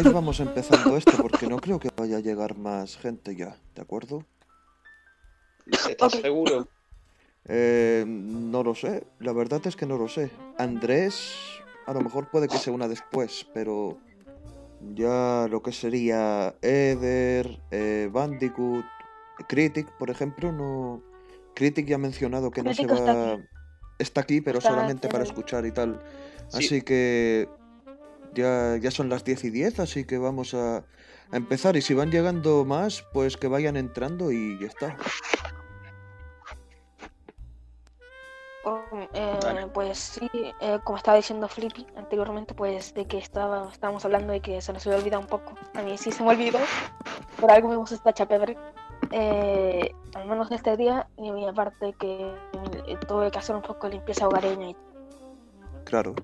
Queráis vamos empezando esto, porque no creo que vaya a llegar más gente ya, ¿de acuerdo? ¿Estás seguro? Eh, no lo sé, la verdad es que no lo sé. Andrés, a lo mejor puede que se una después, pero ya lo que sería Eder, eh, Bandicoot, Critic, por ejemplo, no. Critic ya ha mencionado que no se Critic está va. aquí. Está aquí, pero Está solamente para escuchar y tal. Sí. Así que ya, ya son las 10 y 10, así que vamos a, a empezar. Y si van llegando más, pues que vayan entrando y ya está. Eh, pues sí, eh, como estaba diciendo Flippy anteriormente, pues de que estaba, estábamos hablando de que se nos había olvidado un poco. A mí sí se me olvidó, por algo me gusta esta chapebre. Eh, al menos este día, y mi aparte que eh, tuve que hacer un poco de limpieza hogareña y Claro.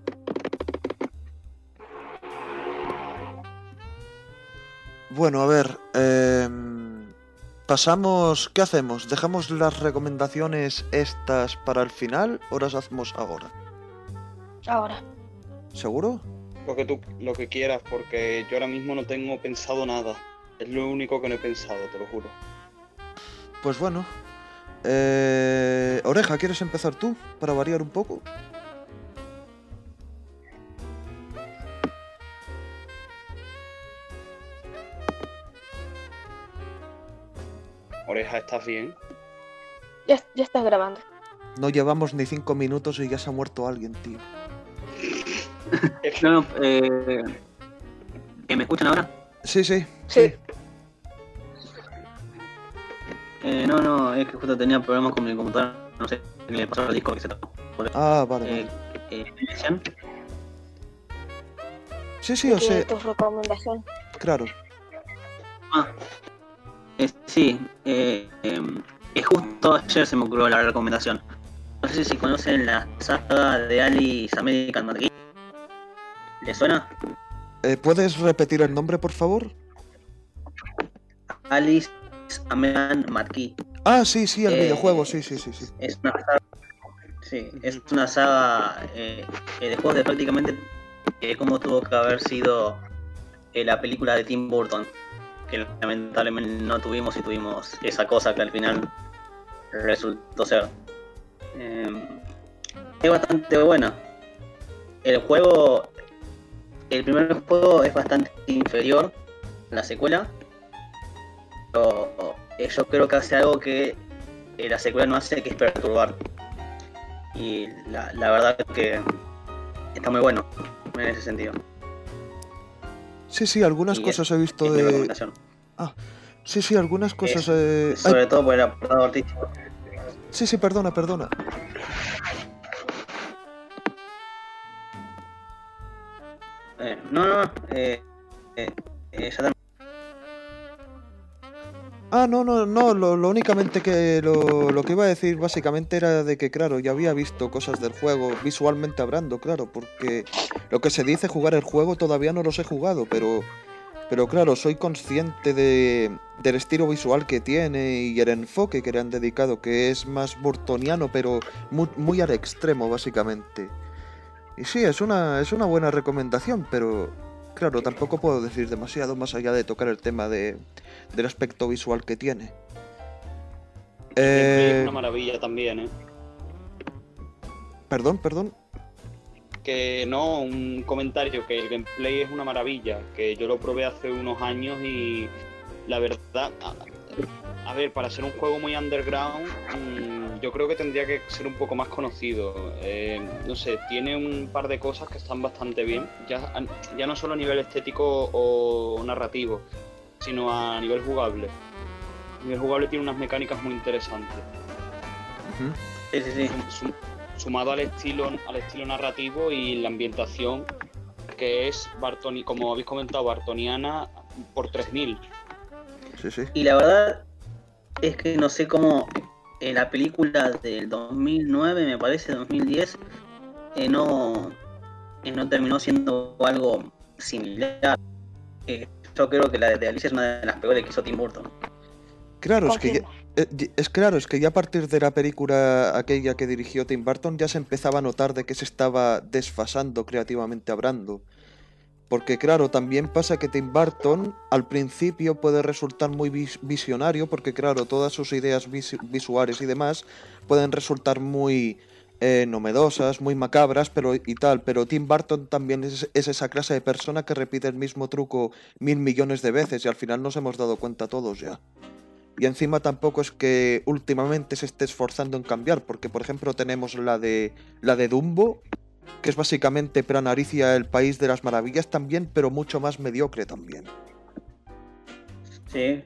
Bueno, a ver, em, pasamos, ¿qué hacemos? ¿Dejamos las recomendaciones estas para el final o las hacemos ahora? ahora. ¿Seguro? Lo que tú, lo que quieras, porque yo ahora mismo no tengo pensado nada. Es lo único que no he pensado, te lo juro. Pues bueno. Eh, Oreja, ¿quieres empezar tú? Para variar un poco. Oreja, ¿estás bien? Ya, ya estás grabando. No llevamos ni cinco minutos y ya se ha muerto alguien, tío. No, no, eh, ¿que ¿Me escuchan ahora? Sí, sí. Sí. Eh, no, no, es que justo tenía problemas con mi computadora. No sé qué le pasó al disco que se tapó. Ah, vale, Eh, eh. Sí, sí, ¿Y o sea, tu recomendación? claro. Ah, eh, sí, eh, eh, eh, justo ayer se me ocurrió la recomendación. No sé si conocen la saga de Alice American Madrid. ¿Les suena? Eh, ¿Puedes repetir el nombre, por favor? Alice American Marquis. Ah, sí, sí, el Eh, videojuego, sí, sí, sí, sí. Es una saga, sí, es una saga de juegos de prácticamente como tuvo que haber sido la película de Tim Burton, que lamentablemente no tuvimos y tuvimos esa cosa que al final resultó ser. Eh, es bastante buena. El juego, el primer juego es bastante inferior a la secuela, pero eh, yo creo que hace algo que eh, la secuela no hace que es perturbar. Y la, la verdad que está muy bueno en ese sentido. Sí, sí, algunas cosas he visto Es de... recomendación. Sí, sí, algunas cosas... eh, ay, Sobre todo por el apartado artístico. Sí, sí, perdona, perdona. Eh, no, no, eh, eh, eh. Ah, no, no, no, lo, lo únicamente que lo, lo que iba a decir básicamente era de que, claro, ya había visto cosas del juego visualmente hablando, claro, porque lo que se dice jugar el juego todavía no los he jugado, pero, pero claro, soy consciente de, del estilo visual que tiene y el enfoque que le han dedicado, que es más burtoniano, pero muy, muy al extremo, básicamente. Y sí, es una, es una buena recomendación, pero claro, tampoco puedo decir demasiado más allá de tocar el tema de, del aspecto visual que tiene. El gameplay Eh, es una maravilla también, ¿eh? perdón, perdón. Que no, un comentario, que el gameplay es una maravilla, que yo lo probé hace unos años y la verdad, a, ver, para ser un juego muy underground, mm, yo creo que tendría que ser un poco más conocido. Eh, no sé, tiene un par de cosas que están bastante bien, ya, ya no solo a nivel estético o narrativo, sino a nivel jugable. A nivel jugable tiene unas mecánicas muy interesantes. Sí, sí, sí. Sum- sumado al estilo al estilo narrativo y la ambientación que es Bartoni, como habéis comentado, bartoniana por 3000. Sí, sí. Y la verdad es que no sé cómo en la película del 2009, me parece, 2010, eh, no, eh, no terminó siendo algo similar. Eh, yo creo que la de Alicia es una de las peores que hizo Tim Burton. Claro, es que ya, eh, es claro, es que ya a partir de la película aquella que dirigió Tim Burton ya se empezaba a notar de que se estaba desfasando creativamente hablando. Porque claro, también pasa que Tim Burton al principio puede resultar muy visionario, porque claro, todas sus ideas visuales y demás pueden resultar muy eh, novedosas, muy macabras, pero y tal. Pero Tim Burton también es, esa clase de persona que repite el mismo truco mil millones de veces y al final nos hemos dado cuenta todos ya. Y encima tampoco es que últimamente se esté esforzando en cambiar, porque por ejemplo tenemos la de la de Dumbo, que es básicamente Pranaricia, el país de las maravillas también, pero mucho más mediocre también. Sí,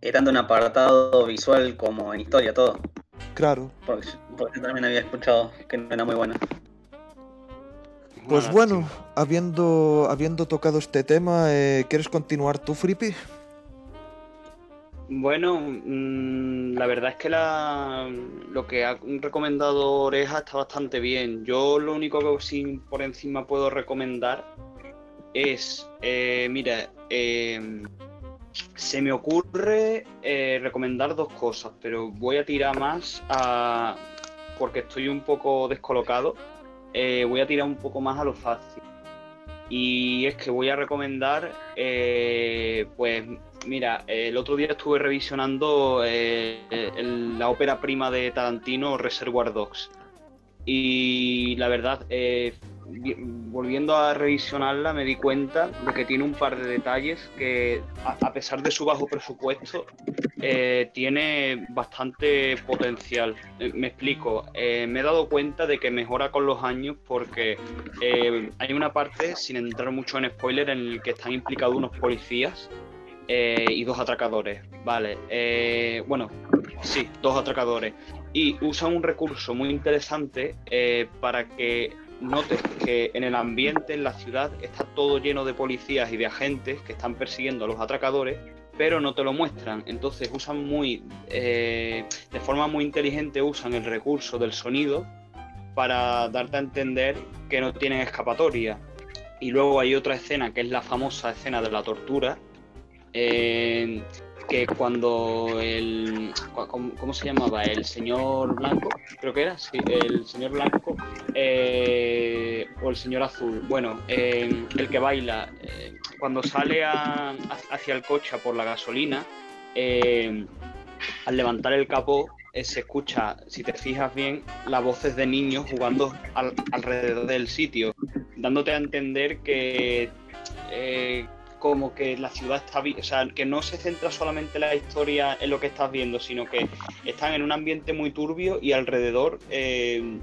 y tanto en apartado visual como en historia, todo. Claro. Porque, también había escuchado que no era muy buena. Pues bueno, habiendo, habiendo tocado este tema, eh, ¿quieres continuar tú, Frippy? Bueno, mm, la verdad es que lo que ha recomendado Oreja está bastante bien. Yo lo único que sin, por encima puedo recomendar es, eh, mira, em, se me ocurre eh, recomendar dos cosas, pero voy a tirar más a, porque estoy un poco descolocado, eh, voy a tirar un poco más a lo fácil. Y es que voy a recomendar, pues Mira, el otro día estuve revisionando eh, la ópera prima de Tarantino, Reservoir Dogs. Y la verdad, eh, volviendo a revisionarla, me di cuenta de que tiene un par de detalles que, a, pesar de su bajo presupuesto, eh, tiene bastante potencial. me explico, me he dado cuenta de que mejora con los años porque hay una parte, sin entrar mucho en spoiler, en el que están implicados unos policías eh, y dos atracadores. Vale, eh, bueno, sí, dos atracadores. Y usan un recurso muy interesante eh, para que notes que en el ambiente, en la ciudad, está todo lleno de policías y de agentes que están persiguiendo a los atracadores, pero no te lo muestran. Entonces usan muy, de forma muy inteligente, usan el recurso del sonido para darte a entender que no tienen escapatoria. Y luego hay otra escena que es la famosa escena de la tortura, que cuando el. ¿cómo, se llamaba? El señor Blanco, creo que era, sí, el señor Blanco eh, o el señor Azul. Bueno, el que baila, eh, cuando sale hacia el coche por la gasolina, eh, al levantar el capó, se escucha, si te fijas bien, las voces de niños jugando alrededor del sitio, dándote a entender que como que la ciudad está, o sea, que no se centra solamente la historia en lo que estás viendo, sino que están en un ambiente muy turbio y alrededor eh,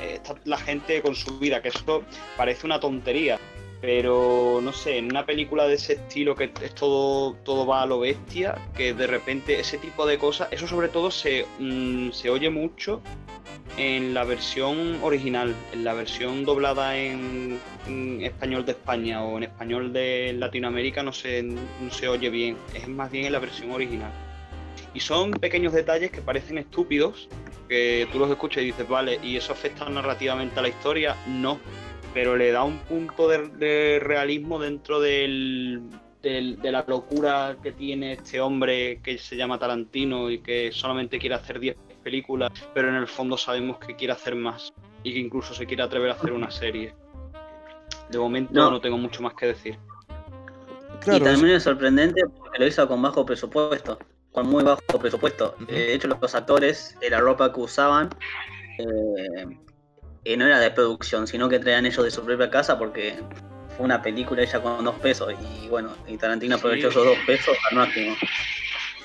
está la gente con su vida, que eso parece una tontería, pero no sé, en una película de ese estilo que es todo, todo va a lo bestia, que de repente ese tipo de cosas, eso sobre todo se, mm, se oye mucho en la versión original, en la versión doblada en, español de España o en español de Latinoamérica no se, no se oye bien, es más bien en la versión original. Y son pequeños detalles que parecen estúpidos, que tú los escuchas y dices, vale, ¿y eso afecta narrativamente a la historia? No, pero le da un punto de, realismo dentro del, de la locura que tiene este hombre que se llama Tarantino y que solamente quiere hacer 10 películas, pero en el fondo sabemos que quiere hacer más y que incluso se quiere atrever a hacer una serie. De momento no, tengo mucho más que decir. y también es sorprendente porque lo hizo con bajo presupuesto, con muy bajo presupuesto. Eh, de hecho, los actores, la ropa que usaban, eh, no era de producción, sino que traían ellos de su propia casa porque fue una película ella con dos pesos y bueno, y Tarantino aprovechó esos dos pesos al máximo.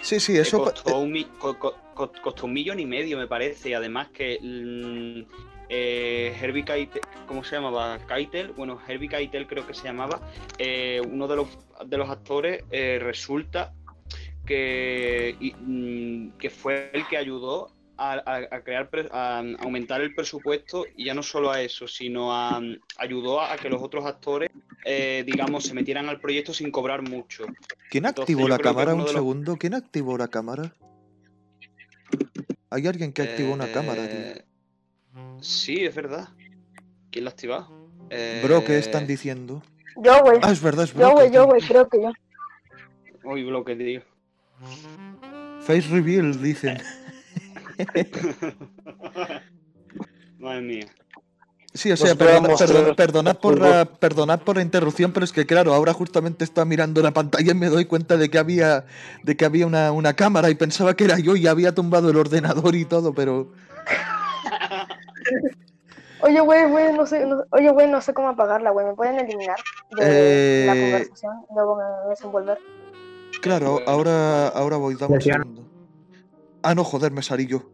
Sí, sí, eso costó un, costó un millón y medio, me parece. Además que mm, eh, Herbie Keitel, ¿cómo se llamaba? Keitel, bueno, Herbie Keitel creo que se llamaba, eh, uno de los, de los actores eh, resulta que, mm, que fue el que ayudó a, crear a aumentar el presupuesto y ya no solo a eso, sino a, ayudó a que los otros actores, eh, digamos, se metieran al proyecto sin cobrar mucho. ¿Quién activó la cámara? Un segundo, ¿quién activó la cámara? Hay alguien que activó una cámara, tío. Eh, sí, es verdad. ¿Quién la ha activado? Bro, ¿qué están eh, diciendo? Yo, güey. Ah, es verdad, es verdad. Yo, güey, yo, güey, creo que yo. Uy, bloque, tío. Face reveal, dicen. Madre mía. Sí, o sea, a mostrar perdona- perdonad, por la, perdonad por la interrupción, pero es que claro, ahora justamente estaba mirando la pantalla y me doy cuenta de que había, de que había una, una cámara y pensaba que era yo y había tumbado el ordenador y todo, pero Oye, güey, güey, no sé, no- oye, güey, no sé cómo apagarla, güey. ¿Me pueden eliminar de la Eh, conversación y luego me desenvolver? claro, ahora, ahora voy, dame un segundo. Ah, no, joder, me salí yo.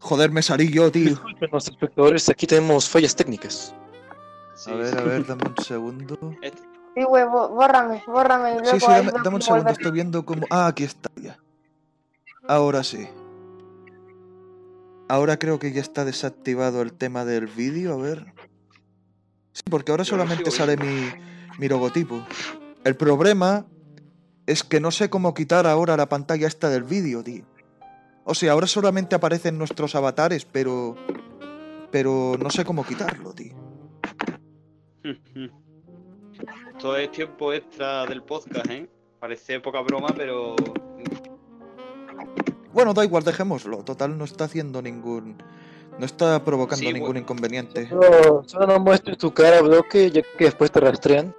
Joder, me salí yo, tío. Disculpen los espectadores, aquí tenemos fallas técnicas. Sí, A ver, sí. a ver, dame un segundo. Sí, güey, bó- bórrame, bórrame luego Sí, sí, dame, un segundo, estoy viendo cómo... Ah, aquí está ya. Ahora sí. Ahora creo que ya está desactivado el tema del vídeo, a ver. Sí, porque ahora solamente sale mi, mi logotipo. El problema es que no sé cómo quitar ahora la pantalla esta del vídeo, tío. O sea, ahora solamente aparecen nuestros avatares, pero... Pero no sé cómo quitarlo, tío. Todo es tiempo extra del podcast, ¿eh? Parece poca broma, pero Bueno, da igual, dejémoslo. Total, no está haciendo ningún... No está provocando Sí, ningún bueno. inconveniente. Solo, solo no muestres tu cara, bloque, ya que después te rastrean.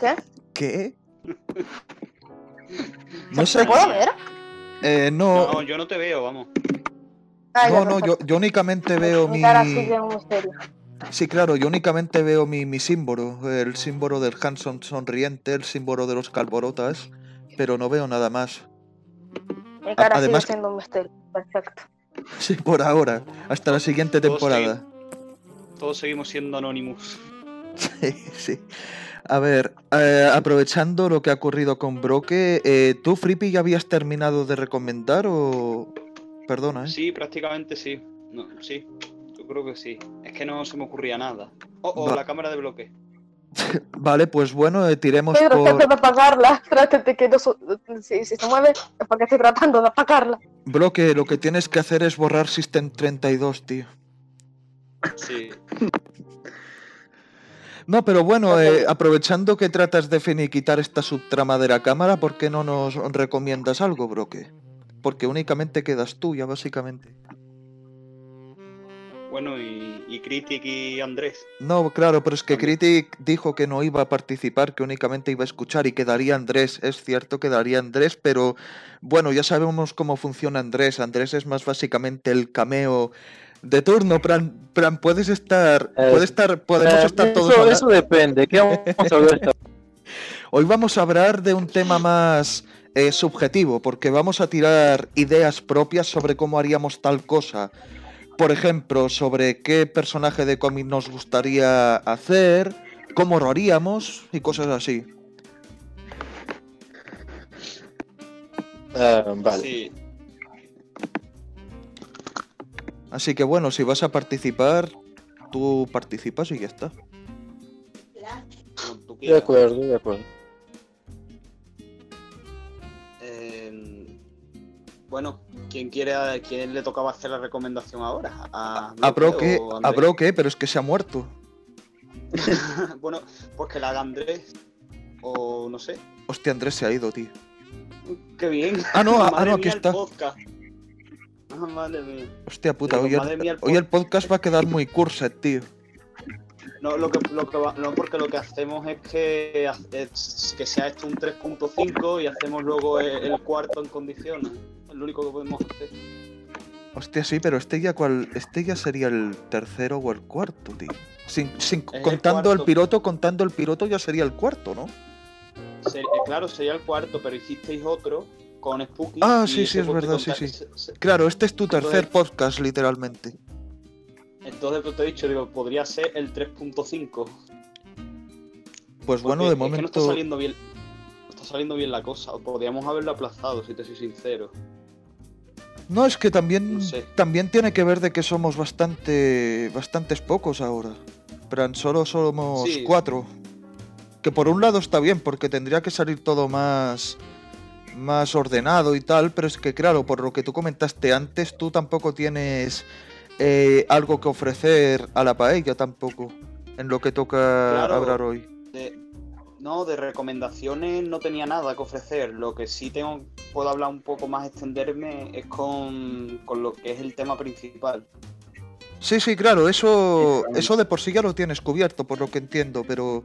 ¿Qué? ¿Qué? No ¿Se sé. puede ver? Eh, no, no, yo no te veo, vamos. Ah, no, no, yo, yo únicamente veo mi. cara sigue un misterio. Sí, claro, yo únicamente veo mi, mi símbolo. El símbolo del Hanson sonriente, el símbolo de los calborotas. Pero no veo nada más. Mi cara además- sigue siendo un misterio. Perfecto. Sí, por ahora. Hasta la siguiente Todos temporada. Todos seguimos siendo Anonymous. Sí, sí. A ver, eh, aprovechando lo que ha ocurrido con Broque, eh, ¿tú, Frippy, ya habías terminado de recomendar o...? Perdona, ¿eh? Sí, prácticamente sí. No, sí, yo creo que sí. Es que no se me ocurría nada. O o Va- la cámara de bloque. Vale, pues bueno, eh, tiremos Pedro, por... trata de apagarla. Trátate que no su- si, si se mueve es porque estoy tratando de apagarla. Bloque, lo que tienes que hacer es borrar System 32, tío. Sí. No, pero bueno, eh, aprovechando que tratas de finiquitar esta subtrama de la cámara, ¿por qué no nos recomiendas algo, Broque? Porque únicamente quedas tú, ya básicamente. Bueno, y, y Critic y Andrés. No, claro, pero es que También. Critic dijo que no iba a participar, que únicamente iba a escuchar y quedaría Andrés. Es cierto, quedaría Andrés, pero bueno, ya sabemos cómo funciona Andrés. Andrés es más básicamente el cameo de turno. Pran, Pran, puedes estar, Eh, puede estar, podemos Eh, estar todos eso, depende. ¿Qué vamos a hablar esta Hoy vamos a hablar de un tema más eh, subjetivo, porque vamos a tirar ideas propias sobre cómo haríamos tal cosa. Por ejemplo, sobre qué personaje de cómic nos gustaría hacer, cómo lo haríamos y cosas así. Ah, vale. Sí. Así que bueno, si vas a participar, tú participas y ya está. De acuerdo, de acuerdo. Eh, bueno, ¿quién quiere, a quién le tocaba hacer la recomendación ahora? ¿A A Broque, a pero es que se ha muerto. bueno, pues que la haga Andrés. O no sé. Hostia, Andrés se ha ido, tío. Qué bien. Ah, no, ah, no, aquí mía, está. Ah, madre mía. Hostia puta, hoy madre el, mía, el hoy el podcast va a quedar muy curset, tío. No, lo que, lo que va- no, porque lo que hacemos es que, es que sea esto un 3.5 y hacemos luego el, el cuarto en condiciones. Es lo único que podemos hacer. Hostia, sí, pero este ya cuál, este ya sería el tercero o el cuarto, tío. Sin, sin- contando el piloto, contando el piloto ya sería el cuarto, ¿no? Se- eh, claro, sería el cuarto, pero hicisteis otro con Spooky. Ah, sí, sí, es verdad, sí, sí. se- Claro, este es tu Entonces- tercer podcast, literalmente. Entonces, pues te he dicho, digo, podría ser el 3.5. Pues Porque bueno, de es que no está momento. saliendo bien. no está saliendo bien la cosa. O podríamos haberlo aplazado, si te soy sincero. No, es que también, No sé. también tiene que ver de que somos bastante, bastantes pocos ahora. Pero solo somos Sí. cuatro. Que por un lado está bien, porque tendría que salir todo más, más ordenado y tal, pero es que claro, por lo que tú comentaste antes, tú tampoco tienes eh, algo que ofrecer a la paella tampoco, en lo que toca Claro. hablar hoy. De- no, de recomendaciones no tenía nada que ofrecer. Lo que sí tengo, puedo hablar un poco más, extenderme, es con, con lo que es el tema principal. Sí, sí, claro, eso, eso de por sí ya lo tienes cubierto, por lo que entiendo, pero,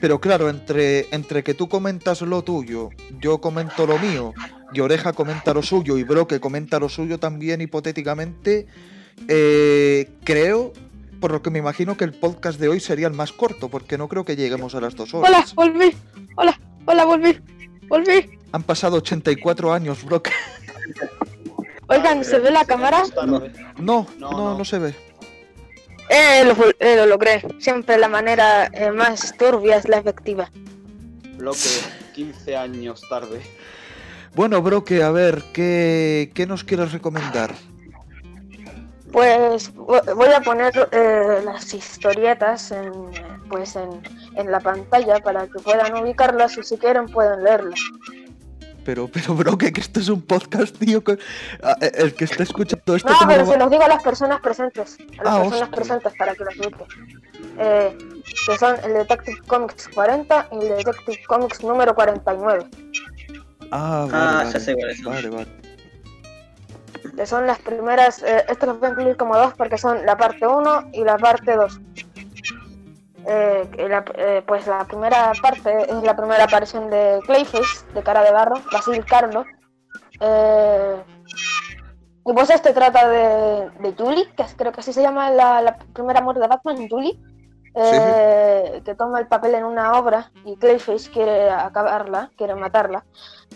pero claro, entre, entre que tú comentas lo tuyo, yo comento lo mío, y Oreja comenta lo suyo, y Broque comenta lo suyo también hipotéticamente, eh, creo, por lo que me imagino que el podcast de hoy sería el más corto, porque no creo que lleguemos a las dos horas. Hola, volví. Hola, hola, volví. Volví. Han pasado 84 años, Broque. Oigan, ¿se ve la cámara? No, no, No, no, no. no se ve. Eh, lo, eh, lo logré. Siempre la manera eh, más turbia es la efectiva. Bloque 15 años tarde. Bueno, Broque, a ver, ¿qué, qué nos quieres recomendar? Pues vo- voy a poner eh, las historietas en, pues en, en la pantalla para que puedan ubicarlas y si quieren pueden leerlas. Pero, pero, Broque, que esto es un podcast, tío. que- ah, eh, el que está escuchando esto. No, ¿cómo pero va- se los digo a las personas presentes. A las Ah, personas hostia. presentes para que las ubiquen. Eh, que son el Detective Comics 40 y el Detective Comics número 49. Ah, vale, Ah, vale, ya sé cuáles son. Vale, vale. Que son las primeras. Eh, estos los voy a incluir como dos porque son la parte 1 y la parte 2. Eh, la- eh, pues la primera parte es la primera aparición de Clayface, de cara de barro, Basil Carlo. Eh, y pues este trata de, de Julie, que creo que así se llama la, la primera muerte de Batman, Julie, eh, que toma el papel en una obra y Clayface quiere acabarla, quiere matarla.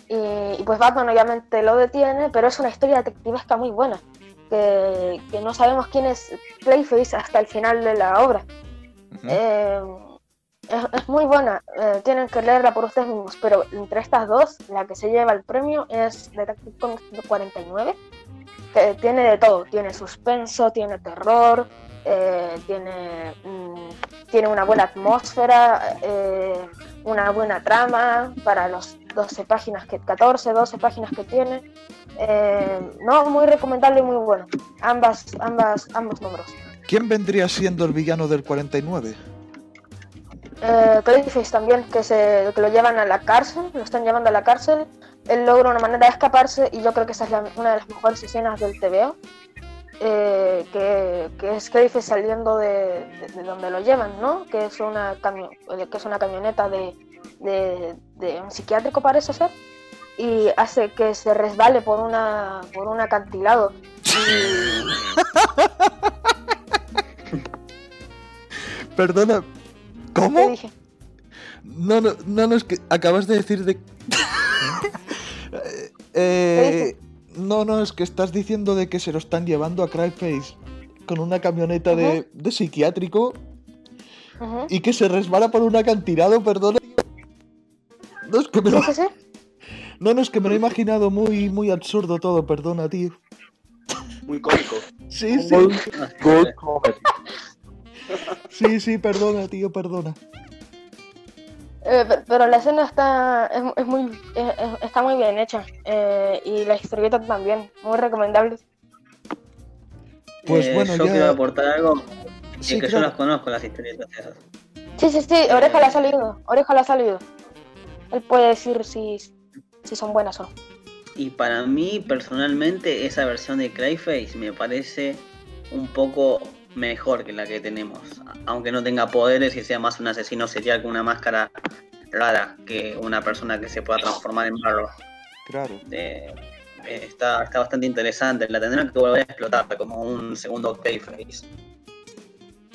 Y, y pues Batman obviamente lo detiene, pero es una historia detectivesca muy buena, que, que no sabemos quién es Clayface hasta el final de la obra. Eh, es, es muy buena, eh, tienen que leerla por ustedes mismos, pero entre estas dos, la que se lleva el premio es Detective Comics 49, que tiene de todo, tiene suspenso, tiene terror, eh, tiene, mm, tiene una buena atmósfera, eh, una buena trama para los 12 páginas que 14, 12 páginas que tiene. Eh, no, muy recomendable y muy bueno. Ambas, ambas, ambos números. ¿Quién vendría siendo el villano del 49? Eh, Clayface también, que, se, que lo llevan a la cárcel, lo están llevando a la cárcel. Él logra una manera de escaparse y yo creo que esa es la- una de las mejores escenas del TVO. eh, que, que es Clayface saliendo de, de- de donde lo llevan, ¿no? Que es una, camio- eh, que es una camioneta de, de- de un psiquiátrico, parece ser. Y hace que se resbale por, una, por un acantilado. Y, Perdona. ¿Qué ¿Cómo? dije? No, no, no, no, es que acabas de decir de. Eh, no, no, es que estás diciendo de que se lo están llevando a Cryface con una camioneta de, de psiquiátrico y que se resbala por un acantilado, perdona. No, es que me lo, sí. no, no, es que me lo he imaginado muy, muy absurdo todo, perdona, tío. Muy cómico. Sí, sí, sí, sí, perdona, tío, perdona. Eh, pe- pero la escena está es, es muy es- es- está muy bien hecha eh, y la historieta también muy recomendable Pues Eh, bueno, yo ya- quiero aportar algo. Sí, y que claro. yo las conozco, las historietas esas. sí sí sí oreja la ha salido oreja la ha salido él puede decir si si son buenas o no Y para mí, personalmente, esa versión de Clayface me parece un poco mejor que la que tenemos. Aunque no tenga poderes y sea más un asesino serial con una máscara rara que una persona que se pueda transformar en malo. Claro. Eh, está, está bastante interesante. La tendrán que volver a explotar como un segundo Clayface.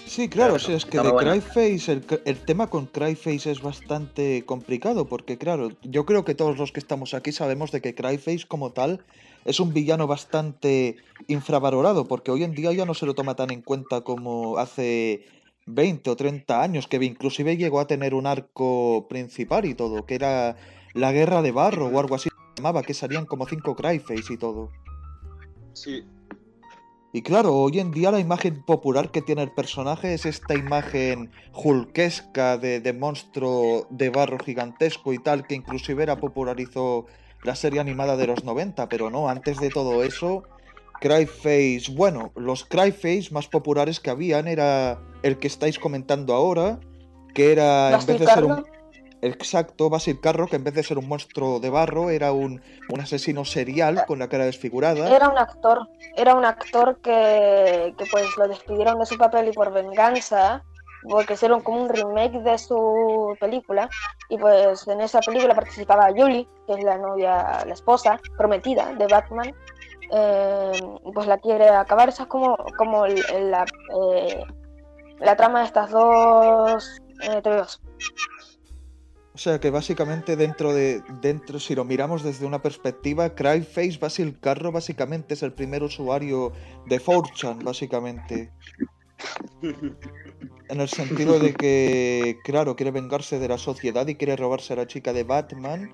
Sí, claro, Claro, sí, es que de. Cryface, el, tema con Cryface es bastante complicado, porque claro, yo creo que todos los que estamos aquí sabemos de que Cryface como tal es un villano bastante infravalorado, porque hoy en día ya no se lo toma tan en cuenta como hace 20 o 30 años, que inclusive llegó a tener un arco principal y todo, que era la guerra de barro o algo así se llamaba, que salían como cinco Cryface y todo. Sí. Y claro, hoy en día la imagen popular que tiene el personaje es esta imagen hulkesca de, de monstruo de barro gigantesco y tal, que inclusive era popularizó la serie animada de los 90, pero no, antes de todo eso, Cryface, bueno, los Cryface más populares que habían era el que estáis comentando ahora, que era en vez de ser un... Exacto, Basil Carro, que en vez de ser un monstruo de barro, era un, un asesino serial con la cara desfigurada. Era un actor, era un actor que, pues lo despidieron de su papel y por venganza, porque hicieron como un remake de su película, y pues en esa película participaba Julie, que es la novia, la esposa prometida de Batman, eh, pues la quiere acabar, esa es como, como la, eh, la trama de estas dos eh. O sea que básicamente dentro de. dentro, si lo miramos desde una perspectiva, Cryface Basil Carro básicamente es el primer usuario de 4chan, básicamente. En el sentido de que, claro, quiere vengarse de la sociedad y quiere robarse a la chica de Batman.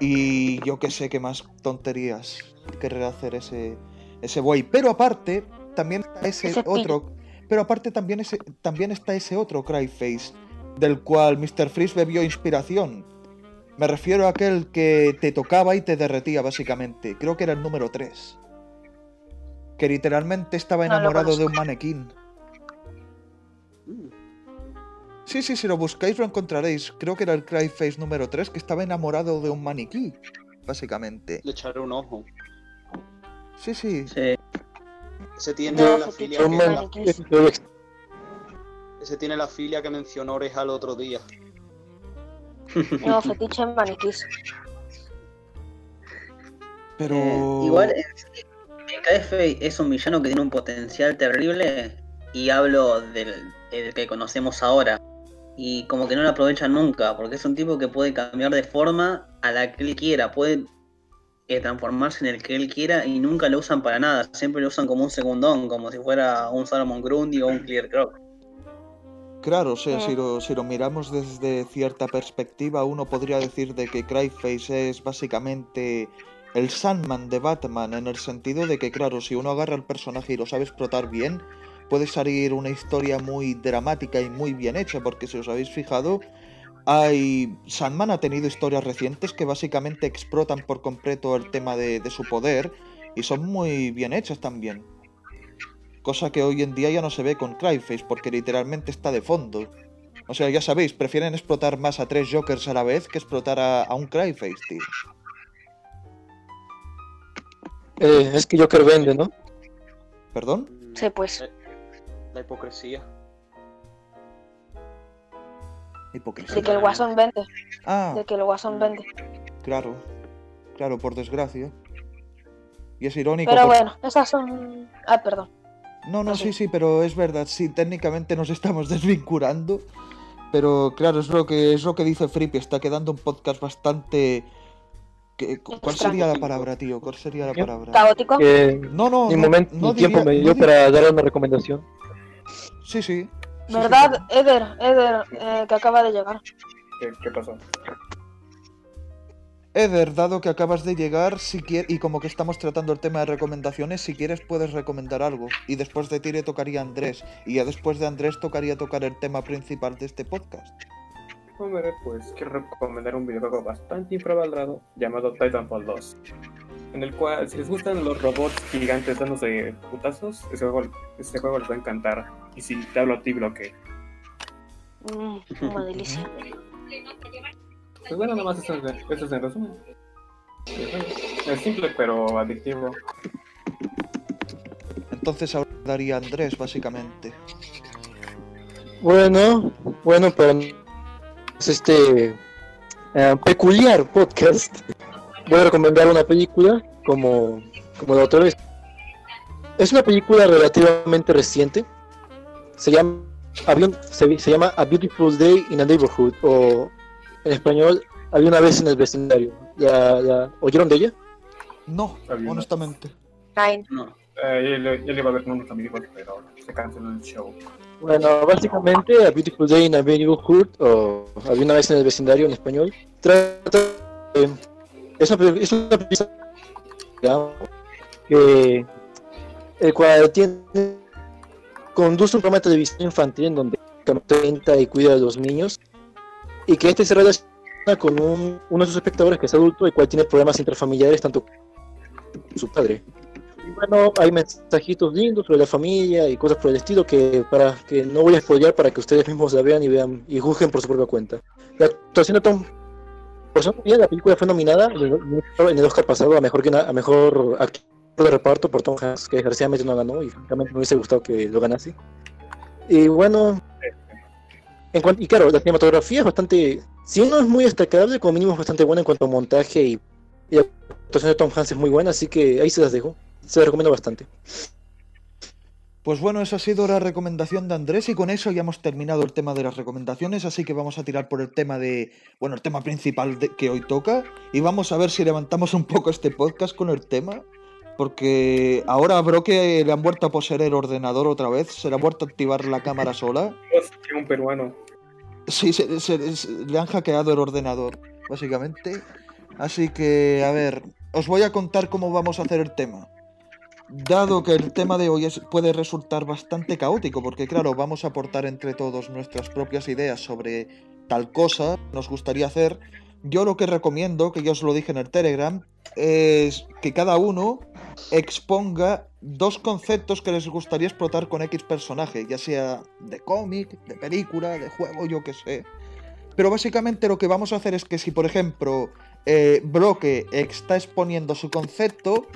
Y yo que sé qué más tonterías querrá hacer ese, ese buey. Pero aparte, también está ese otro. Pero aparte también, ese, también está ese otro Cryface, del cual Mr. Freeze bebió inspiración. Me refiero a aquel que te tocaba y te derretía, básicamente. Creo que era el número 3. Que literalmente estaba No enamorado de un manequín. Mm. Sí, sí, si lo buscáis lo encontraréis. Creo que era el Cryface número 3 que estaba enamorado de un maniquí, básicamente. Le echaré un ojo. Sí, sí. Sí. Ese tiene No, la filia ese tiene la filia que mencionó Oreja el otro día. No, fetiche en maniquís. Pero... Eh, igual, en KF es un villano que tiene un potencial terrible y hablo del, del que conocemos ahora. Y como que no lo aprovechan nunca, porque es un tipo que puede cambiar de forma a la que él quiera, puede eh, transformarse en el que él quiera y nunca lo usan para nada, siempre lo usan como un segundón, como si fuera un Salomon Grundy o un Clear Croc. Claro, o sea, Mm. si lo, si lo miramos desde cierta perspectiva, uno podría decir de que Cryface es básicamente el Sandman de Batman, en el sentido de que, claro, si uno agarra al personaje y lo sabe explotar bien, puede salir una historia muy dramática y muy bien hecha, porque si os habéis fijado, hay... Sandman ha tenido historias recientes que básicamente explotan por completo el tema de, de su poder y son muy bien hechas también. Cosa que hoy en día ya no se ve con Cryface, porque literalmente está de fondo. O sea, ya sabéis, prefieren explotar más a tres Jokers a la vez que explotar a, a un Cryface, tío. Eh, es que Joker vende, ¿no? ¿Perdón? Sí, pues. La hipocresía. Hipocresía. De que el guasón vende. Ah, De que el guasón vende. claro. Claro, por desgracia. Y es irónico. Pero bueno, esas son. Ah, perdón. No, no, Ok. sí, sí, pero es verdad. Sí, técnicamente nos estamos desvinculando. Pero claro, es lo que es lo que dice Frippy. Está quedando un podcast bastante. que- ¿Cuál sería la palabra, tío? ¿Cuál sería la palabra? Caótico. No, no, ni no, momento no ni tiempo diría- me dio di- para darle una recomendación. Sí, sí. Sí, ¿Verdad, sí. Eder? Eder, eh, que acaba de llegar. ¿Qué, qué pasó? Eder, dado que acabas de llegar, si y como que estamos tratando el tema de recomendaciones, si quieres puedes recomendar algo. Y después de ti le tocaría a Andrés. Y ya después de Andrés tocaría tocar el tema principal de este podcast. Hombre, pues quiero recomendar un videojuego bastante infravalorado llamado Titanfall 2. En el cual, si les gustan los robots gigantes dándose putazos, ese juego, ese juego les va a encantar. Y si te hablo a ti, bloque. Mm, una delicia. Pues bueno, nada más eso, es- eso es en resumen. Es simple pero adictivo. Entonces ahora daría a Andrés, básicamente. Bueno, bueno, para este eh, peculiar podcast, voy a recomendar una película como, como la otra vez. Es una película relativamente reciente. Se llama, se, se llama A Beautiful Day in a Neighborhood o en español Había una vez en el vecindario. ¿Ya, ya oyeron de ella? No, Había una- honestamente. Nine. No. Eh, yo le iba a ver con unos amigos, pero se canceló el show. Bueno, básicamente A Beautiful Day in a Neighborhood o Había una vez en el vecindario en español trata de- es una, es una película digamos, que el cual tiene conduce un programa de televisión infantil en donde cuenta y cuida de los niños y que este se relaciona con un- uno de sus espectadores que es adulto el cual tiene problemas intrafamiliares tanto su padre bueno, hay mensajitos lindos sobre la familia y cosas por el estilo que para que no voy a spoilear para que ustedes mismos la vean y vean y juzguen por su propia cuenta. La actuación de Tom por bien, la película fue nominada en el, Oscar pasado a mejor a mejor actor de reparto por Tom Hanks, que desgraciadamente no ganó y francamente me hubiese gustado que lo ganase. Y bueno, y claro, la cinematografía es bastante, si no es muy destacable, como mínimo es bastante buena en cuanto a montaje y, la actuación de Tom Hanks es muy buena, así que ahí se las dejo. Se las recomiendo bastante. Pues bueno, esa ha sido la recomendación de Andrés y con eso ya hemos terminado el tema de las recomendaciones, así que vamos a tirar por el tema de, bueno, el tema principal que hoy toca y vamos a ver si levantamos un poco este podcast con el tema, porque ahora a Broque le han vuelto a poseer el ordenador otra vez, se le ha vuelto a activar la cámara sola. Hostia, un peruano. Sí, se- se- se- le han hackeado el ordenador, básicamente. Así que, a ver, os voy a contar cómo vamos a hacer el tema. Dado que el tema de hoy es- puede resultar bastante caótico, porque claro, vamos a aportar entre todos nuestras propias ideas sobre tal cosa que nos gustaría hacer, yo lo que recomiendo, que ya os lo dije en el Telegram, es que cada uno exponga dos conceptos que les gustaría explotar con X personaje, ya sea de cómic, de película, de juego, yo que sé. Pero básicamente lo que vamos a hacer es que si, por ejemplo, eh, Broque está exponiendo su concepto,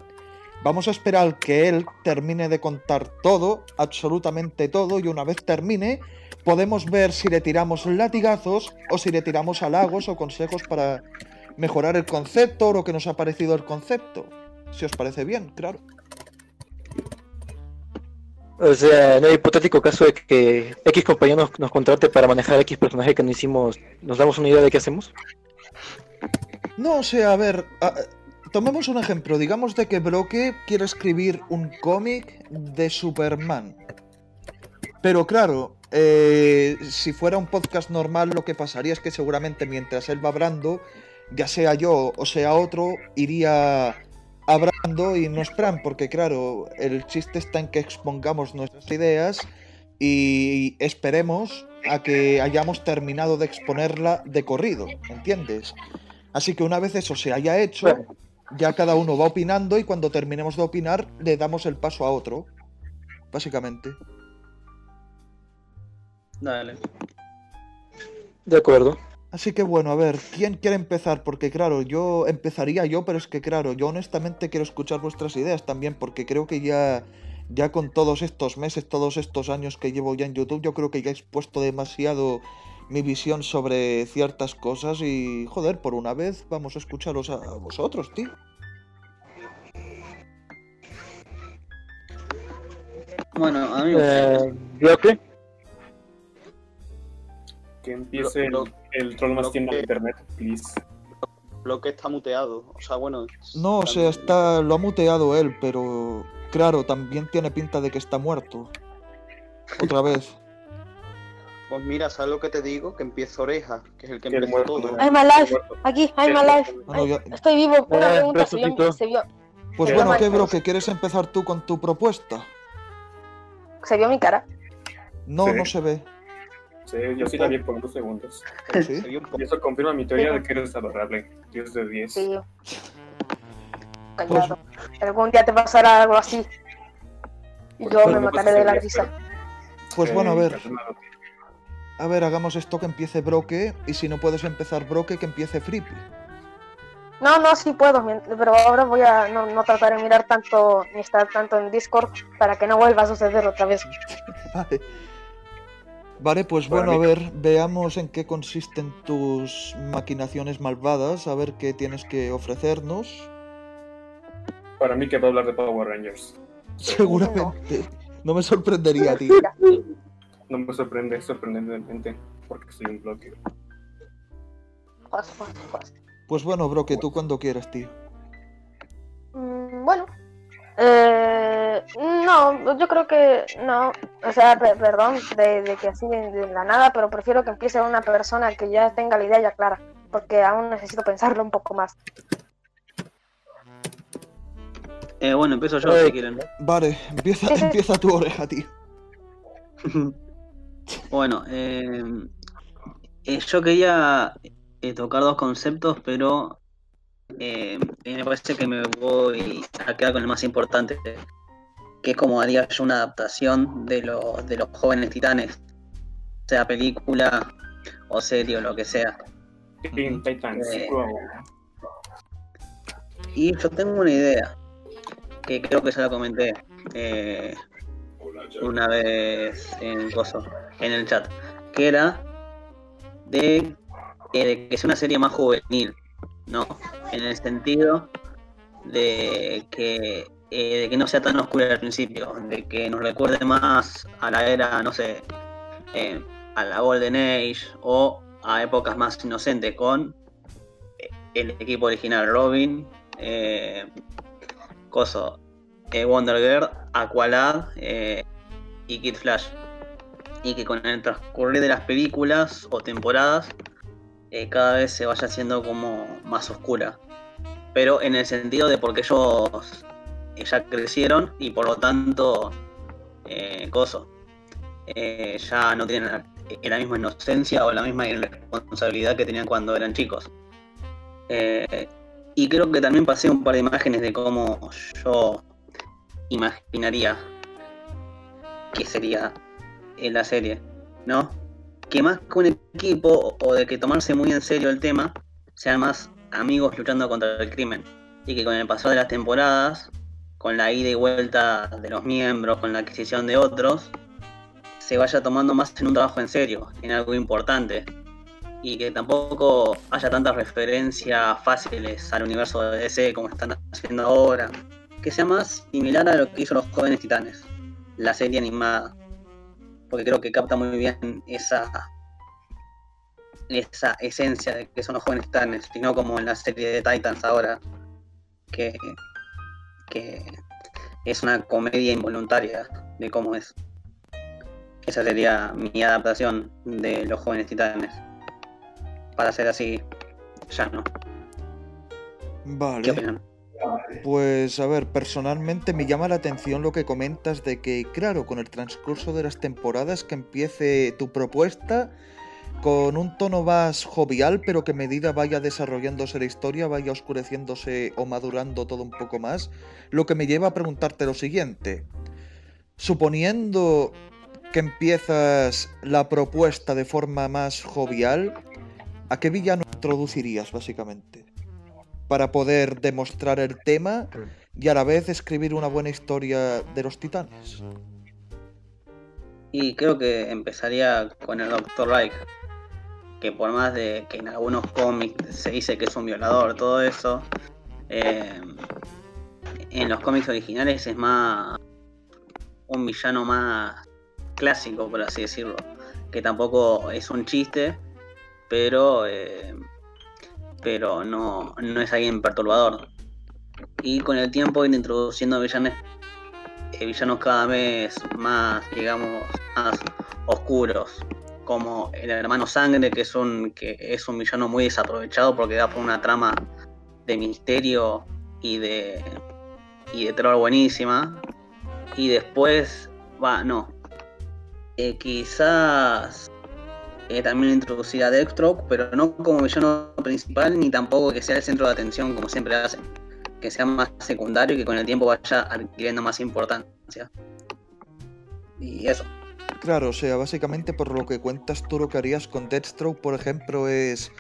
vamos a esperar que él termine de contar todo, absolutamente todo, y una vez termine, podemos ver si le tiramos latigazos o si le tiramos halagos o consejos para mejorar el concepto o lo que nos ha parecido el concepto. Si os parece bien, claro. O sea, en el hipotético caso de que X compañero nos, nos contrate para manejar X personaje que no hicimos, ¿nos damos una idea de qué hacemos? No, o sea, a ver, a- tomemos un ejemplo. Digamos de que Broque quiere escribir un cómic de Superman. Pero claro, eh, si fuera un podcast normal, lo que pasaría es que seguramente mientras él va hablando, ya sea yo o sea otro, iría hablando y no esperan, porque claro, el chiste está en que expongamos nuestras ideas y esperemos a que hayamos terminado de exponerla de corrido, ¿entiendes? Así que una vez eso se haya hecho, ya cada uno va opinando y cuando terminemos de opinar le damos el paso a otro, básicamente. Dale. De acuerdo. Así que bueno, a ver, ¿quién quiere empezar? Porque claro, yo empezaría yo, pero es que claro, yo honestamente quiero escuchar vuestras ideas también, porque creo que ya, ya con todos estos meses, todos estos años que llevo ya en YouTube, yo creo que ya he expuesto demasiado mi visión sobre ciertas cosas y joder, por una vez vamos a escucharos a vosotros, tío. Bueno, a mí Eh, ¿Bloque? Que empiece Lo- el troll más lo que- de internet, please. Bloque está muteado. O sea, bueno. No, o sea, está, lo ha muteado él, pero claro, también tiene pinta de que está muerto. Otra vez. Pues mira, ¿sabes lo que te digo? Que empieza Oreja, que es el que Que el empezó muerto, todo. ¿no? I'm alive. Aquí, I'm alive. Ah, no, ya- Estoy vivo. Una Eh, pregunta, ¿se vio, resucitó. se, vio, Pues bueno, no, ¿qué, bro? ¿Que quieres empezar tú con tu propuesta? se vio mi cara? No, Sí. no se ve. Sí, yo sí la vi por unos segundos. ¿Sí? Y eso confirma mi teoría de que eres adorable. 10 de 10. Sí. Callado. Algún día te pasará algo así. Y yo me mataré de la risa. Pues Eh, bueno, a ver, a ver, hagamos esto que empiece Broque y si no puedes empezar Broque, que empiece Flippy. No, no, sí puedo, pero ahora voy a no, no tratar de mirar tanto ni estar tanto en Discord para que no vuelva a suceder otra vez. Vale. Vale, pues Para bueno, a ver, veamos en qué consisten tus maquinaciones malvadas, a ver qué tienes que ofrecernos. Para mí que va a hablar de Power Rangers. Seguramente. No me sorprendería, tío. No me sorprende, sorprendentemente, porque soy un bloque. Pues bueno, Broque, tú cuando quieras, tío. Mm, bueno. Eh, no, yo creo que no. O sea, pe- perdón de, de que así de, de la nada, pero prefiero que empiece una persona que ya tenga la idea ya clara, porque aún necesito pensarlo un poco más. Eh, bueno, empiezo yo Eh, si quieren. Vale, empieza, Sí, sí. empieza tu oreja, tío. Bueno, eh, eh, yo quería eh, tocar dos conceptos, pero eh, me parece que me voy a quedar con el más importante, que es como haría yo una adaptación de, los de los jóvenes titanes, sea película o serie o lo que sea. Teen Titans. Eh. Y yo tengo una idea, que creo que ya la comenté eh, una vez en, coso, en el chat, que era de, eh, de que sea una serie más juvenil, ¿no? En el sentido de que, eh, de que no sea tan oscura al principio, de que nos recuerde más a la era, no sé, eh, a la Golden Age o a épocas más inocentes con eh, el equipo original Robin, Coso, Wonder Girl, Aqualad y Kid Flash. Y que con el transcurrir de las películas o temporadas cada vez se vaya haciendo como más oscura. Pero en el sentido de porque ellos ya crecieron y por lo tanto, eh, Coso, eh, ya no tienen la, eh, la misma inocencia o la misma irresponsabilidad que tenían cuando eran chicos. Y creo que también pasé un par de imágenes de cómo yo imaginaría que sería en la serie, ¿no? Que más que un equipo o de que tomarse muy en serio el tema, sean más amigos luchando contra el crimen. Y que con el paso de las temporadas, con la ida y vuelta de los miembros, con la adquisición de otros, se vaya tomando más en un trabajo en serio, en algo importante. Y que tampoco haya tantas referencias fáciles al universo de DC como están haciendo ahora. Que sea más similar a lo que hizo los jóvenes titanes, la serie animada. Porque creo que capta muy bien esa esa esencia de que son los jóvenes titanes, y no como en la serie de Titans ahora, que, que es una comedia involuntaria de cómo es. Esa sería mi adaptación de los jóvenes titanes. Para ser así, ya no. ¿Qué Vale. opinan? Pues a ver, personalmente me llama la atención lo que comentas de que, claro, con el transcurso de las temporadas que empiece tu propuesta con un tono más jovial, pero que a medida vaya desarrollándose la historia, vaya oscureciéndose o madurando todo un poco más, lo que me lleva a preguntarte lo siguiente. Suponiendo que empiezas la propuesta de forma más jovial, ¿a qué villano introducirías básicamente? Para poder demostrar el tema y a la vez escribir una buena historia de los titanes. Y creo que empezaría con el Dr. Reich, que por más de que en algunos cómics se dice que es un violador, todo eso, eh, en los cómics originales es más un villano más clásico, por así decirlo, que tampoco es un chiste, pero eh, pero no, no es alguien perturbador. Y con el tiempo ir introduciendo villanos, eh, villanos cada vez más, digamos, más oscuros, como el hermano Sangre, que es un, que es un villano muy desaprovechado porque da por una trama de misterio y de, y de terror buenísima. Y después, va, no. Eh, quizás eh, también introducir a Deathstroke, pero no como villano principal, ni tampoco que sea el centro de atención como siempre hacen. Que sea más secundario y que con el tiempo vaya adquiriendo más importancia. Y eso. Claro, o sea, básicamente por lo que cuentas tú lo que harías con Deathstroke, por ejemplo, es,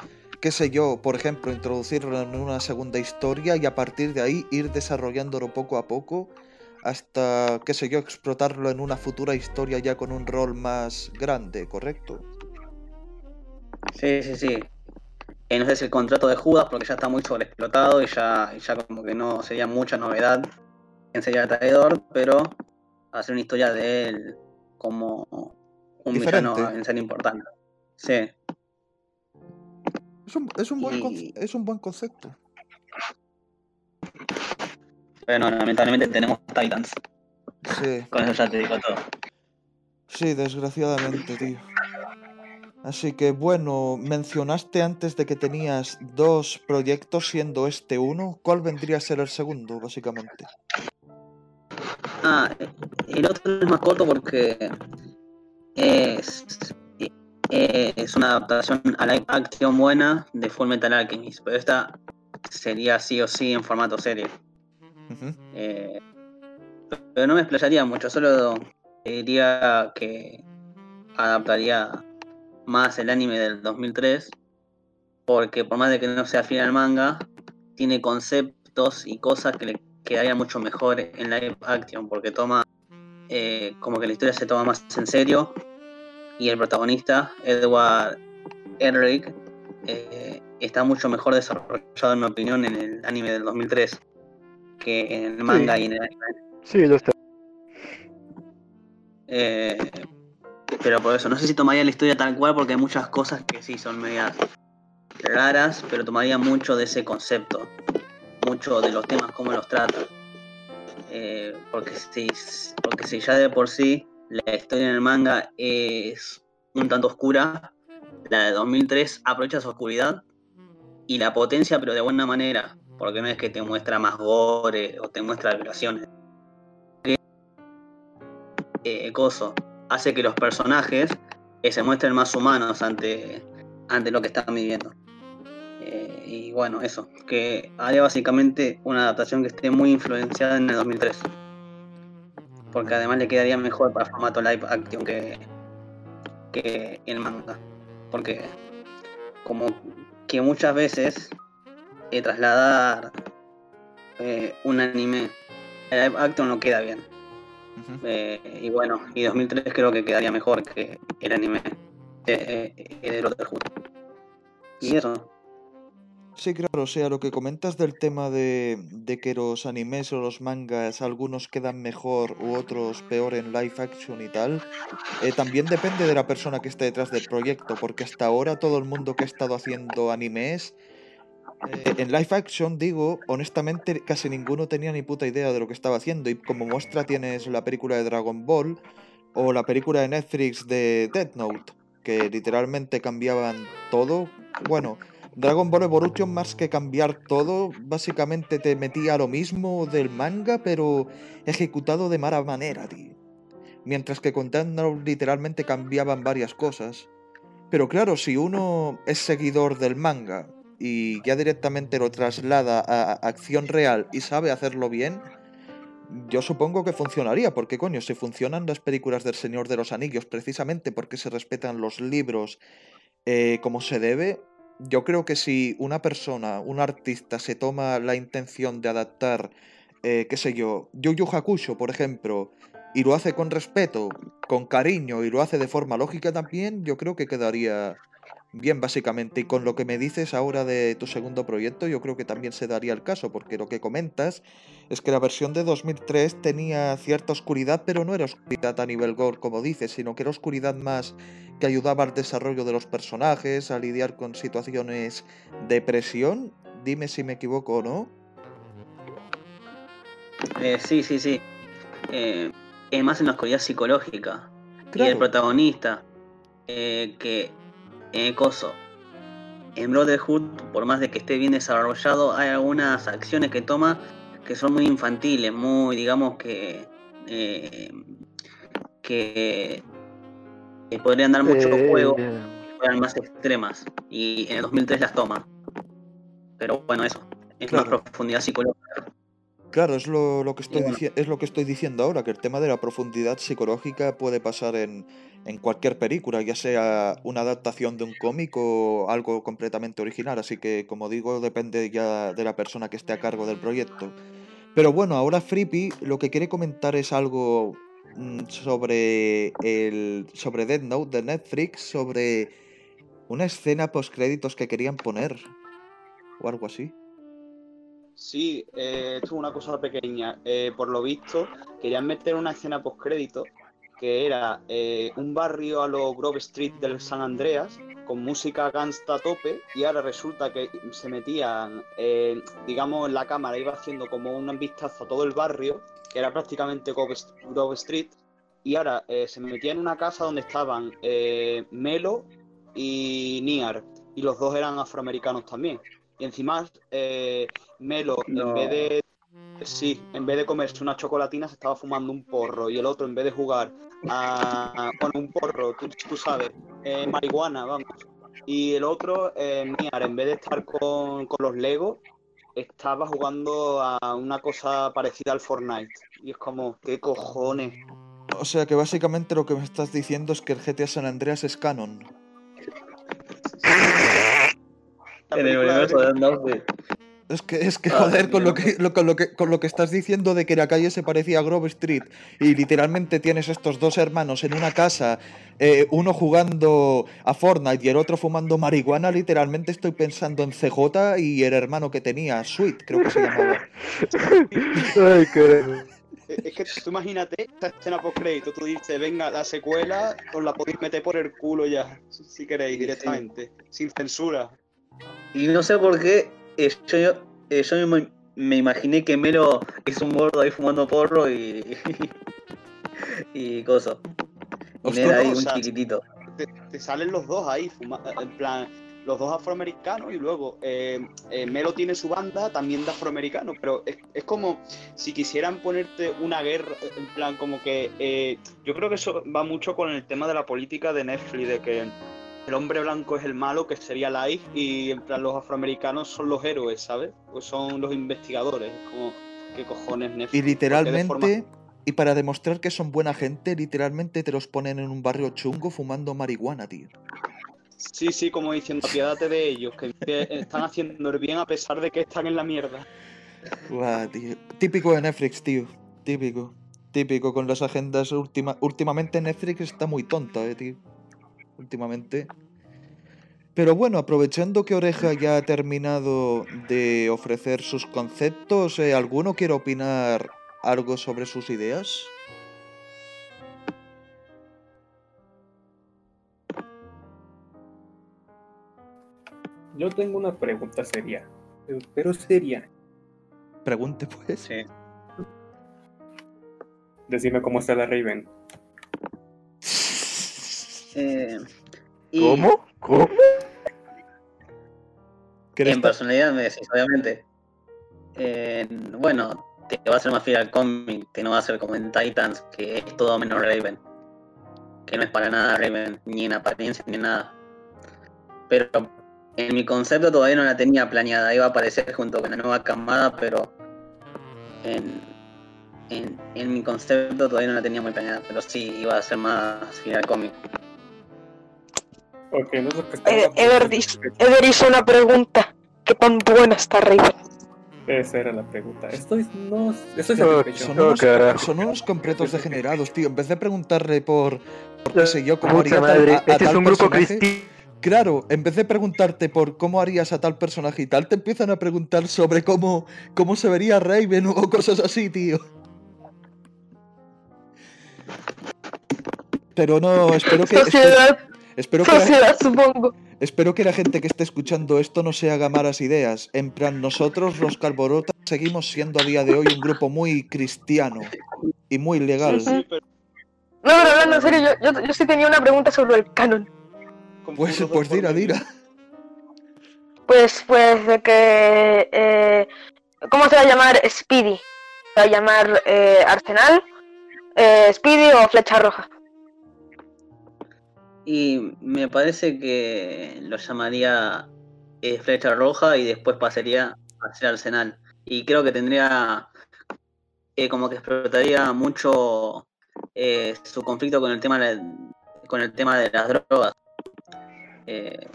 qué sé yo, por ejemplo, introducirlo en una segunda historia y a partir de ahí ir desarrollándolo poco a poco hasta, qué sé yo, explotarlo en una futura historia ya con un rol más grande, ¿correcto? Sí, sí, sí. Eh, el contrato de Judas, porque ya está muy sobreexplotado y ya, y ya como que no sería mucha novedad en sería traidor, pero hacer una historia de él como un villano en ser importante. Sí. Es un, es un, buen, Y- es un buen concepto. Pero no, lamentablemente tenemos Titans. Sí, Con eso ya te digo todo. sí, desgraciadamente, tío. Así que bueno, mencionaste antes de que tenías dos proyectos, siendo este uno. ¿Cuál vendría a ser el segundo, básicamente? Ah, el otro es más corto porque es, es una adaptación a live action buena de Full Metal Alchemist, pero esta sería sí o sí en formato serie. Eh, pero no me explayaría mucho, solo diría que adaptaría más el anime del 2003, porque por más de que no sea fiel al manga, tiene conceptos y cosas que le quedarían mucho mejor en live action, porque toma eh, como que la historia se toma más en serio y el protagonista, Edward Elric, eh, está mucho mejor desarrollado en mi opinión en el anime del 2003 que en el manga y en el anime. Sí, lo está. Eh, pero por eso, no sé si tomaría la historia tal cual porque hay muchas cosas que sí son medias raras, pero tomaría mucho de ese concepto, mucho de los temas, cómo los trata. Eh, porque, si, porque si ya de por sí la historia en el manga es un tanto oscura, la de 2003 aprovecha su oscuridad y la potencia, pero de buena manera, porque no es que te muestra más gore o te muestra violaciones. Eh, hace que los personajes eh, se muestren más humanos ante, ante lo que están viviendo. Eh, y bueno, eso, que haría básicamente una adaptación que esté muy influenciada en el 2003. Porque además le quedaría mejor para formato live action que, que el manga. Porque como que muchas veces eh, trasladar eh, un anime a live action no queda bien. Ujú. Eh, y bueno, y 2003 creo que quedaría mejor que el anime eh, eh, de Brotherhood. Y eso. Sí, claro, o sea, lo que comentas del tema de, de que los animes o los mangas, algunos quedan mejor u otros peor en live action y tal, eh, también depende de la persona que esté detrás del proyecto, porque hasta ahora todo el mundo que ha estado haciendo animes, eh, en live action, digo, honestamente casi ninguno tenía ni puta idea de lo que estaba haciendo, y como muestra tienes la película de Dragon Ball o la película de Netflix de Death Note, que literalmente cambiaban todo, bueno... Dragon Ball Evolution, más que cambiar todo, básicamente te metía lo mismo del manga, pero ejecutado de mala manera, tío. Mientras que con Note literalmente cambiaban varias cosas. Pero claro, si uno es seguidor del manga y ya directamente lo traslada a acción real y sabe hacerlo bien, yo supongo que funcionaría, porque coño, si funcionan las películas del Señor de los Anillos precisamente porque se respetan los libros eh, como se debe, yo creo que si una persona, un artista, se toma la intención de adaptar, eh, qué sé yo, Yu Yu Hakusho, por ejemplo, y lo hace con respeto, con cariño y lo hace de forma lógica también, yo creo que quedaría bien básicamente. Y con lo que me dices ahora de tu segundo proyecto, yo creo que también se daría el caso, porque lo que comentas es que la versión de 2003 tenía cierta oscuridad, pero no era oscuridad a nivel gore, como dices, sino que era oscuridad más que ayudaba al desarrollo de los personajes, a lidiar con situaciones de presión. Dime si me equivoco o no. Eh, sí, sí, sí. Eh, es más en la oscuridad psicológica. Y el protagonista, eh, que eh, Coso, en Brotherhood, por más de que esté bien desarrollado, hay algunas acciones que toma que son muy infantiles, muy, digamos que. que, que podrían dar mucho Eh, juego, fueran más extremas. Y en el 2003 las toma. Pero bueno, eso. Es Claro. más profundidad psicológica. Claro, es lo, lo que estoy bueno. es lo que estoy diciendo ahora, que el tema de la profundidad psicológica puede pasar en, en cualquier película, ya sea una adaptación de un cómic o algo completamente original. Así que, como digo, depende ya de la persona que esté a cargo del proyecto. Pero bueno, ahora Freepy lo que quiere comentar es algo sobre el sobre Death Note de Netflix, sobre una escena post créditos que querían poner o algo así. Sí, eh, esto es una cosa pequeña. Eh, por lo visto, querían meter una escena post-crédito que era eh, un barrio a lo Grove Street del San Andreas con música gangsta a tope y ahora resulta que se metían, eh, digamos, la cámara iba haciendo como un vistazo a todo el barrio, que era prácticamente Grove Street, y ahora eh, se metía en una casa donde estaban eh, Melo y Niar, y los dos eran afroamericanos también. Y encima, eh, Melo, No. en vez de. Sí, en vez de comerse una chocolatina, se estaba fumando un porro. Y el otro, en vez de jugar a. a- bueno, un porro, tú, tú sabes, eh, marihuana, vamos. Y el otro, eh, Niar, en vez de estar con, con los Legos, estaba jugando a una cosa parecida al Fortnite. Y es como, ¿qué cojones? O sea que básicamente lo que me estás diciendo es que el GTA San Andreas es canon. En el universo de-. Es que, es que Ah, joder, con lo que, lo, con, lo que, con lo que estás diciendo de que la calle se parecía a Grove Street y literalmente tienes estos dos hermanos en una casa, eh, uno jugando a Fortnite y el otro fumando marihuana, literalmente estoy pensando en CJ y el hermano que tenía, Sweet, creo que se llamaba. Ay. Eh, Es que tú imagínate esta escena post crédito, tú dices, venga, la secuela os la podéis meter por el culo ya, si queréis, Sí, directamente, sin censura. Y no sé por qué yo, eh, yo me, me imaginé que Melo es un gordo ahí fumando porro y. y cosas. Y Ned ahí o un sea, chiquitito. Te, te salen los dos ahí, fuma- en plan, los dos afroamericanos y luego eh, eh, Melo tiene su banda también de afroamericanos, pero es, es como si quisieran ponerte una guerra, en plan, como que eh, yo creo que eso va mucho con el tema de la política de Netflix, de que el hombre blanco es el malo, que sería Life, y en plan los afroamericanos son los héroes, ¿sabes? Pues son los investigadores, es como, ¿qué cojones Netflix? Y ¿Por qué de literalmente, forma- y para demostrar que son buena gente, literalmente te los ponen en un barrio chungo fumando marihuana, tío. Sí, sí, como diciendo, apiádate de ellos, que están haciendo el bien a pesar de que están en la mierda. Tío. Típico de Netflix, tío. Típico. Típico con las agendas última... Últimamente Netflix está muy tonta, eh, tío. Últimamente. Pero bueno, aprovechando que Oreja ya ha terminado de ofrecer sus conceptos, eh, ¿alguno quiere opinar algo sobre sus ideas? Yo tengo una pregunta seria. pero- seria. Pregunte, pues. Sí. Decime cómo está la Raven. Eh, y ¿Cómo? ¿Cómo? ¿Querés En personalidad me decís, obviamente. Eh, bueno, te va a ser más fiel al cómic, que no va a ser como en Titans, que es todo menos Raven. Que no es para nada Raven, ni en apariencia ni en nada. Pero en mi concepto todavía no la tenía planeada, iba a aparecer junto con la nueva camada, pero en, en, en mi concepto todavía no la tenía muy planeada, pero sí iba a ser más fiel al cómic. Ok, no es lo que estaba Eh, Eder, hizo una pregunta. ¿Qué tan buena está Raven? Esa era la pregunta. Estoy, no, estoy Oh, satisfecho. Son Oh, unos, son unos completos degenerados, tío. En vez de preguntarle por, por qué sé yo, cómo haría tal- a- a este es tal un grupo personaje, cristiano. Claro, en vez de preguntarte por cómo harías a tal personaje y tal, te empiezan a preguntar sobre cómo, cómo se vería Raven o cosas así, tío. Pero no, espero que, espero, Sociedad, espero que, la, supongo. espero que la gente que esté escuchando esto no se haga malas ideas. En plan, nosotros los Calborotas seguimos siendo a día de hoy un grupo muy cristiano y muy legal. Ujú. Sí, pero No, pero hablando en serio, yo, yo, yo sí tenía una pregunta sobre el canon. Pues, pues dira, dira. Pues, pues de que... eh, ¿Cómo se va a llamar Speedy? ¿Se va a llamar eh, Arsenal? Eh, ¿Speedy o Flecha Roja? Y me parece que lo llamaría eh, Flecha Roja y después pasaría a ser Arsenal. Y creo que tendría eh, como que explotaría mucho eh, su conflicto con el tema de, con el tema de las drogas. Eh,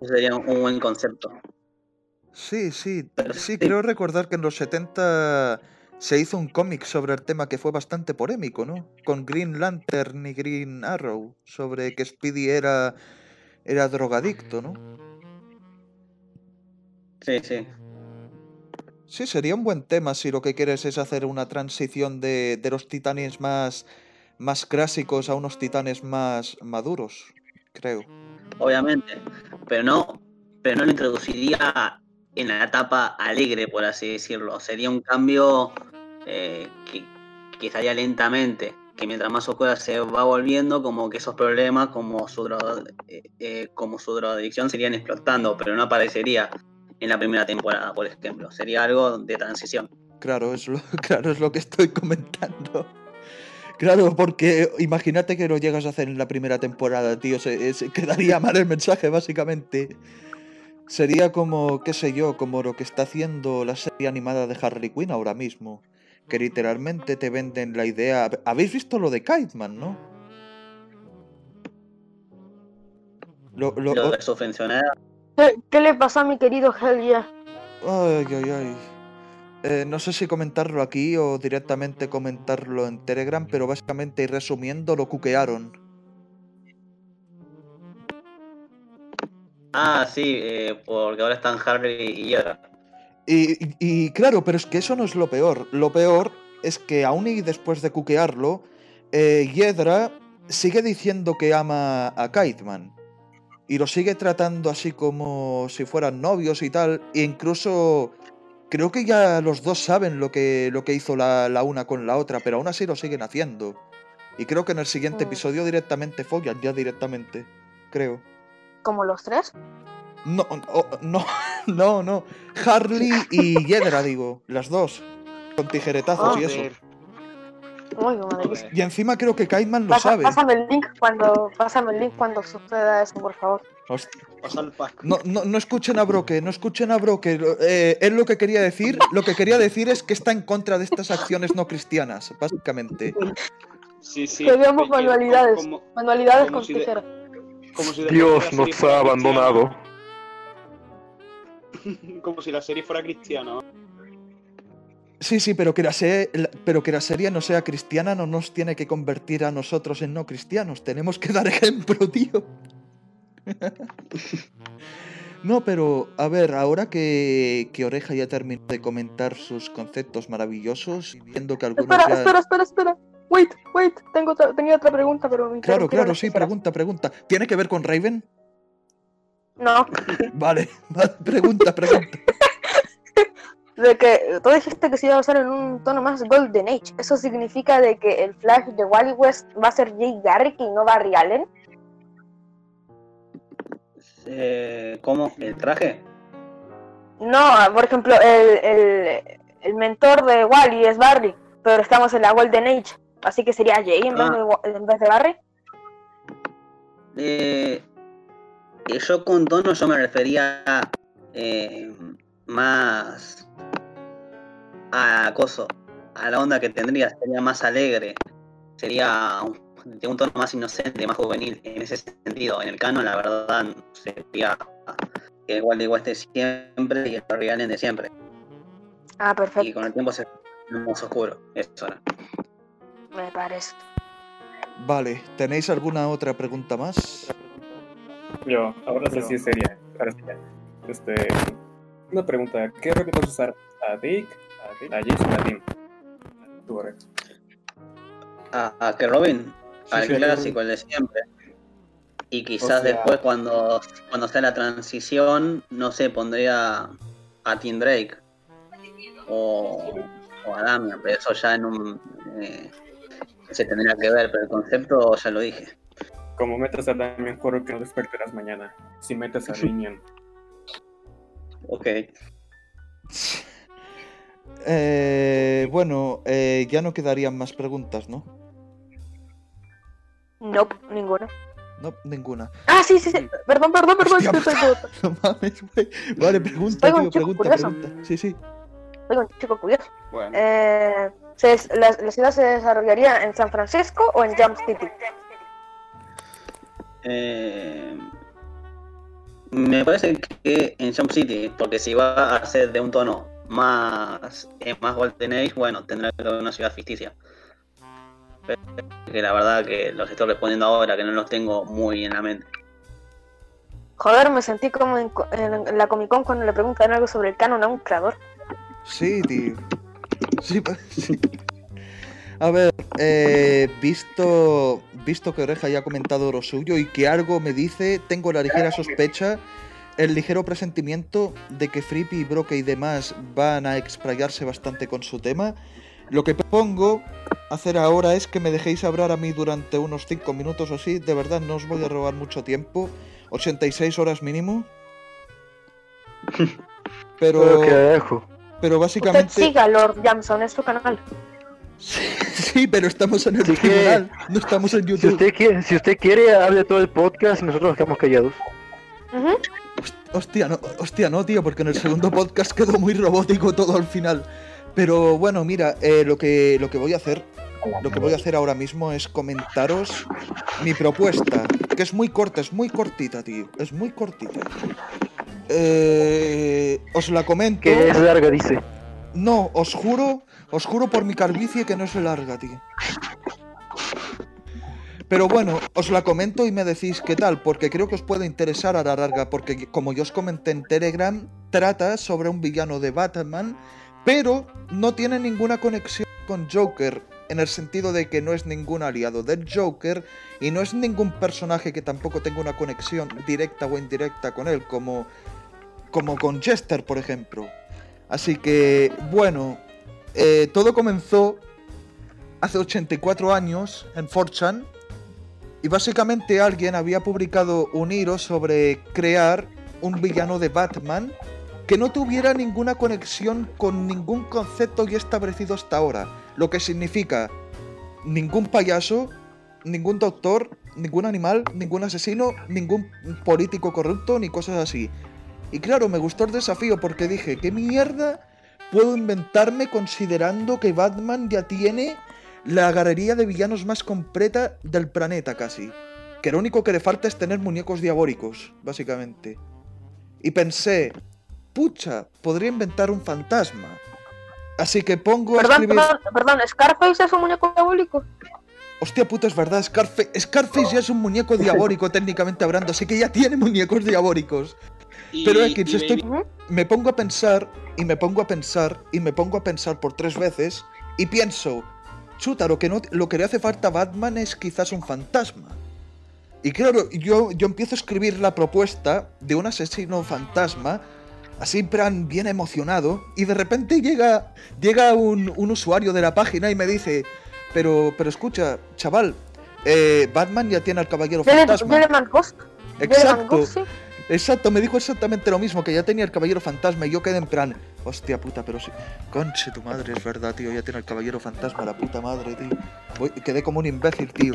ese sería un buen concepto. Sí, sí, sí. creo recordar que en los 70 se hizo un cómic sobre el tema que fue bastante polémico, ¿no? Con Green Lantern y Green Arrow, sobre que Speedy era, era drogadicto, ¿no? Sí, sí. Sí, sería un buen tema si lo que quieres es hacer una transición de, de los titanes más, más clásicos a unos titanes más maduros, creo. Obviamente. Pero no, pero no lo introduciría en la etapa alegre, por así decirlo. Sería un cambio eh, que, que estaría lentamente. Que mientras más oscura se va volviendo, como que esos problemas, como su, dro- eh, eh, como su drogadicción, serían explotando, pero no aparecería en la primera temporada, por ejemplo. Sería algo de transición. Claro, es lo, claro, es lo que estoy comentando. Claro, porque imagínate que lo llegas a hacer en la primera temporada, tío. Se, se quedaría mal el mensaje, básicamente. Sería como, qué sé yo, como lo que está haciendo la serie animada de Harley Quinn ahora mismo. Que literalmente te venden la idea. ¿Habéis visto lo de Kiteman, no? Lo, lo- Lo. ¿Qué, qué le pasó a mi querido Hell yeah? Ay, ay, ay. Eh, no sé si comentarlo aquí o directamente comentarlo en Telegram, pero básicamente y resumiendo lo cuquearon. Ah, sí, eh, porque ahora están Harley y Hiedra. Y, y- y claro, pero es que eso no es lo peor. Lo peor es que aún y después de cuquearlo, eh, Hiedra sigue diciendo que ama a Kiteman. Y lo sigue tratando así como si fueran novios y tal. E incluso creo que ya los dos saben lo que, lo que hizo la, la una con la otra, pero aún así lo siguen haciendo. Y creo que en el siguiente Mm. episodio directamente follan, ya directamente. Creo. ¿Como los tres? No, no, no, no, no. Harley y Hiedra, digo, las dos. Con tijeretazos y eso. Joder, Uy, madre. Y encima creo que Kiteman lo Pasa- sabe. Pásame el link cuando, pásame el link cuando suceda eso, por favor. Host- Pasa el pack. No, no, no escuchen a Broque, no escuchen a Broque. Eh, él lo que quería decir, lo que quería decir es que está en contra de estas acciones no cristianas, básicamente. Sí, sí. Que veamos manualidades. Como, Manualidades Como con si de-. Como si después Dios de la serie nos fuera ha abandonado. cristiana. Como si la serie fuera cristiana. Sí, sí, pero que, la se- pero que la serie no sea cristiana no nos tiene que convertir a nosotros en no cristianos. Tenemos que dar ejemplo, tío. No, pero a ver, ahora que, que Oreja ya terminó de comentar sus conceptos maravillosos y viendo que algunos Espera, ya... espera, espera, espera. Wait, wait. Tengo otra- tenía otra pregunta, pero me Claro, claro, sí, pregunta, pregunta. ¿Tiene que ver con Raven? No, Vale, vale, pregunta, pregunta. de que tú dijiste que se iba a usar en un tono más Golden Age. ¿Eso significa de que el Flash de Wally West va a ser Jay Garrick y no Barry Allen? Eh, ¿Cómo? ¿El traje? No, por ejemplo, el, el, el mentor de Wally es Barry, pero estamos en la Golden Age. Así que sería Jay en, vez, Ah. de, en vez de Barry. Eh, eh, yo con tono yo me refería eh, más a acoso, a la onda que tendría, sería más alegre, sería un, de un tono más inocente, más juvenil en ese sentido. En el canon la verdad sería el Wally West de siempre y el Allen de siempre. Ah, Y perfecto, con el tiempo se más oscuro. Eso era. Me parece. Vale, ¿tenéis alguna otra pregunta más? Yo, ahora sí, sí sería. Ahora sí. Este, una pregunta: ¿qué repito usar? ¿A Dick, a Jason, a Tim? Tú. A, a que Robin, Sí, al sí, clásico, el de siempre. Y quizás O sea- después cuando, cuando sea la transición, no sé, pondría a Tim Drake o, o a Damian, pero eso ya en un eh, se tendría que ver, pero el concepto ya lo dije. Como metas a Damien, juro que no despertarás mañana. Si metes a Minion. Ok. Eh, bueno, eh, ya no quedarían más preguntas, ¿no? Nope, ninguna. No, ninguna. Ah, sí, sí, sí. Perdón, perdón, perdón. Hostia, otra. No mames, güey. Vale, pregunta, tío, chico pregunta, pregunta. Sí, sí. Un chico curioso. Bueno, Eh, se- la, la ciudad se desarrollaría en San Francisco o en Jump City? Eh, me parece que en Jump City, porque si va a ser de un tono más, eh, más Golden Age, bueno, tendrá que ser una ciudad ficticia. Pero que la verdad que los estoy respondiendo ahora, que no los tengo muy en la mente. Joder, me sentí como en, en la Comic Con cuando le preguntan algo sobre el canon a un creador. Sí, tío. Sí, sí. A ver, eh, visto, visto que Oreja ya ha comentado lo suyo y que algo me dice, tengo la ligera sospecha, el ligero presentimiento de que Frippy, Broke y demás van a explayarse bastante con su tema. Lo que propongo hacer ahora es que me dejéis hablar a mí durante unos 5 minutos o así. De verdad, no os voy a robar mucho tiempo. 86 horas mínimo. Pero, Oh, carajo. Pero Usted básicamente... siga Lord Jamson, es su canal. Sí, sí, pero estamos en el que- tribunal, no estamos en Si YouTube. usted quiere, si usted quiere, hable todo el podcast y nosotros nos quedamos callados. Ujú. Hostia, no, hostia, no, tío, porque en el segundo podcast quedó muy robótico todo al final. Pero bueno, mira, eh, lo, que, lo que voy a hacer, lo que voy a hacer ahora mismo es comentaros mi propuesta, que es muy corta, es muy cortita, tío, es muy cortita. Eh, os la comento. Que es larga, dice. No, os juro, os juro por mi calvicie que no es larga, tío. Pero bueno, os la comento y me decís qué tal, porque creo que os puede interesar a la larga, porque como yo os comenté en Telegram, trata sobre un villano de Batman, pero no tiene ninguna conexión con Joker, en el sentido de que no es ningún aliado del Joker y no es ningún personaje que tampoco tenga una conexión directa o indirecta con él, como, como con Jester, por ejemplo. Así que, bueno, eh, todo comenzó hace 84 años en 4chan y básicamente alguien había publicado un hilo sobre crear un villano de Batman que no tuviera ninguna conexión con ningún concepto ya establecido hasta ahora. Lo que significa ningún payaso, ningún doctor, ningún animal, ningún asesino, ningún político corrupto ni cosas así. Y claro, me gustó el desafío porque dije, ¿qué mierda puedo inventarme considerando que Batman ya tiene la galería de villanos más completa del planeta casi. Que lo único que le falta es tener muñecos diabólicos, básicamente. Y pensé, pucha, podría inventar un fantasma. Así que pongo a Perdón, escribir... perdón, perdón, ¿Scarface es un muñeco diabólico? Hostia puta, es verdad, Scarface, Scarface ya es un muñeco diabólico técnicamente hablando, así que ya tiene muñecos diabólicos. Y- Pero estoy- Baby- Me pongo a pensar, y me pongo a pensar, y me pongo a pensar por tres veces, y pienso, chuta, lo que, no, lo que le hace falta a Batman es quizás un fantasma. Y claro, yo, yo empiezo a escribir la propuesta de un asesino fantasma, así plan bien emocionado, y de repente llega, llega un, un usuario de la página y me dice, pero, pero escucha, chaval, eh, Batman ya tiene al caballero fantasma. Exacto. Exacto, me dijo exactamente lo mismo, que ya tenía el caballero fantasma y yo quedé en plan, hostia puta, pero sí, conche tu madre, es verdad, tío, ya tiene el caballero fantasma, la puta madre, tío. Quedé como un imbécil, tío.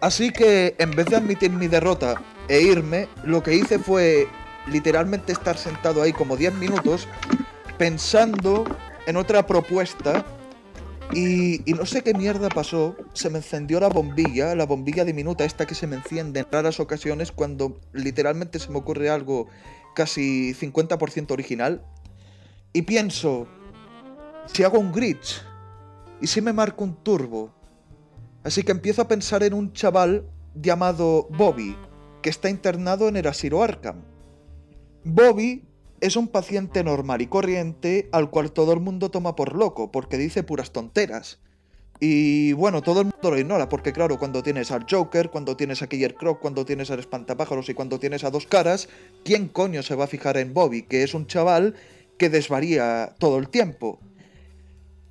Así que, en vez de admitir mi derrota e irme, lo que hice fue literalmente estar sentado ahí como 10 minutos pensando en otra propuesta y, y no sé qué mierda pasó, se me encendió la bombilla, la bombilla diminuta esta que se me enciende en raras ocasiones cuando literalmente se me ocurre algo casi 50% original. Y pienso, si hago un glitch, y si me marco un turbo. Así que empiezo a pensar en un chaval llamado Bobby, que está internado en el asilo Arkham. Bobby es un paciente normal y corriente al cual todo el mundo toma por loco porque dice puras tonteras. Y bueno, todo el mundo lo ignora porque claro, cuando tienes al Joker, cuando tienes a Killer Croc, cuando tienes al Espantapájaros y cuando tienes a Dos Caras, ¿quién coño se va a fijar en Bobby? Que es un chaval que desvaría todo el tiempo.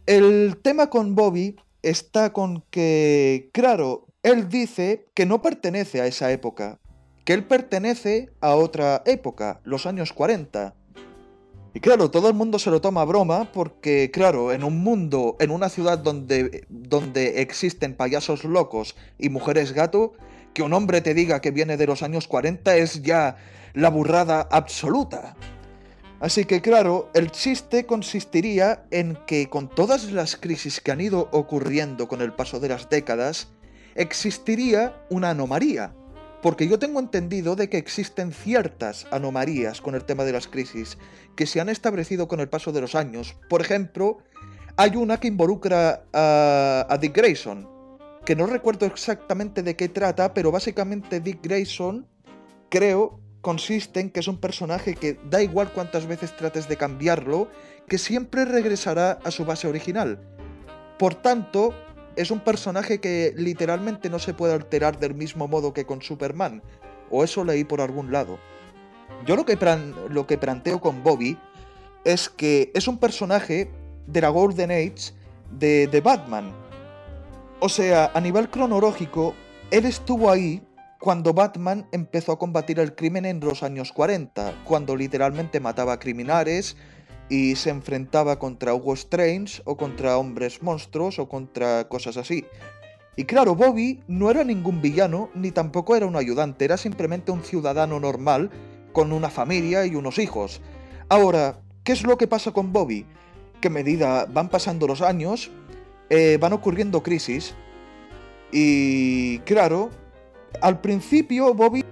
El tema con Bobby está con que, claro, él dice que no pertenece a esa época, que él pertenece a otra época, los años 40. Y claro, todo el mundo se lo toma a broma porque, claro, en un mundo, en una ciudad donde, donde existen payasos locos y mujeres gato, que un hombre te diga que viene de los años 40 es ya la burrada absoluta. Así que claro, el chiste consistiría en que con todas las crisis que han ido ocurriendo con el paso de las décadas, existiría una anomalía. Porque yo tengo entendido de que existen ciertas anomalías con el tema de las crisis que se han establecido con el paso de los años. Por ejemplo, hay una que involucra a, a Dick Grayson, que no recuerdo exactamente de qué trata, pero básicamente Dick Grayson, creo, consiste en que es un personaje que da igual cuántas veces trates de cambiarlo, que siempre regresará a su base original. Por tanto, es un personaje que literalmente no se puede alterar del mismo modo que con Superman, o eso leí por algún lado. Yo lo que, lo que planteo con Bobby es que es un personaje de la Golden Age de, de Batman. O sea, a nivel cronológico, él estuvo ahí cuando Batman empezó a combatir el crimen en los años 40, cuando literalmente mataba a criminales y se enfrentaba contra Hugo Strange o contra hombres monstruos o contra cosas así. Y claro, Bobby no era ningún villano ni tampoco era un ayudante, era simplemente un ciudadano normal con una familia y unos hijos. Ahora, ¿qué es lo que pasa con Bobby? Que medida van pasando los años, eh, van ocurriendo crisis. Y claro, al principio Bobby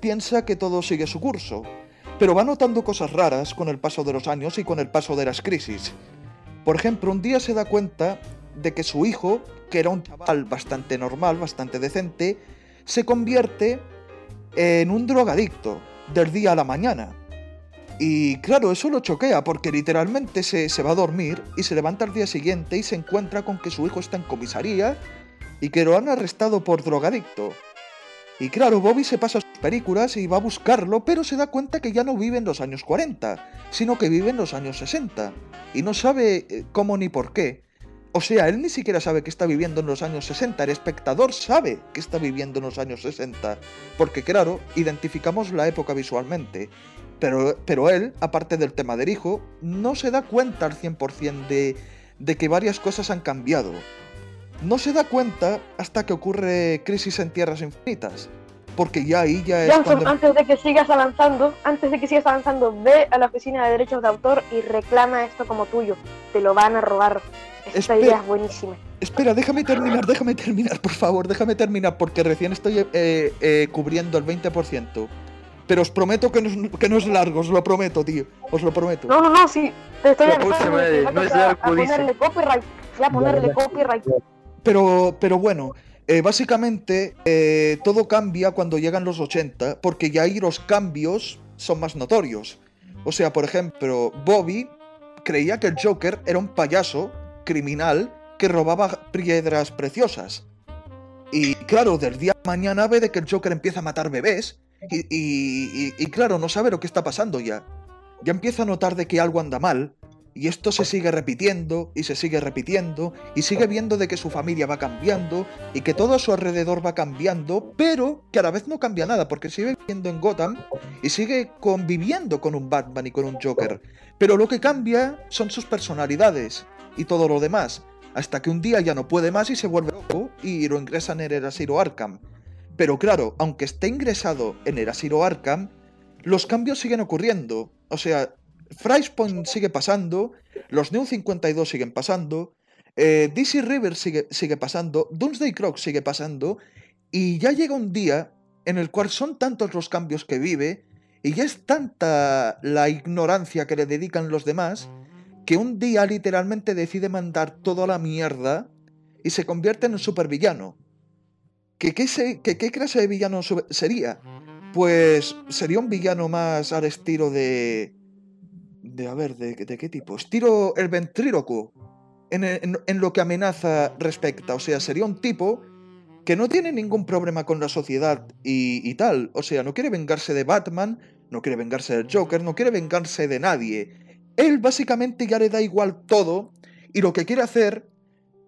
piensa que todo sigue su curso, pero va notando cosas raras con el paso de los años y con el paso de las crisis. Por ejemplo, un día se da cuenta de que su hijo, que era un chaval bastante normal, bastante decente, se convierte en un drogadicto del día a la mañana. Y claro, eso lo choquea porque literalmente se, se, va a dormir y se levanta al día siguiente y se encuentra con que su hijo está en comisaría y que lo han arrestado por drogadicto. Y claro, Bobby se pasa sus películas y va a buscarlo, pero se da cuenta que ya no vive en los años 40, sino que vive en los años 60. Y no sabe eh, cómo ni por qué. O sea, él ni siquiera sabe que está viviendo en los años 60, el espectador sabe que está viviendo en los años 60, porque claro, identificamos la época visualmente. Pero, pero él, aparte del tema del hijo, no se da cuenta al 100% de, de que varias cosas han cambiado. No se da cuenta hasta que ocurre Crisis en Tierras Infinitas. Porque ya ahí ya es. Johnson, cuando- antes de que sigas avanzando, antes de que sigas avanzando, ve a la oficina de derechos de autor y reclama esto como tuyo. Te lo van a robar. Esta idea es buenísima. Espera, déjame terminar, déjame terminar, por favor, déjame terminar, porque recién estoy eh, eh, cubriendo el 20%. Pero os prometo que no, es, que no es largo, os lo prometo, tío. Os lo prometo. No, no, no, sí. Te estoy avisando. a no es largo, a dice. ponerle copyright. Voy a ponerle copyright. Pero, pero bueno, eh, básicamente eh, todo cambia cuando llegan los 80, porque ya ahí los cambios son más notorios. O sea, por ejemplo, Bobby creía que el Joker era un payaso criminal que robaba piedras preciosas. Y claro, del día la mañana ve de que el Joker empieza a matar bebés. Y, y- y- y claro, no sabe lo que está pasando ya. Ya empieza a notar de que algo anda mal. Y esto se sigue repitiendo y se sigue repitiendo y sigue viendo de que su familia va cambiando y que todo a su alrededor va cambiando, pero que a la vez no cambia nada porque sigue viviendo en Gotham y sigue conviviendo con un Batman y con un Joker. Pero lo que cambia son sus personalidades y todo lo demás, hasta que un día ya no puede más y se vuelve loco y lo ingresan en el asilo Arkham. Pero claro, aunque esté ingresado en el asilo Arkham, los cambios siguen ocurriendo. O sea, Flashpoint sigue pasando, los New 52 siguen pasando, eh, DC River sigue, sigue pasando, Doomsday Clock sigue pasando, y ya llega un día en el cual son tantos los cambios que vive, y ya es tanta la ignorancia que le dedican los demás, que un día literalmente decide mandar todo a la mierda y se convierte en un supervillano. ¿Qué, qué, se- qué- clase de villano sería? Pues sería un villano más al estilo de... De, a ver, ¿de, qué tipo? Estilo el ventríloco. En, en- en lo que amenaza respecta. O sea, sería un tipo que no tiene ningún problema con la sociedad y, y tal. O sea, no quiere vengarse de Batman, no quiere vengarse del Joker, no quiere vengarse de nadie. Él básicamente ya le da igual todo y lo que quiere hacer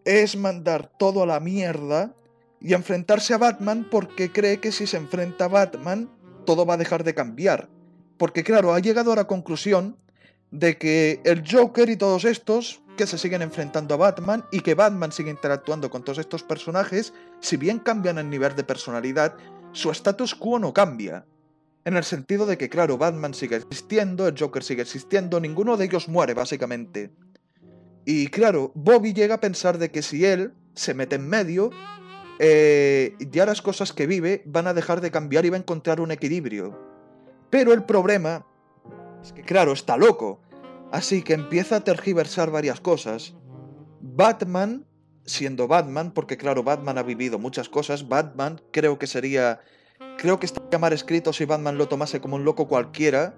es mandar todo a la mierda y enfrentarse a Batman porque cree que si se enfrenta a Batman todo va a dejar de cambiar. Porque claro, ha llegado a la conclusión de que el Joker y todos estos que se siguen enfrentando a Batman y que Batman sigue interactuando con todos estos personajes, si bien cambian el nivel de personalidad, su status quo no cambia. En el sentido de que, claro, Batman sigue existiendo, el Joker sigue existiendo, ninguno de ellos muere, básicamente. Y claro, Bobby llega a pensar de que si él se mete en medio, eh, ya las cosas que vive van a dejar de cambiar y va a encontrar un equilibrio. Pero el problema es que, claro, está loco. Así que empieza a tergiversar varias cosas. Batman, siendo Batman, porque claro, Batman ha vivido muchas cosas, Batman creo que sería... Creo que estaría mal escrito si Batman lo tomase como un loco cualquiera.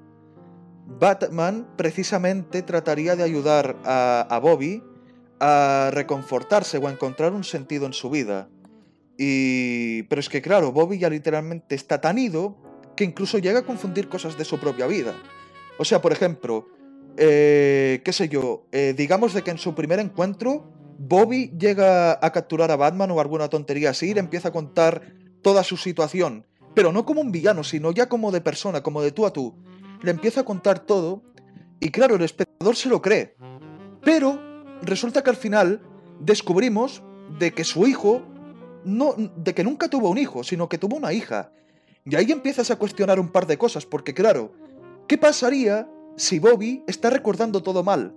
Batman precisamente trataría de ayudar a, a Bobby a reconfortarse o a encontrar un sentido en su vida. Y... Pero es que claro, Bobby ya literalmente está tan ido que incluso llega a confundir cosas de su propia vida. O sea, por ejemplo, eh, qué sé yo, eh, digamos de que en su primer encuentro Bobby llega a capturar a Batman o alguna tontería así y le empieza a contar toda su situación, pero no como un villano, sino ya como de persona, como de tú a tú. Le empieza a contar todo y claro, el espectador se lo cree. Pero resulta que al final descubrimos de que su hijo no de que nunca tuvo un hijo, sino que tuvo una hija. Y ahí empiezas a cuestionar un par de cosas, porque claro, ¿qué pasaría si Bobby está recordando todo mal?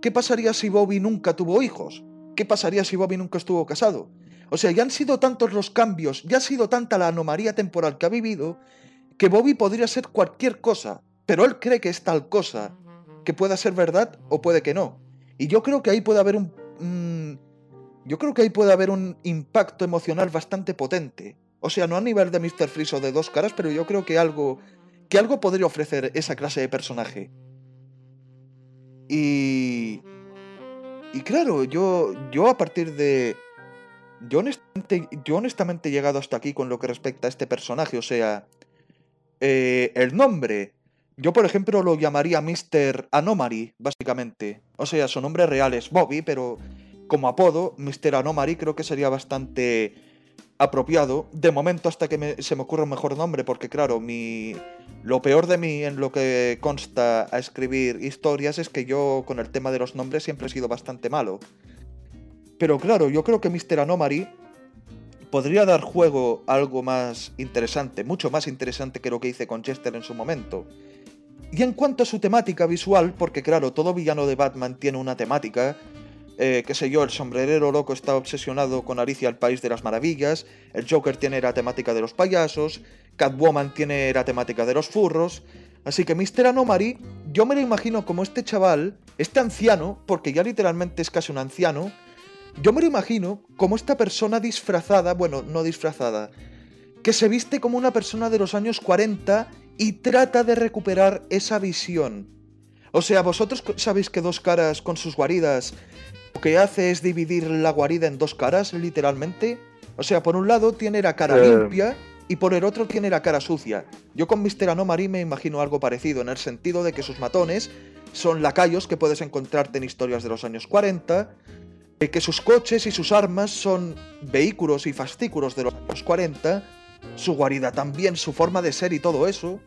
¿Qué pasaría si Bobby nunca tuvo hijos? ¿Qué pasaría si Bobby nunca estuvo casado? O sea, ya han sido tantos los cambios, ya ha sido tanta la anomalía temporal que ha vivido, que Bobby podría ser cualquier cosa, pero él cree que es tal cosa, que pueda ser verdad o puede que no. Y yo creo que ahí puede haber un... mm, yo creo que ahí puede haber un impacto emocional bastante potente. O sea, no a nivel de Mr. Freeze o de dos caras, pero yo creo que algo, que algo podría ofrecer esa clase de personaje. Y... Y claro, yo, yo a partir de... Yo honestamente, yo honestamente he llegado hasta aquí con lo que respecta a este personaje. O sea, eh, el nombre. Yo, por ejemplo, lo llamaría Mr. Anomaly, básicamente. O sea, su nombre real es Bobby, pero como apodo, Mr. Anomaly creo que sería bastante apropiado. De momento, hasta que me- se me ocurra un mejor nombre, porque claro, mi, lo peor de mí en lo que consta a escribir historias es que yo con el tema de los nombres siempre he sido bastante malo. Pero claro, yo creo que Mr. Anomaly podría dar juego a algo más interesante, mucho más interesante que lo que hice con Chester en su momento. Y en cuanto a su temática visual, porque claro, todo villano de Batman tiene una temática, eh, qué sé yo, el sombrerero loco está obsesionado con Alicia al País de las Maravillas, el Joker tiene la temática de los payasos, Catwoman tiene la temática de los furros, así que Mr. Anomaly, yo me lo imagino como este chaval, este anciano, porque ya literalmente es casi un anciano, yo me lo imagino como esta persona disfrazada, bueno, no disfrazada, que se viste como una persona de los años 40 y trata de recuperar esa visión. O sea, vosotros sabéis que dos caras con sus guaridas que hace es dividir la guarida en dos caras, literalmente. O sea, por un lado tiene la cara Eh. limpia y por el otro tiene la cara sucia. Yo con Mr. Anomaly me imagino algo parecido, en el sentido de que sus matones son lacayos que puedes encontrarte en historias de los años 40, eh, que sus coches y sus armas son vehículos y fascículos de los años 40, su guarida también, su forma de ser y todo eso,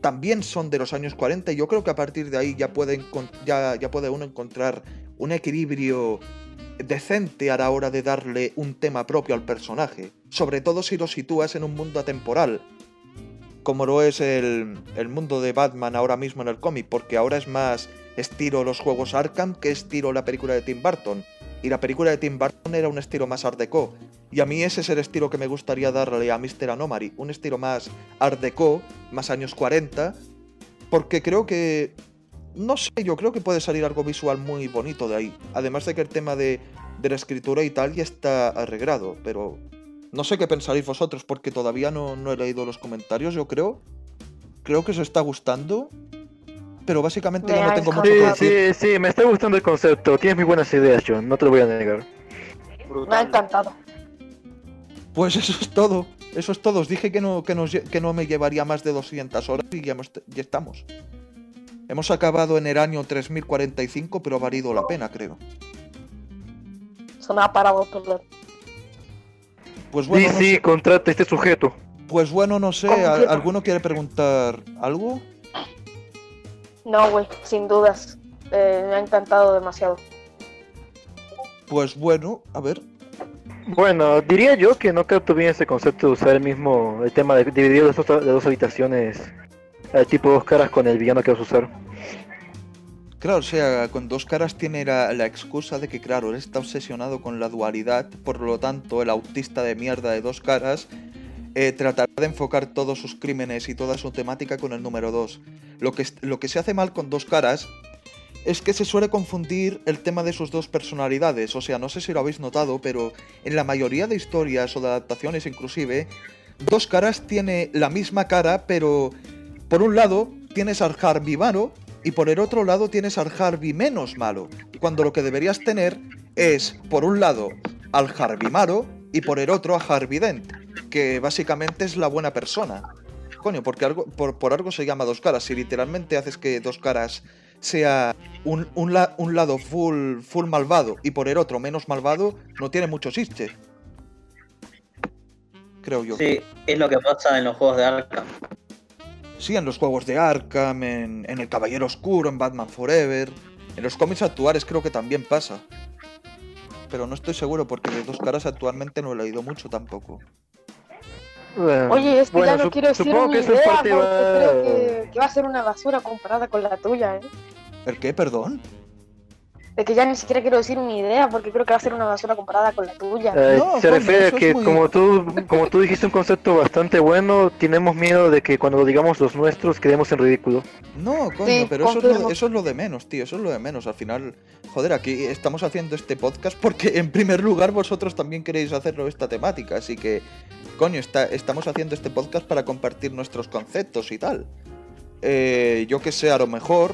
también son de los años 40 y yo creo que a partir de ahí ya puede, ya puede uno encontrar un equilibrio decente a la hora de darle un tema propio al personaje, sobre todo si lo sitúas en un mundo atemporal, como lo es el, el mundo de Batman ahora mismo en el cómic, porque ahora es más estilo los juegos Arkham que estilo la película de Tim Burton. Y la película de Tim Burton era un estilo más art deco. Y a mí ese es el estilo que me gustaría darle a Mr. Anomaly, un estilo más art deco, más años 40, porque creo que no sé, yo creo que puede salir algo visual muy bonito de ahí. Además de que el tema de, de la escritura y tal ya está arreglado, pero no sé qué pensaréis vosotros porque todavía no, no he leído los comentarios, yo creo. Creo que os está gustando, pero básicamente Me yo no tengo mucho Sí, que decir. sí, sí, me está gustando el concepto. Tienes muy buenas ideas, John, no te lo voy a negar. Me ha encantado. Pues eso es todo. Eso es todo. Os dije que no, que nos que no me llevaría más de 200 horas y ya, hemos- ya estamos. Hemos acabado en el año 3045, pero ha valido la pena, creo. Se me ha parado todo. Pues bueno, no DC, sé- contrata a este sujeto. Pues bueno, no sé, ¿Cómo ¿al- que- ¿alguno quiere preguntar algo? No, güey, sin dudas. Eh, me ha encantado demasiado. Pues bueno, a ver. Bueno, diría yo que no capto bien ese concepto de usar el mismo, el tema de dividir las dos habitaciones, eh, tipo dos caras con el villano que vas a usar. Claro, o sea, con dos caras tiene la, excusa de que, claro, él está obsesionado con la dualidad, por lo tanto, el autista de mierda de dos caras eh, tratará de enfocar todos sus crímenes y toda su temática con el número 2. Lo que, lo que se hace mal con dos caras es que se suele confundir el tema de sus dos personalidades. O sea, no sé si lo habéis notado, pero en la mayoría de historias o de adaptaciones inclusive, dos caras tiene la misma cara, pero por un lado tienes al Harvey malo y por el otro lado tienes al Harvey menos malo. Cuando lo que deberías tener es, por un lado, al Harvey malo y por el otro a Harvey Dent, que básicamente es la buena persona. Coño, porque por, algo se llama dos caras. Si literalmente haces que dos caras sea un lado full, full malvado y por el otro menos malvado, no tiene mucho chiste. Creo yo. Sí, es lo que pasa en los juegos de Arkham. Sí, en los juegos de Arkham, en, en El Caballero Oscuro, en Batman Forever. En los cómics actuales creo que también pasa. Pero no estoy seguro porque de dos caras actualmente no he leído mucho tampoco. Oye, es que bueno, ya no quiero decir supongo mi que idea parte porque va- creo que, que va a ser una basura comparada con la tuya, ¿eh? ¿El qué? Perdón. De que ya ni siquiera quiero decir mi idea porque creo que va a ser una basura comparada con la tuya. Eh, No, se refiere a es que muy- como tú como tú dijiste un concepto bastante bueno, tenemos miedo de que cuando lo digamos los nuestros quedemos en ridículo. No, coño, Sí, pero eso es, lo, confirmo. eso es lo de menos, tío, eso es lo de menos. Al final, joder, aquí estamos haciendo este podcast porque en primer lugar vosotros también queréis hacerlo esta temática, así que, coño, está, estamos haciendo este podcast para compartir nuestros conceptos y tal. Eh, yo que sé, a lo mejor,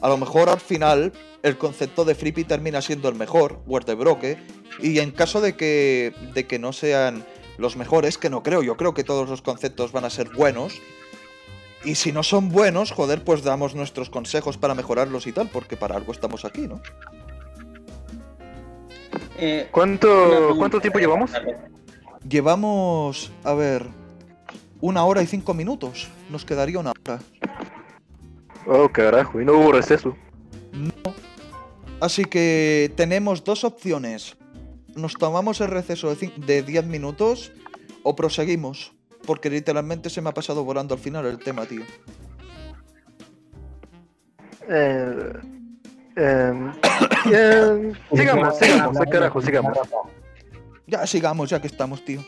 a lo mejor al final el concepto de Flippy termina siendo el mejor, Word de Broque, y en caso de que, de que no sean los mejores, que no creo, yo creo que todos los conceptos van a ser buenos, y si no son buenos, joder, pues damos nuestros consejos para mejorarlos y tal, porque para algo estamos aquí, ¿no? Eh, ¿Cuánto cuánto tiempo llevamos? Llevamos, a ver, una hora y cinco minutos. Nos quedaría una hora. Oh, carajo, y no hubo receso. Así que tenemos dos opciones. Nos tomamos el receso de cin- de 10 minutos o proseguimos. Porque literalmente se me ha pasado volando al final el tema, tío. Eh, em, eh, sigamos, sigamos, eh, carajo, sigamos. Ya sigamos, ya que estamos, tío.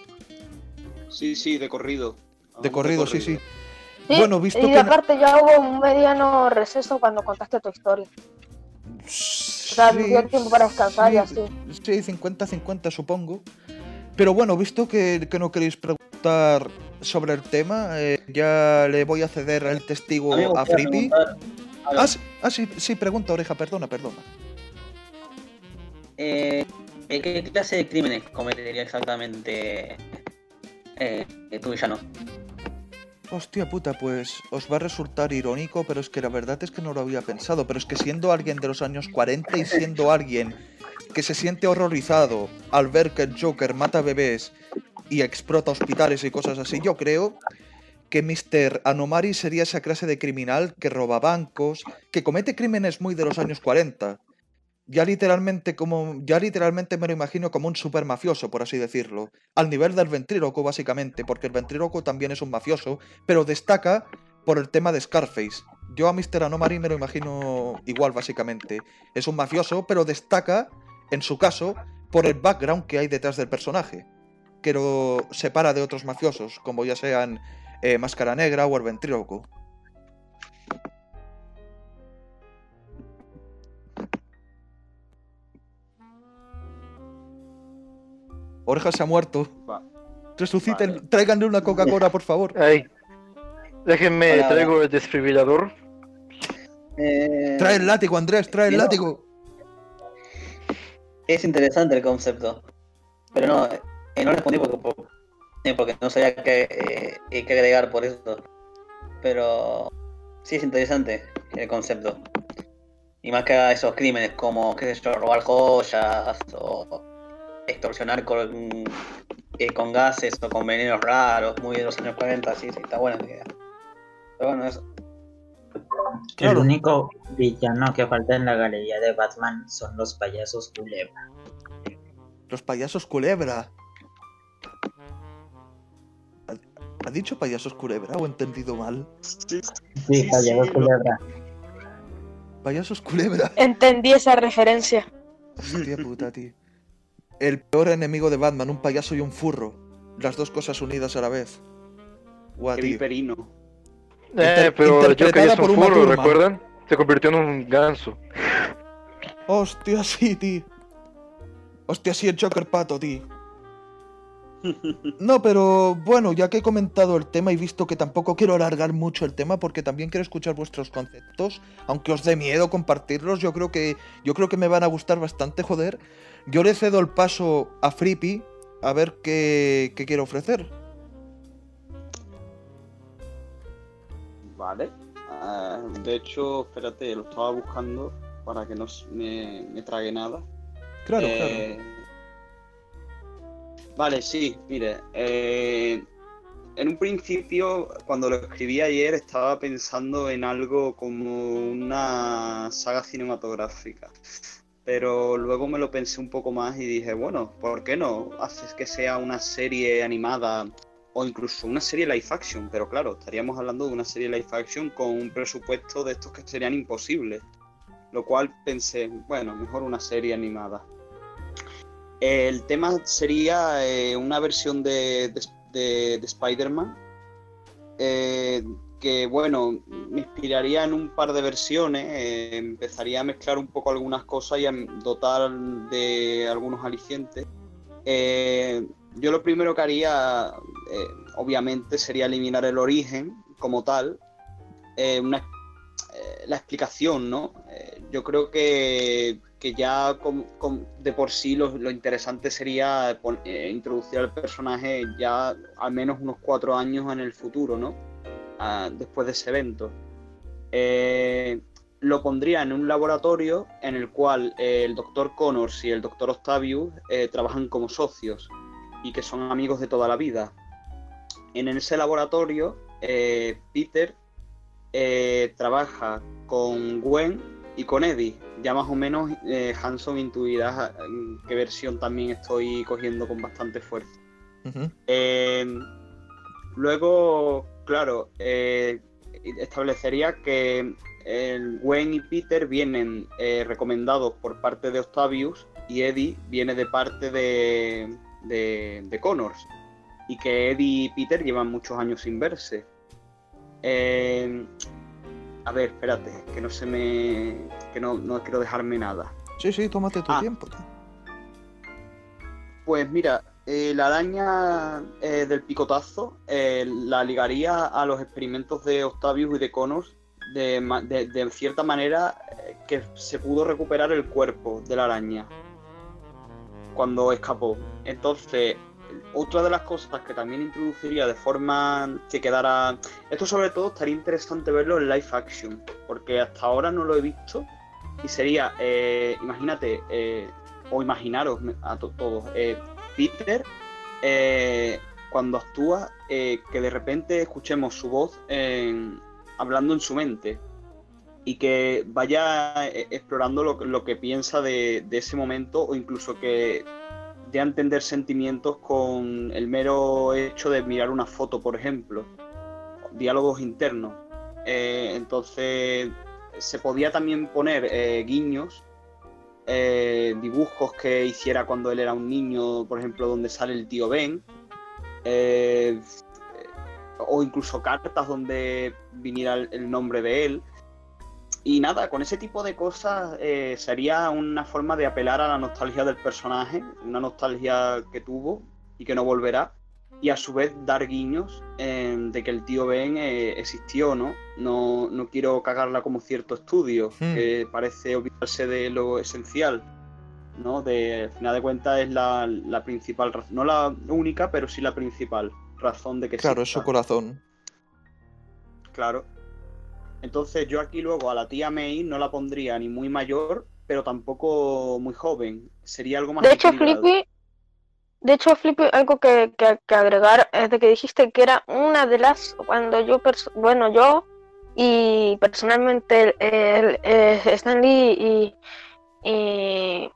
Sí, sí, de corrido. De Vamos corrido, sí, sí. Sí, Bueno, visto y que... aparte ya hubo un mediano receso cuando contaste tu historia. O sea, dio tiempo para descansar y así. Sí, 50-50 supongo. Pero bueno, visto que, que no queréis preguntar sobre el tema, eh, ya le voy a ceder el testigo a Frippy. Ah, sí, ah, sí, sí, pregunta, oreja, perdona, perdona. Eh, eh, ¿Qué clase de crímenes cometería exactamente eh, tu villano? Hostia puta, pues os va a resultar irónico, pero es que la verdad es que no lo había pensado. Pero es que siendo alguien de los años 40 y siendo alguien que se siente horrorizado al ver que el Joker mata bebés y explota hospitales y cosas así, yo creo que Mr. Anomari sería esa clase de criminal que roba bancos, que comete crímenes muy de los años 40. Ya literalmente como ya literalmente me lo imagino como un super mafioso, por así decirlo, al nivel del ventríloco básicamente, porque el ventríloco también es un mafioso, pero destaca por el tema de Scarface. Yo a Mr. Anomari me lo imagino igual básicamente. Es un mafioso, pero destaca en su caso por el background que hay detrás del personaje, que lo separa de otros mafiosos, como ya sean eh, Máscara Negra o el ventríloco. Oreja se ha muerto. Va. Resuciten, Vale. tráiganle una Coca-Cola, por favor. Ay, déjenme, Hola, traigo el desfibrilador. Eh, Trae el látigo, Andrés, trae el látigo. Es interesante el concepto. Pero no, eh, no respondí porque, eh, porque no sabía qué, eh, qué agregar por eso. Pero sí es interesante el concepto. Y más que esos crímenes como, qué sé yo, robar joyas o extorsionar con, eh, con gases o con venenos raros, muy de los años 40, sí, sí, está buena la idea. Pero bueno, eso. Claro. El único villano que falta en la galería de Batman son los payasos culebra. Los payasos culebra. ¿Ha, ha dicho payasos culebra o he entendido mal? Sí, payasos culebra. Payasos culebra. Entendí esa referencia. Hostia puta, tío. El peor enemigo de Batman, un payaso y un furro. Las dos cosas unidas a la vez. Guau, Qué viperino. Eh, pero yo que es un furro. ¿recuerdan? Se convirtió en un ganso. Hostia, sí, tío. Hostia, sí, el Joker pato, tío. No, pero bueno, ya que he comentado el tema y visto que tampoco quiero alargar mucho el tema porque también quiero escuchar vuestros conceptos, aunque os dé miedo compartirlos, yo creo que yo creo que me van a gustar bastante, joder. Yo le cedo el paso a Frippy a ver qué, qué quiere ofrecer. Vale. Ah, de hecho, espérate, lo estaba buscando para que no me, me trague nada. Claro, Eh, Vale, sí, mire. eh, en un principio, cuando lo escribí ayer, estaba pensando en algo como una saga cinematográfica. Pero luego me lo pensé un poco más y dije, bueno, ¿por qué no haces que sea una serie animada o incluso una serie live action, pero claro, estaríamos hablando de una serie live action con un presupuesto de estos que serían imposibles, lo cual pensé, bueno, mejor una serie animada. El tema sería eh, una versión de, de, de- de Spider-Man, eh, que bueno, me inspiraría en un par de versiones, eh, empezaría a mezclar un poco algunas cosas y a dotar de algunos alicientes. Yo lo primero que haría, obviamente, sería eliminar el origen como tal, una- la explicación, ¿no? Yo creo que, que ya de por sí lo, interesante sería eh, introducir al personaje ya al menos unos cuatro años en el futuro, ¿no? Ah, después de ese evento. Eh, lo pondría en un laboratorio en el cual eh, el doctor Connors y el doctor Octavius trabajan como socios y que son amigos de toda la vida. En ese laboratorio, Peter trabaja con Gwen y con Eddie. Ya más o menos eh, Hanson intuirá en qué versión también estoy cogiendo con bastante fuerza. Eh, luego, claro, eh, establecería que el Gwen y Peter vienen recomendados por parte de Octavius y Eddie viene de parte de, de, de Connors. Y que Eddie y Peter llevan muchos años sin verse. A ver, espérate, que no se me. que no, no quiero dejarme nada. Sí, sí, tómate tu Ah. tiempo. tío. Pues mira, eh, la araña eh, del picotazo eh, la ligaría a los experimentos de Octavius y de Connors de, de- de cierta manera que se pudo recuperar el cuerpo de la araña cuando escapó. Entonces, otra de las cosas que también introduciría de forma que quedara... Esto sobre todo estaría interesante verlo en live action, porque hasta ahora no lo he visto y sería, eh, imagínate, eh, o imaginaros a to- todos, eh, Peter cuando actúa, que de repente escuchemos su voz hablando en su mente y que vaya explorando lo, lo que piensa de, de ese momento o incluso que a entender sentimientos con el mero hecho de mirar una foto, por ejemplo, diálogos internos. Eh, entonces se podía también poner eh, guiños eh, dibujos que hiciera cuando él era un niño, por ejemplo, donde sale el tío Ben, o incluso cartas donde viniera el nombre de él. Y nada, con ese tipo de cosas eh, sería una forma de apelar a la nostalgia del personaje, una nostalgia que tuvo y que no volverá, y a su vez dar guiños eh, de que el tío Ben eh, existió, ¿no? ¿no? No quiero cagarla como cierto estudio, Hmm. que parece olvidarse de lo esencial, ¿no? De, al final de cuentas es la, la principal razón, no la única, pero sí la principal razón de que Claro, es su exista. corazón. Claro. Entonces yo aquí luego a la tía May no la pondría ni muy mayor, pero tampoco muy joven. Sería algo más De hecho. Flippy, de hecho, Flippy, algo que, que- que agregar es de que dijiste que era una de las, cuando yo, bueno, yo y personalmente el, el- Stan Lee y, y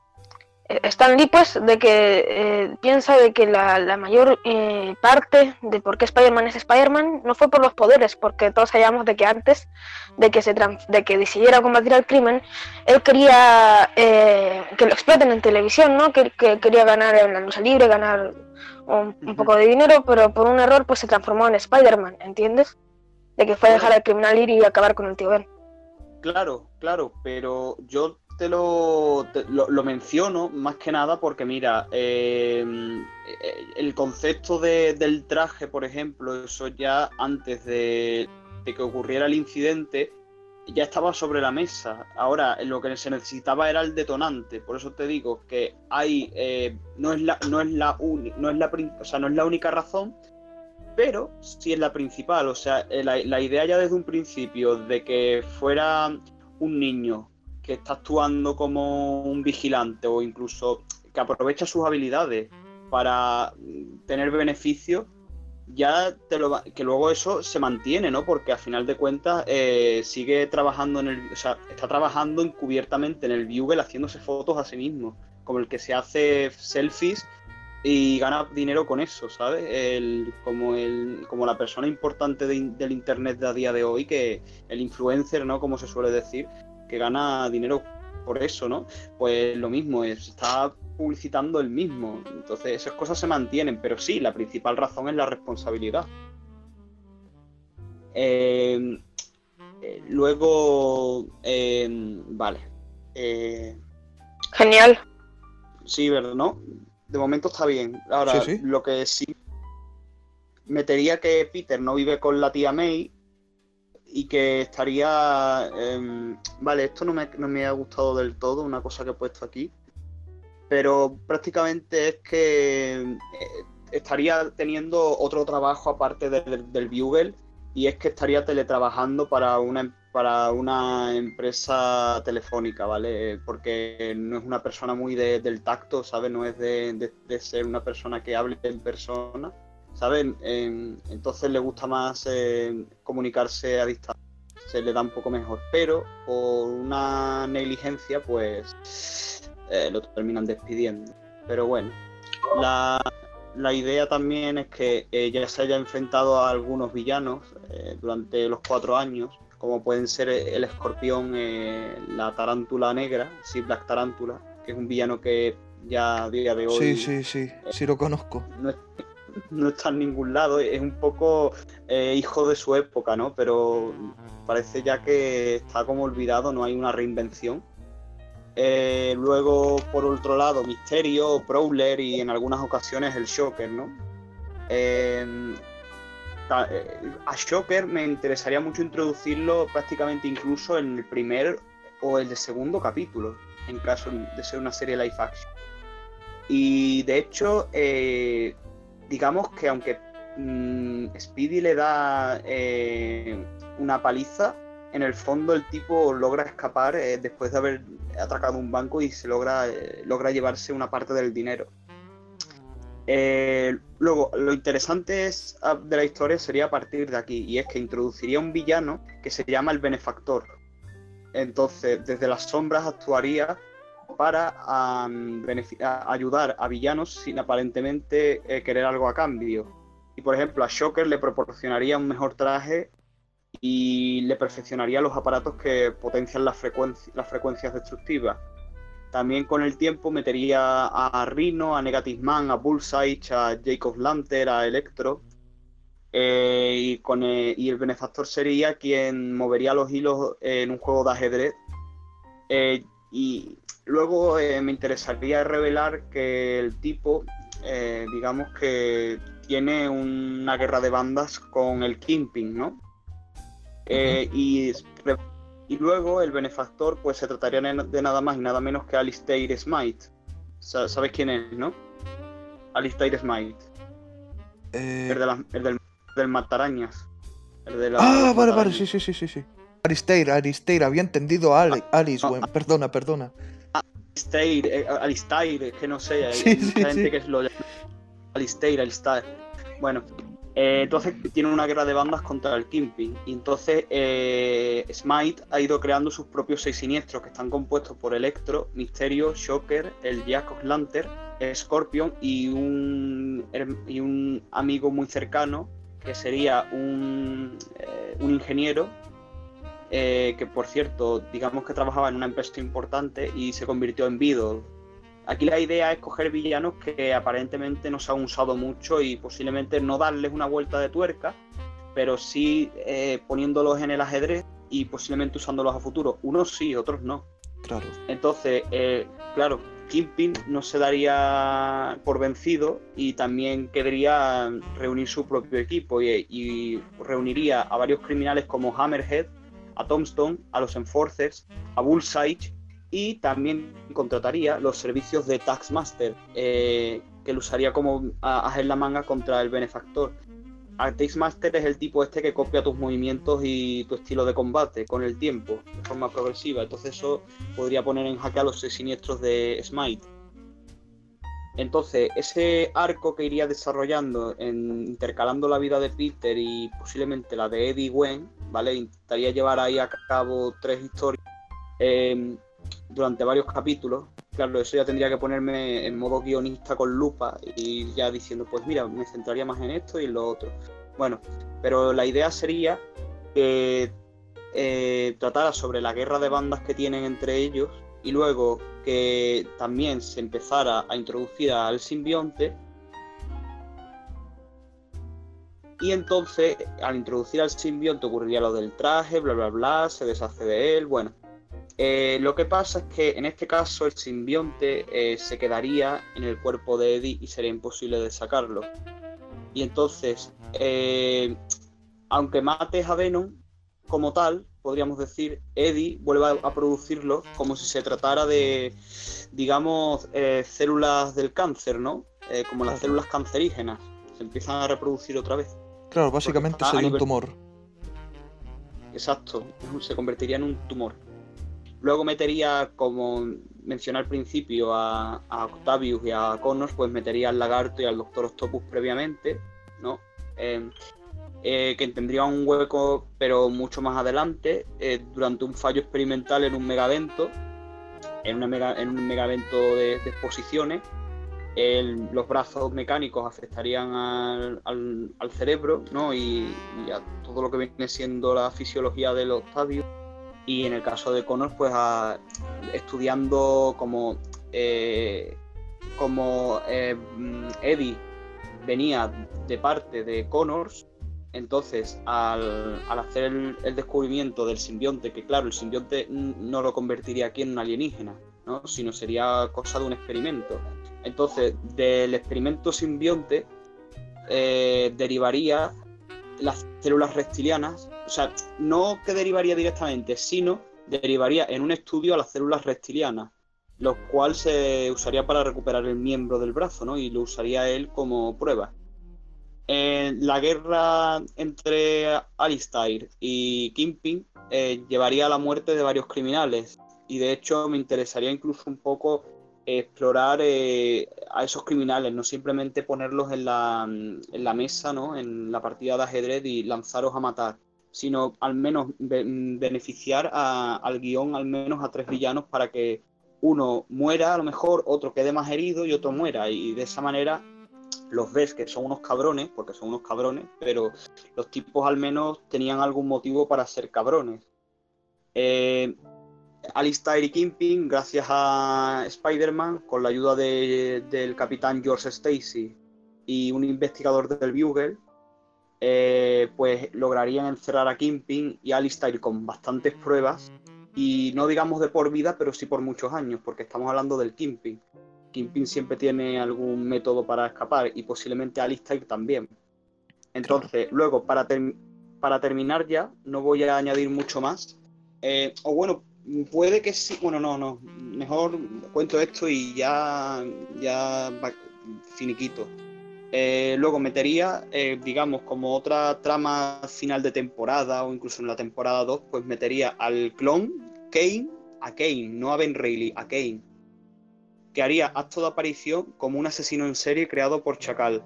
Stan Lee, pues, de que eh, piensa de que la, la mayor eh, parte de por qué Spider-Man es Spider-Man no fue por los poderes, porque todos sabíamos de que antes de que se de que decidiera combatir al crimen, él quería eh, que lo exploten en televisión, ¿no? Que, que quería ganar en la lucha libre, ganar un, un poco de dinero, pero por un error pues se transformó en Spider-Man, ¿entiendes? De que fue dejar al criminal ir y acabar con el tío Ben. Claro, claro, pero yo te lo, lo, menciono más que nada porque, mira, eh, el concepto de- del traje, por ejemplo, eso ya antes de, de que ocurriera el incidente, ya estaba sobre la mesa. Ahora, lo que se necesitaba era el detonante. Por eso te digo que hay, eh, no es la, o sea, no es la única razón, pero sí es la principal. O sea, eh, la, la idea ya desde un principio de que fuera un niño que está actuando como un vigilante o incluso que aprovecha sus habilidades para tener beneficios, ya te lo va- que luego eso se mantiene, ¿no? Porque a final de cuentas eh, sigue trabajando en el, o sea, está trabajando encubiertamente en el Bugle haciéndose fotos a sí mismo, como el que se hace selfies y gana dinero con eso, ¿sabes? El, como, el, como la persona importante de- del Internet de a día de hoy, que el influencer, ¿no? Como se suele decir, que gana dinero por eso, ¿no? Pues lo mismo, es, está publicitando el mismo. Entonces esas cosas se mantienen, pero sí, la principal razón es la responsabilidad. Eh, eh, luego, eh, vale. Eh, Genial. Sí, ¿verdad? ¿No? De momento está bien. Ahora, Sí, sí. lo que sí metería que Peter no vive con la tía May y que estaría... em, vale, esto no me, no me ha gustado del todo, una cosa que he puesto aquí. Pero prácticamente es que eh, estaría teniendo otro trabajo aparte del, del Bugle y es que estaría teletrabajando para una, em- para una empresa telefónica, ¿vale? Porque no es una persona muy de- del tacto, ¿sabes? No es de, de- de ser una persona que hable en persona, ¿sabes? En- entonces le gusta más eh, comunicarse a distancia, se le da un poco mejor, pero por una negligencia, pues eh, lo terminan despidiendo. Pero bueno, la, la idea también es que eh, ya se haya enfrentado a algunos villanos eh, durante los cuatro años, como pueden ser el escorpión, eh, la tarántula negra, sí, Black Tarántula, que es un villano que ya a día de hoy Sí, sí, sí, sí lo conozco. no, es- no está en ningún lado, es un poco eh, hijo de su época, ¿no? Pero parece ya que está como olvidado, no hay una reinvención. Eh, luego, por otro lado, Misterio, Prowler y en algunas ocasiones el Shocker, ¿no? Ta- eh, a Shocker me interesaría mucho introducirlo prácticamente incluso en el primer o el segundo capítulo, en caso de ser una serie live action. Y de hecho, digamos que aunque mm, Speedy le da eh, una paliza, en el fondo el tipo logra escapar eh, después de haber atracado un banco y se logra, eh, logra llevarse una parte del dinero. Luego, lo interesante es, ah, de la historia sería a partir de aquí, y es que introduciría un villano que se llama el benefactor. Entonces, desde las sombras actuaría para ayudar a villanos sin aparentemente eh, querer algo a cambio. Y por ejemplo, a Shocker le proporcionaría un mejor traje y le perfeccionaría los aparatos que potencian las, frecuenci- las frecuencias destructivas. También con el tiempo metería a Rhino, a Negative Man, a Bullseye, a Jacob Lanter, a Electro. Eh, y, con, eh, y el benefactor sería quien movería los hilos en un juego de ajedrez. Y luego eh, me interesaría revelar que el tipo, eh, digamos que tiene una guerra de bandas con el Kingpin, ¿no? Eh, y, re- y luego el benefactor, pues se trataría de nada más y nada menos que Alistair Smite. Sa- ¿Sabes quién es, no? Alistair Smite. Eh, El, de las- el del, del matarañas. El de la- Ah, vale, vale, sí, sí, sí, sí, sí. Aristeir, Aristeir, había entendido a Ali- Alice, ah, bueno, perdona, perdona. Alistair, eh, Alistair, es que no sé, hay Sí, mucha sí, gente sí. que lo llama Alistair, Alistair. Bueno, eh, entonces tiene una guerra de bandas contra el Kingpin. Y entonces eh, Smite ha ido creando sus propios seis siniestros que están compuestos por Electro, Misterio, Shocker, el Jack Lantern, Scorpion y un, y un amigo muy cercano que sería un, eh, un ingeniero eh, que por cierto, digamos que trabajaba en una empresa importante y se convirtió en Beetle. Aquí la idea es coger villanos que aparentemente no se han usado mucho y posiblemente no darles una vuelta de tuerca, pero sí eh, poniéndolos en el ajedrez y posiblemente usándolos a futuro. Unos sí, otros no. Claro. Entonces, eh, claro, Kingpin no se daría por vencido y también querría reunir su propio equipo y, y reuniría a varios criminales como Hammerhead, a Tombstone, a los Enforcers, a Bullseye y también contrataría los servicios de Taxmaster, eh, que lo usaría como a- en la manga contra el benefactor. Taxmaster es el tipo este que copia tus movimientos y tu estilo de combate con el tiempo, de forma progresiva. Entonces eso podría poner en jaque a los siniestros de Smite. Entonces, ese arco que iría desarrollando, en, intercalando la vida de Peter y posiblemente la de Eddie Gwen, ¿vale? Intentaría llevar ahí a cabo tres historias eh, durante varios capítulos. claro, eso ya tendría que ponerme en modo guionista con lupa y ya diciendo, pues mira, me centraría más en esto y en lo otro. Bueno, pero la idea sería que eh, tratara sobre la guerra de bandas que tienen entre ellos y luego que también se empezara a introducir al simbionte y entonces al introducir al simbionte ocurriría lo del traje, bla bla bla, se deshace de él, bueno. Eh, lo que pasa es que en este caso el simbionte eh, se quedaría en el cuerpo de Eddie y sería imposible de sacarlo. Y entonces, eh, aunque mates a Venom como tal, podríamos decir, Eddie vuelve a, producirlo como si se tratara de, digamos, células del cáncer, ¿no? como las células cancerígenas. Se empiezan a reproducir otra vez. Claro, básicamente sería un tumor. Exacto, se convertiría en un tumor. Luego metería, como mencioné al principio, a, Octavius y a Connors, pues metería al Lagarto y al Doctor Octopus previamente, ¿no? Eh, eh, que tendría un hueco, pero mucho más adelante, eh, durante un fallo experimental en un megavento, en, un megavento de, exposiciones. los brazos mecánicos afectarían al, cerebro ¿no? y, a todo lo que viene siendo la fisiología del Octavius y en el caso de Connors, pues estudiando como, eh, como eh, Eddie venía de parte de Connors, entonces al, hacer el, descubrimiento del simbionte, que claro, el simbionte no lo convertiría aquí en un alienígena, ¿no? sino sería cosa de un experimento. Entonces, del experimento simbionte eh, derivaría las células reptilianas, o sea, no que derivaría directamente, sino derivaría en un estudio a las células reptilianas, lo cual se usaría para recuperar el miembro del brazo, ¿no? Y lo usaría él como prueba. En la guerra entre Alistair y Kingpin eh, llevaría a la muerte de varios criminales, y de hecho me interesaría incluso un poco explorar eh, a esos criminales, no simplemente ponerlos en la, en la mesa, ¿no? en la partida de ajedrez y lanzaros a matar, sino al menos beneficiar al guion al menos a tres villanos para que uno muera a lo mejor, otro quede más herido y otro muera. Y de esa manera los ves que son unos cabrones, porque son unos cabrones, pero los tipos al menos tenían algún motivo para ser cabrones. Eh, Alistair y Kingpin, gracias a Spider-Man, con la ayuda del capitán George Stacy y un investigador del Bugle, eh, pues lograrían encerrar a Kingpin y Alistair con bastantes pruebas, y no digamos de por vida, pero sí por muchos años, porque estamos hablando del Kingpin. Kingpin siempre tiene algún método para escapar y posiblemente Alistair también. Entonces, luego, para, para terminar ya, no voy a añadir mucho más. Eh, o bueno, Puede que sí, bueno, no, no. Mejor cuento esto y ya, ya finiquito. Eh, luego metería, eh, digamos, como otra trama final de temporada o incluso en la temporada 2, pues metería al clon Kane, a Kane, no a Ben Reilly, a Kane, que haría acto de aparición como un asesino en serie creado por Chacal.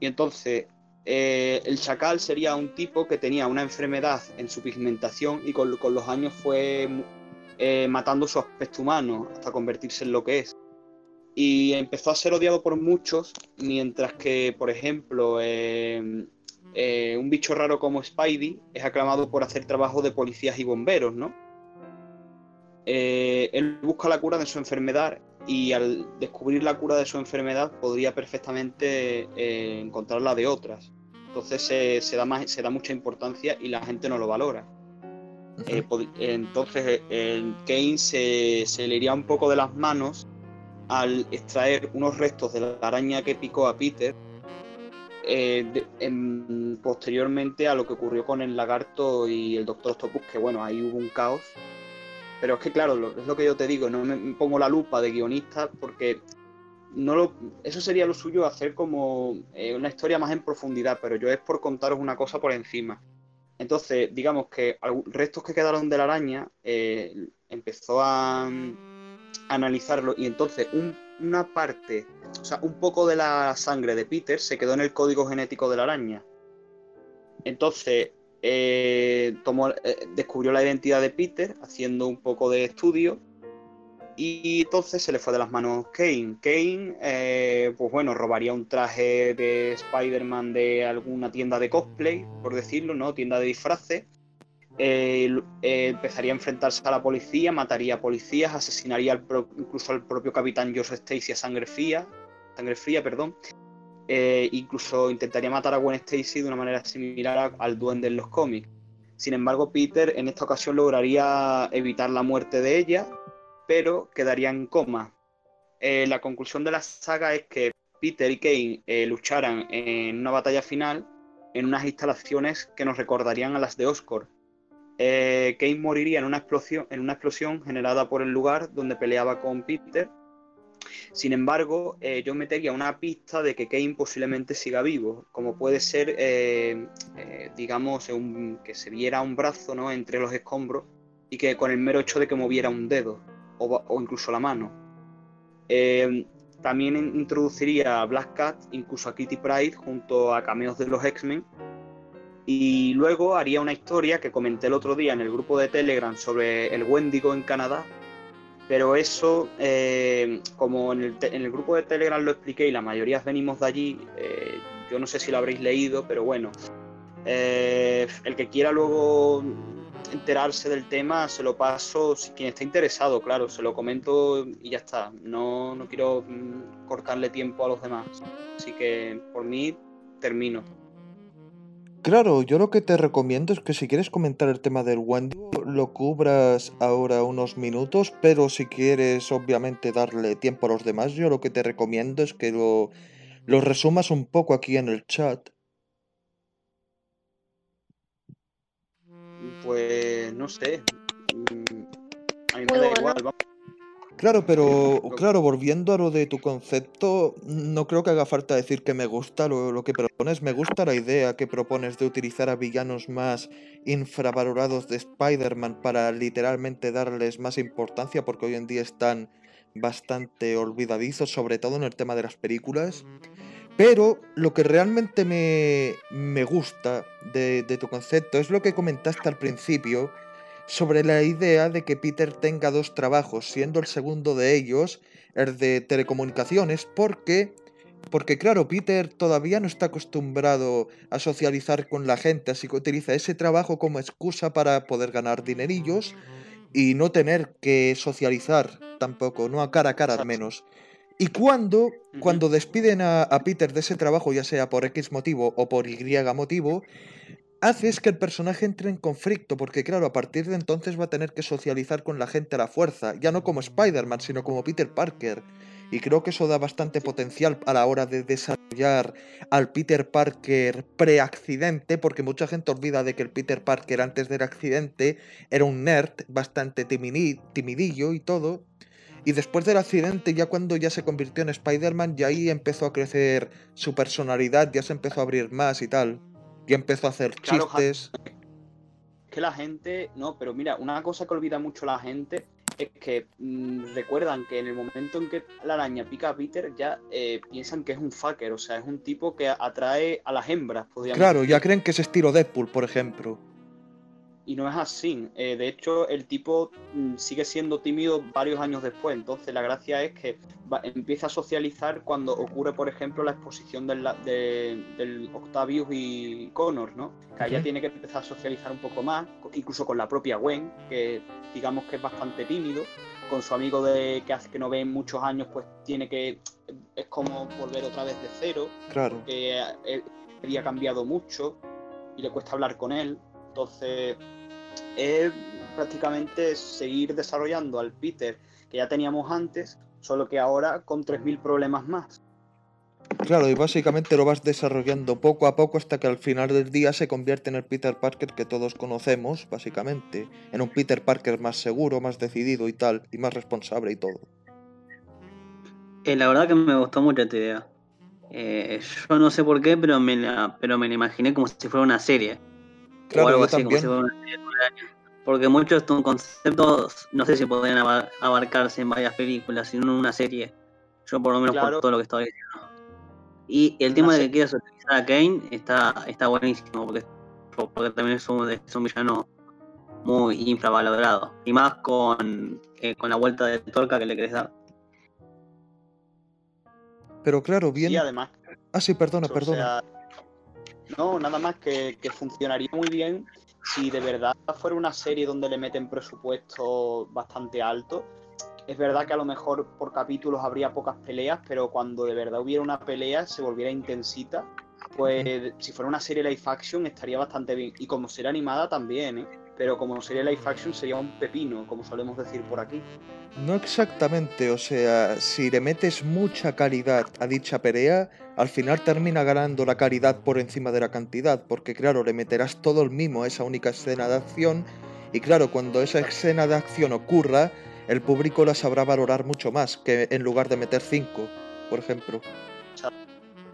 Y entonces eh, el chacal sería un tipo que tenía una enfermedad en su pigmentación y con, con los años fue eh, matando su aspecto humano hasta convertirse en lo que es. Y empezó a ser odiado por muchos, mientras que, por ejemplo, eh, eh, un bicho raro como Spidey es aclamado por hacer trabajo de policías y bomberos, ¿no? Él busca la cura de su enfermedad y al descubrir la cura de su enfermedad podría perfectamente encontrarla de otras. Entonces se, da más, se da mucha importancia y la gente no lo valora. Eh, entonces, eh, Kane se, le iría un poco de las manos al extraer unos restos de la araña que picó a Peter. Eh, posteriormente a lo que ocurrió con el lagarto y el Doctor Octopus, que bueno, ahí hubo un caos. Pero es que claro, es lo que yo te digo, no me pongo la lupa de guionista porque no lo, eso sería lo suyo hacer como una historia más en profundidad, pero yo es por contaros una cosa por encima. Entonces, digamos que restos que quedaron de la araña eh, empezó a, analizarlo y entonces una parte, o sea, un poco de la sangre de Peter se quedó en el código genético de la araña. Entonces, eh, eh, descubrió la identidad de Peter haciendo un poco de estudio Y entonces se le fue de las manos Kane. Kane, eh, pues bueno, robaría un traje de Spider-Man de alguna tienda de cosplay, por decirlo, ¿no? Tienda de disfraces. Empezaría a enfrentarse a la policía, mataría a policías, asesinaría incluso al propio capitán George Stacy a sangre fría, sangre fría, perdón. Eh, incluso intentaría matar a Gwen Stacy de una manera similar al duende en los cómics. Sin embargo, Peter en esta ocasión lograría evitar la muerte de ella, pero quedaría en coma. Eh, la conclusión de la saga es que Peter y Kane eh, lucharan en una batalla final en unas instalaciones que nos recordarían a las de Oscorp. Kane moriría en una explosión generada por el lugar donde peleaba con Peter. Sin embargo, eh, yo metería una pista de que Kane posiblemente siga vivo, como puede ser, eh, eh, digamos, que se viera un brazo ¿no? entre los escombros y que con el mero hecho de que moviera un dedo o, o incluso la mano. Eh, también in- introduciría a Black Cat, incluso a Kitty Pryde, junto a cameos de los X-Men. Y luego haría una historia que comenté el otro día en el grupo de Telegram sobre el Wendigo en Canadá. Pero eso, eh, como en el, en el grupo de Telegram lo expliqué y la mayoría venimos de allí, eh, yo no sé si lo habréis leído, pero bueno, eh, el que quiera luego enterarse del tema, se lo paso, si quien esté interesado, claro, se lo comento y ya está. No, no quiero mm, cortarle tiempo a los demás. Así que por mí termino. Claro, yo lo que te recomiendo es que si quieres comentar el tema del Wendigo, lo cubras ahora unos minutos, pero si quieres obviamente darle tiempo a los demás, yo lo que te recomiendo es que lo, lo resumas un poco aquí en el chat. Pues no sé. mm, A mí me da bueno. igual. vamos. Claro, pero claro, volviendo a lo de tu concepto, no creo que haga falta decir que me gusta lo, lo que propones. Me gusta la idea que propones de utilizar a villanos más infravalorados de Spider-Man para literalmente darles más importancia, porque hoy en día están bastante olvidadizos, sobre todo en el tema de las películas. Pero lo que realmente me, me gusta de, de tu concepto es lo que comentaste al principio sobre la idea de que Peter tenga dos trabajos, siendo el segundo de ellos el de telecomunicaciones, porque, porque claro, Peter todavía no está acostumbrado a socializar con la gente, así que utiliza ese trabajo como excusa para poder ganar dinerillos y no tener que socializar tampoco, no a cara a cara al menos. Y cuando, cuando despiden a, a Peter de ese trabajo, ya sea por X motivo o por Y motivo, haces que el personaje entre en conflicto, porque claro, a partir de entonces va a tener que socializar con la gente a la fuerza, ya no como Spider-Man, sino como Peter Parker. Y creo que eso da bastante potencial a la hora de desarrollar al Peter Parker pre-accidente, porque mucha gente olvida de que el Peter Parker antes del accidente era un nerd bastante timidillo y todo. Y después del accidente, ya cuando ya se convirtió en Spider-Man, ya ahí empezó a crecer su personalidad, ya se empezó a abrir más y tal. Ya empezó a hacer Claro, chistes. Es que la gente, no, pero mira, una cosa que olvida mucho la gente es que mm, recuerdan que en el momento en que la araña pica a Peter ya eh, piensan que es un fucker, o sea, es un tipo que atrae a las hembras, podríamos Claro, decir. ya creen que es estilo Deadpool, por ejemplo. Y no es así. Eh, de hecho, el tipo mm, sigue siendo tímido varios años después. Entonces, la gracia es que va- empieza a socializar cuando ocurre, por ejemplo, la exposición del, de- del Octavius y Connor, ¿no? Que allá Ujú. tiene que empezar a socializar un poco más, incluso con la propia Gwen, que digamos que es bastante tímido. Con su amigo de que hace que no ve en muchos años, pues tiene que. Es como volver otra vez de cero Claro. que él había cambiado mucho y le cuesta hablar con él. Entonces, es prácticamente seguir desarrollando al Peter que ya teníamos antes, solo que ahora con 3.000 problemas más. Claro, y básicamente lo vas desarrollando poco a poco hasta que al final del día se convierte en el Peter Parker que todos conocemos, básicamente. En un Peter Parker más seguro, más decidido y tal, y más responsable y todo. Eh, la verdad que me gustó mucho esta idea. Eh, yo no sé por qué, pero me la, pero me la imaginé como si fuera una serie. Claro, o algo yo así, como si fuera una. Porque muchos de estos conceptos no sé si podrían abar- abarcarse en varias películas, sino en una serie. Yo por lo menos Claro. por todo lo que estaba diciendo. Y el tema de que quieras utilizar a Kane está, está buenísimo, porque, porque también es un, es un villano muy infravalorado. Y más con, eh, con la vuelta de torca que le querés dar. Pero claro, bien. Y además, Ah, sí, perdona, o perdona. sea, no, nada más que, que funcionaría muy bien si de verdad fuera una serie donde le meten presupuesto bastante alto. Es verdad que a lo mejor por capítulos habría pocas peleas, pero cuando de verdad hubiera una pelea se volviera intensita, pues si fuera una serie live action estaría bastante bien. Y como serie animada también, ¿eh? Pero como serie live action sería un pepino, como solemos decir por aquí. No exactamente, o sea, si le metes mucha calidad a dicha pelea, al final termina ganando la calidad por encima de la cantidad, porque claro, le meterás todo el mimo a esa única escena de acción, y claro, cuando esa escena de acción ocurra, el público la sabrá valorar mucho más que en lugar de meter 5, por ejemplo.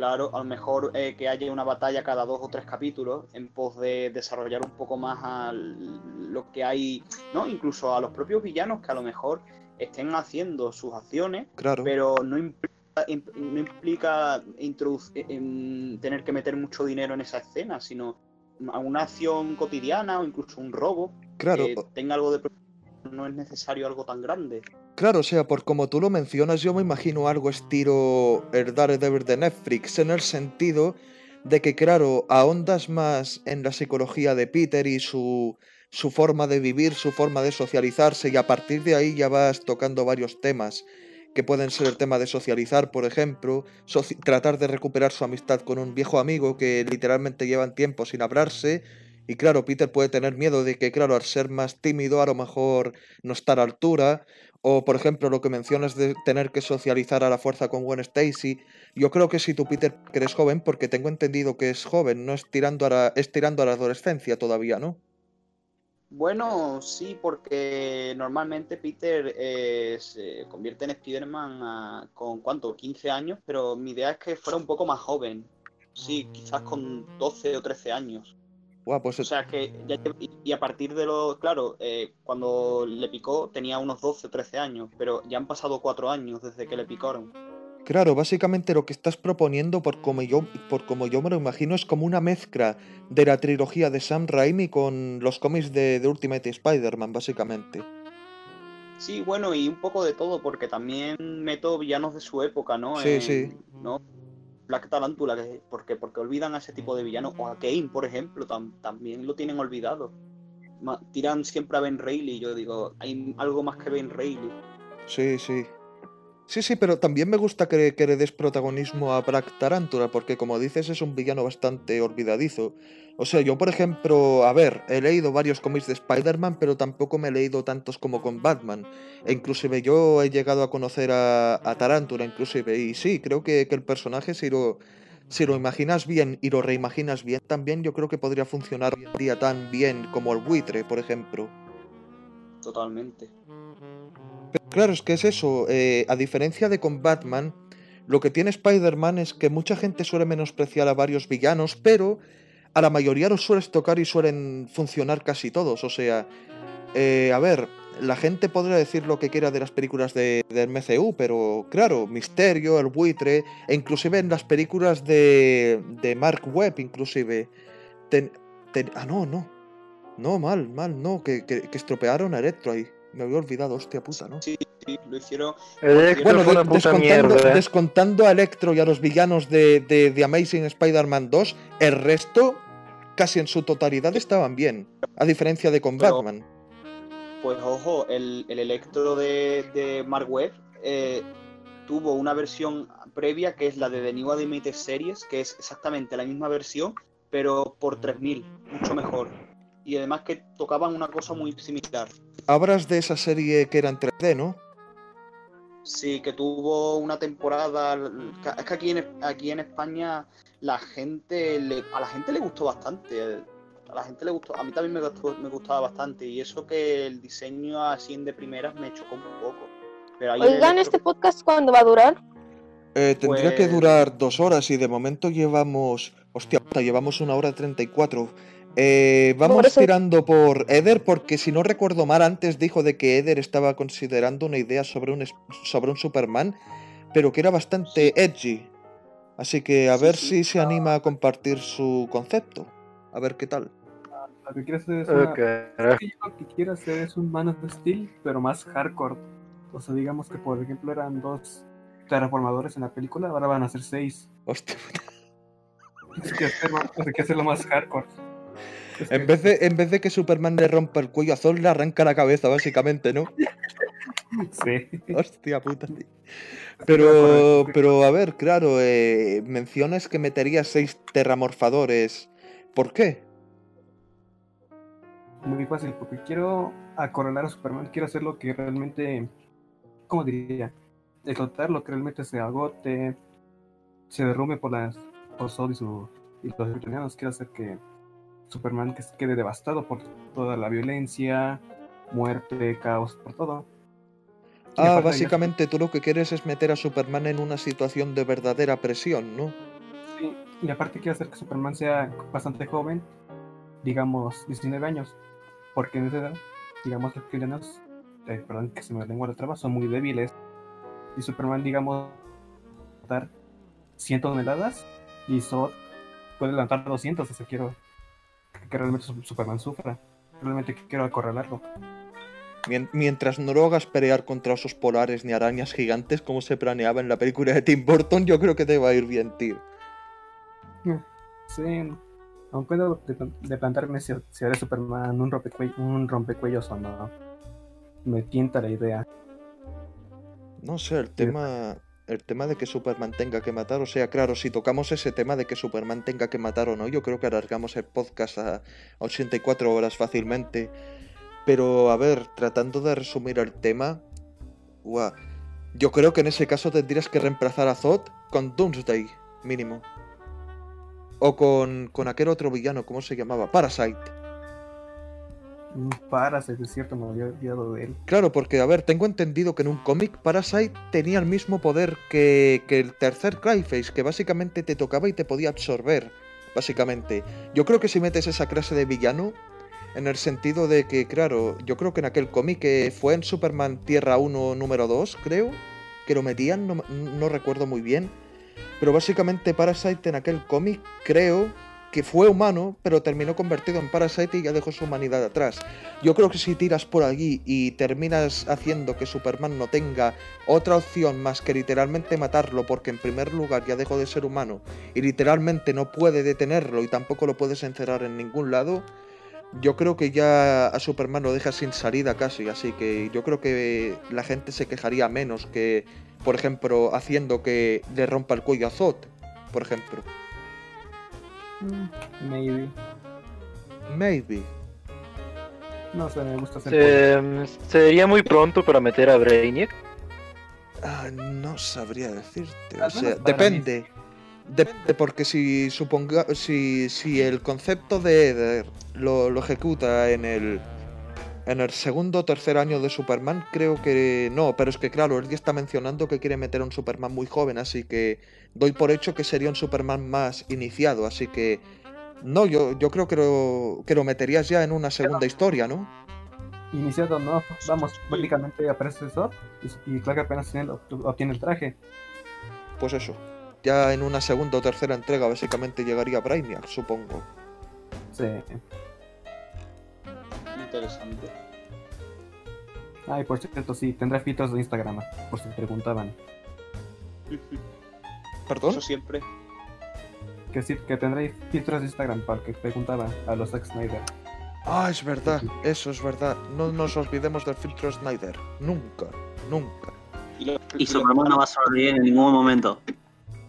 Claro, a lo mejor eh, que haya una batalla cada dos o tres capítulos en pos de desarrollar un poco más a lo que hay, ¿no? Incluso a los propios villanos que a lo mejor estén haciendo sus acciones, Claro. pero no implica, imp- no implica em, tener que meter mucho dinero en esa escena, sino a una acción cotidiana o incluso un robo Claro, que tenga algo de... No es necesario algo tan grande. Claro, o sea, por como tú lo mencionas, yo me imagino algo estilo el Daredevil de Netflix, en el sentido de que, claro, ahondas más en la psicología de Peter y su, su forma de vivir, su forma de socializarse, y a partir de ahí ya vas tocando varios temas, que pueden ser el tema de socializar, por ejemplo, tratar de recuperar su amistad con un viejo amigo que literalmente llevan tiempo sin hablarse, y claro, Peter puede tener miedo de que, claro, al ser más tímido, a lo mejor no estar a altura, o, por ejemplo, lo que mencionas de tener que socializar a la fuerza con Gwen Stacy. Yo creo que si tu Peter que eres joven, porque tengo entendido que es joven, no es tirando a la, es tirando a la adolescencia todavía, ¿no? Bueno, sí, porque normalmente Peter eh, se convierte en Spider-Man con cuánto, 15 años, pero mi idea es que fuera un poco más joven. Sí, quizás con 12 o 13 años. Guau, pues O sea que ya y- a partir de lo, claro, eh, cuando le picó tenía unos 12 o 13 años, pero ya han pasado 4 años desde que le picaron. claro, básicamente lo que estás proponiendo, por como yo, por como yo me lo imagino, es como una mezcla de la trilogía de Sam Raimi con los cómics de, de Ultimate Spider-Man, básicamente. Sí, bueno, y un poco de todo, porque también meto villanos de su época, ¿no? Sí, sí. ¿no? Black Tarantula, que, porque, porque olvidan a ese tipo de villanos, o a Kane, por ejemplo, tam- también lo tienen olvidado. Ma- tiran siempre a Ben Reilly, yo digo, hay algo más que Ben Reilly. Sí, sí. Sí, sí, pero también me gusta que, que le des protagonismo a Black Tarantula, porque como dices es un villano bastante olvidadizo. O sea, yo por ejemplo, a ver, he leído varios cómics de Spider-Man, pero tampoco me he leído tantos como con Batman. E inclusive yo he llegado a conocer a, a Tarantula, inclusive, y sí, creo que, que el personaje, si lo, si lo imaginas bien y lo reimaginas bien, también yo creo que podría funcionar hoy en día tan bien como el buitre, por ejemplo. Totalmente. Claro, es que es eso. eh, a diferencia de con Batman, lo que tiene Spider-Man es que mucha gente suele menospreciar a varios villanos, pero a la mayoría los sueles tocar y suelen funcionar casi todos. O sea, eh, a ver, la gente podrá decir lo que quiera de las películas de, del MCU, pero claro, Misterio, el buitre, e inclusive en las películas de, de Mark Webb, inclusive. ten- ten- ah, no, no. No, mal, mal, no, que, que, que estropearon a Electro ahí. Me había olvidado, hostia puta, ¿no? Sí, sí, lo hicieron. Electro Bueno, fue de- una puta descontando, mierda. ¿eh? descontando a Electro y a los villanos de, de, de Amazing Spider-Man 2, el resto, casi en su totalidad, estaban bien. A diferencia de con Pero- Batman. Pues ojo, el, el Electro de, de Mark Webb eh, tuvo una versión previa que es la de The New Animated Series, que es exactamente la misma versión, pero por 3000, mucho mejor. Y además que tocaban una cosa muy similar. Hablas de esa serie que era en 3D, ¿no? Sí, que tuvo una temporada. Es que aquí en, aquí en España la gente le- a la gente le gustó bastante. A la gente le gustó, a mí también me, gustó- me gustaba bastante. Y eso que el diseño así en de primeras me chocó un poco. Pero el Oigan, ¿este podcast cuándo va a durar? Eh, tendría que Pues- durar dos horas y de momento llevamos. Hostia, puta, llevamos una hora treinta y cuatro. Eh, vamos Por eso- tirando por Eder, porque si no recuerdo mal, antes dijo de que Eder estaba considerando una idea sobre un, sobre un Superman, pero que era bastante edgy. Así que a Sí, ver sí. si se anima a compartir su concepto. A ver qué tal. Lo que quiero hacer es una... Lo que quiero hacer es un Man of Steel, pero más hardcore. O sea, digamos que por ejemplo eran dos terraformadores en la película, ahora van a ser seis. Hostia. Hay que hacerlo, hay que hacerlo más hardcore. En vez, de, en vez de que Superman le rompa el cuello a Zod, le arranca la cabeza, básicamente, ¿no? Sí. Hostia puta, tío. Pero, pero a ver, claro, eh, mencionas que meterías seis terramorfadores. ¿Por qué? Muy fácil, porque quiero acorralar a Superman, quiero hacer lo que realmente, ¿cómo diría? Explotar lo que realmente se agote, se derrumbe por las por Zod y, su, y los. Quiero hacer que Superman que se quede devastado por toda la violencia, muerte, caos, por todo. Ah, básicamente tú lo que quieres es meter a Superman en una situación de verdadera presión, ¿no? Sí, y aparte quiero hacer que Superman sea bastante joven, digamos 19 años, porque en esa edad, digamos, los kryptonianos, eh, perdón que se me lengua la traba, son muy débiles. Y Superman, digamos, levantar 100 toneladas y Zod puede levantar 200, o sea, quiero que realmente Su- Superman sufra. Realmente quiero acorralarlo. Mien- Mientras no lo hagas pelear contra osos polares ni arañas gigantes como se planeaba en la película de Tim Burton, yo creo que te va a ir bien, tío. Sí, aunque de, de, de plantarme si, si haré Superman un, rompecue- un rompecuellos o no. Me tienta la idea. No sé, el tema, el tema de que Superman tenga que matar, o sea, claro, si tocamos ese tema de que Superman tenga que matar o no, yo creo que alargamos el podcast a 84 horas fácilmente. Pero, a ver, tratando de resumir el tema, guau, yo creo que en ese caso tendrías que reemplazar a Zod con Doomsday, mínimo. O con, con aquel otro villano, ¿cómo se llamaba? Parasite. Mm, Parasite, es cierto, me había olvidado de él. Claro, porque, a ver, tengo entendido que en un cómic Parasite tenía el mismo poder que, que el tercer Cryface, que básicamente te tocaba y te podía absorber, básicamente. Yo creo que si metes esa clase de villano, en el sentido de que, claro, yo creo que en aquel cómic que fue en Superman Tierra 1 número 2, creo, que lo metían, no, no recuerdo muy bien, pero básicamente Parasite en aquel cómic, creo que fue humano, pero terminó convertido en Parasite y ya dejó su humanidad atrás. Yo creo que si tiras por allí y terminas haciendo que Superman no tenga otra opción más que literalmente matarlo porque en primer lugar ya dejó de ser humano y literalmente no puede detenerlo y tampoco lo puedes encerrar en ningún lado, yo creo que ya a Superman lo dejas sin salida casi, así que yo creo que la gente se quejaría menos que, por ejemplo, haciendo que le rompa el cuello a Zod, por ejemplo. Mm, Maybe. Maybe. No sé, me gusta hacer Se- sería muy pronto para meter a Brainiac. Ah, no sabría decirte. O sea, depende. Depende, porque si suponga. Si, si el concepto de Eder lo, lo ejecuta en el. En el segundo o tercer año de Superman, creo que no, pero es que claro, él ya está mencionando que quiere meter a un Superman muy joven, así que doy por hecho que sería un Superman más iniciado, así que no, yo, yo creo que lo, que lo meterías ya en una segunda historia, ¿no? Iniciado, no, vamos, prácticamente aparece Zod y, y Clark apenas obtiene el traje. Pues eso. Ya en una segunda o tercera entrega básicamente llegaría Brainiac, supongo. Sí. Interesante. Ay, por cierto, sí, tendrá filtros de Instagram, por si preguntaban. ¿Perdón? Eso siempre. Que sí, que tendré filtros de Instagram para que preguntaba a los ex Snyder. Ah, es verdad, eso es verdad. No nos olvidemos del filtro Snyder. Nunca, nunca. Y, los- Y Superman no va a sobrevivir en ningún momento.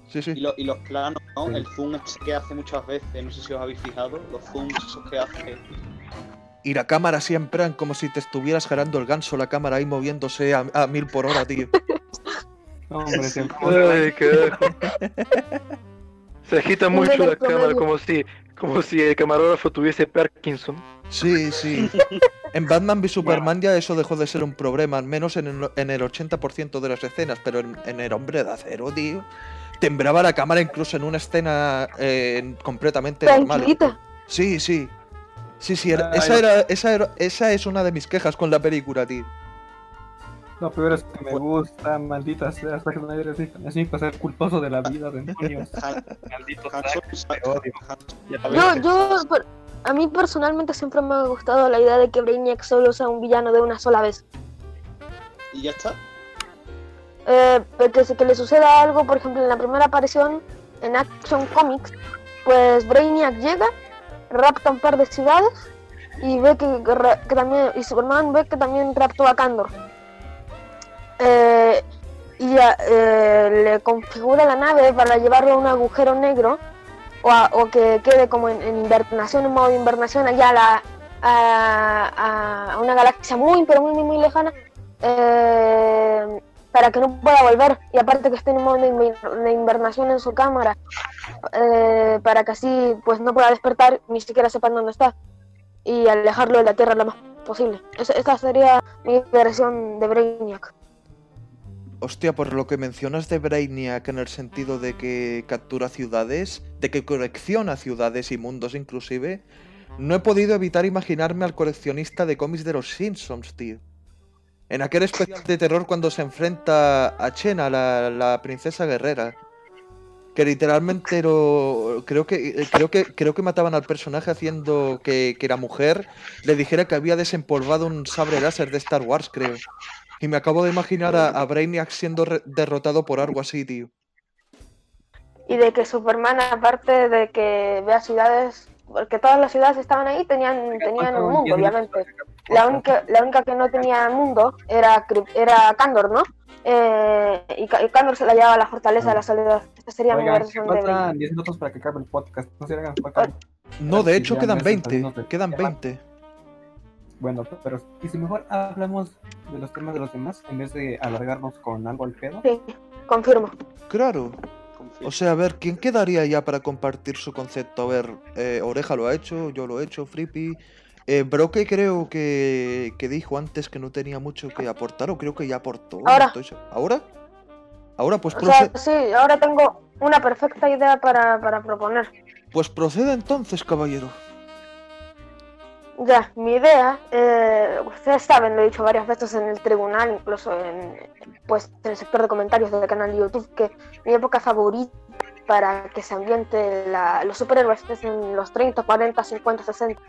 Sí, y, sí. lo- y los planos, ¿no? Sí. El zoom ese que hace muchas veces, no sé si os habéis fijado, los zooms esos que hace. Y la cámara siempre en como si te estuvieras jalando el ganso, la cámara ahí moviéndose a, a mil por hora, tío. No, hombre, sí, Ay, carajo. Se agita mucho la cámara como si, como si el camarógrafo tuviese Parkinson. Sí, sí. En Batman v Superman ya eso dejó de ser un problema, al menos en el, en el 80% de las escenas, pero en, en El Hombre de Acero, tío, temblaba la cámara incluso en una escena eh, completamente normal. Tranquilita. Sí, sí. Sí, sí, era- Ay, esa, no. era, esa, era- esa es una de mis quejas con la película, tío. Lo peor es que me gusta, maldita sea, Zack Snyder es mi- es mi placer culposo de la vida, demonios. Maldito te odio. Ver, Yo, que- a mí personalmente siempre me ha gustado la idea de que Brainiac solo sea un villano de una sola vez. Y ya está. Eh, que, se- que le suceda algo, por ejemplo, en la primera aparición en Action Comics, pues Brainiac llega, rapta un par de ciudades y ve que, que también y Superman ve que también raptó a Kandor. Eh, y eh, le configura la nave para llevarlo a un agujero negro o, que quede como en, invernación, en modo de invernación allá a, la- a- a una galaxia muy, pero muy, muy, muy lejana. eh, para que no pueda volver y aparte que esté en modo de, inver- de invernación en su cámara eh, para que así pues no pueda despertar ni siquiera sepan dónde está y alejarlo de la Tierra lo más posible. Esa sería mi versión de Brainiac. Hostia, por lo que mencionas de Brainiac en el sentido de que captura ciudades, de que colecciona ciudades y mundos inclusive, no he podido evitar imaginarme al coleccionista de cómics de los Simpsons, tío. En aquel especial de terror cuando se enfrenta a Chena, la, princesa guerrera. Que literalmente lo. Creo que, creo que creo que mataban al personaje haciendo que, que la mujer le dijera que había desempolvado un sable láser de Star Wars, creo. Y me acabo de imaginar a, a Brainiac siendo derrotado por algo así, tío. Y de que Superman, aparte de que vea ciudades, porque todas las ciudades estaban ahí, tenían, tenían un mundo, obviamente. La única, la única que no tenía mundo era, era Kandor, ¿no? Eh, y, y Kandor se la llevaba a la fortaleza de la soledad. Esta sería mi versión de Brainiac. faltan 10 minutos para que acabe el podcast. No se hagan falta. No, de hecho quedan me 20. saltamos de- Quedan ya. 20. Bueno, pero ¿y si mejor hablamos de los temas de los demás en vez de alargarnos con algo al pedo? Sí, confirmo. Claro. O sea, a ver, ¿quién quedaría ya para compartir su concepto? A ver, eh, Oreja lo ha hecho, yo lo he hecho, Frippy. Eh, Broke creo que, que dijo antes que no tenía mucho que aportar, o creo que ya aportó. Ahora. ¿Ahora? Ahora, pues, O sea, sí, ahora tengo una perfecta idea para, para proponer. pues proceda entonces, caballero. Ya, mi idea, eh, ustedes saben, lo he dicho varias veces en el tribunal, incluso en, pues, en el sector de comentarios del canal de YouTube, que mi época favorita para que se ambiente la- los superhéroes es en los 30, 40, 50, 60.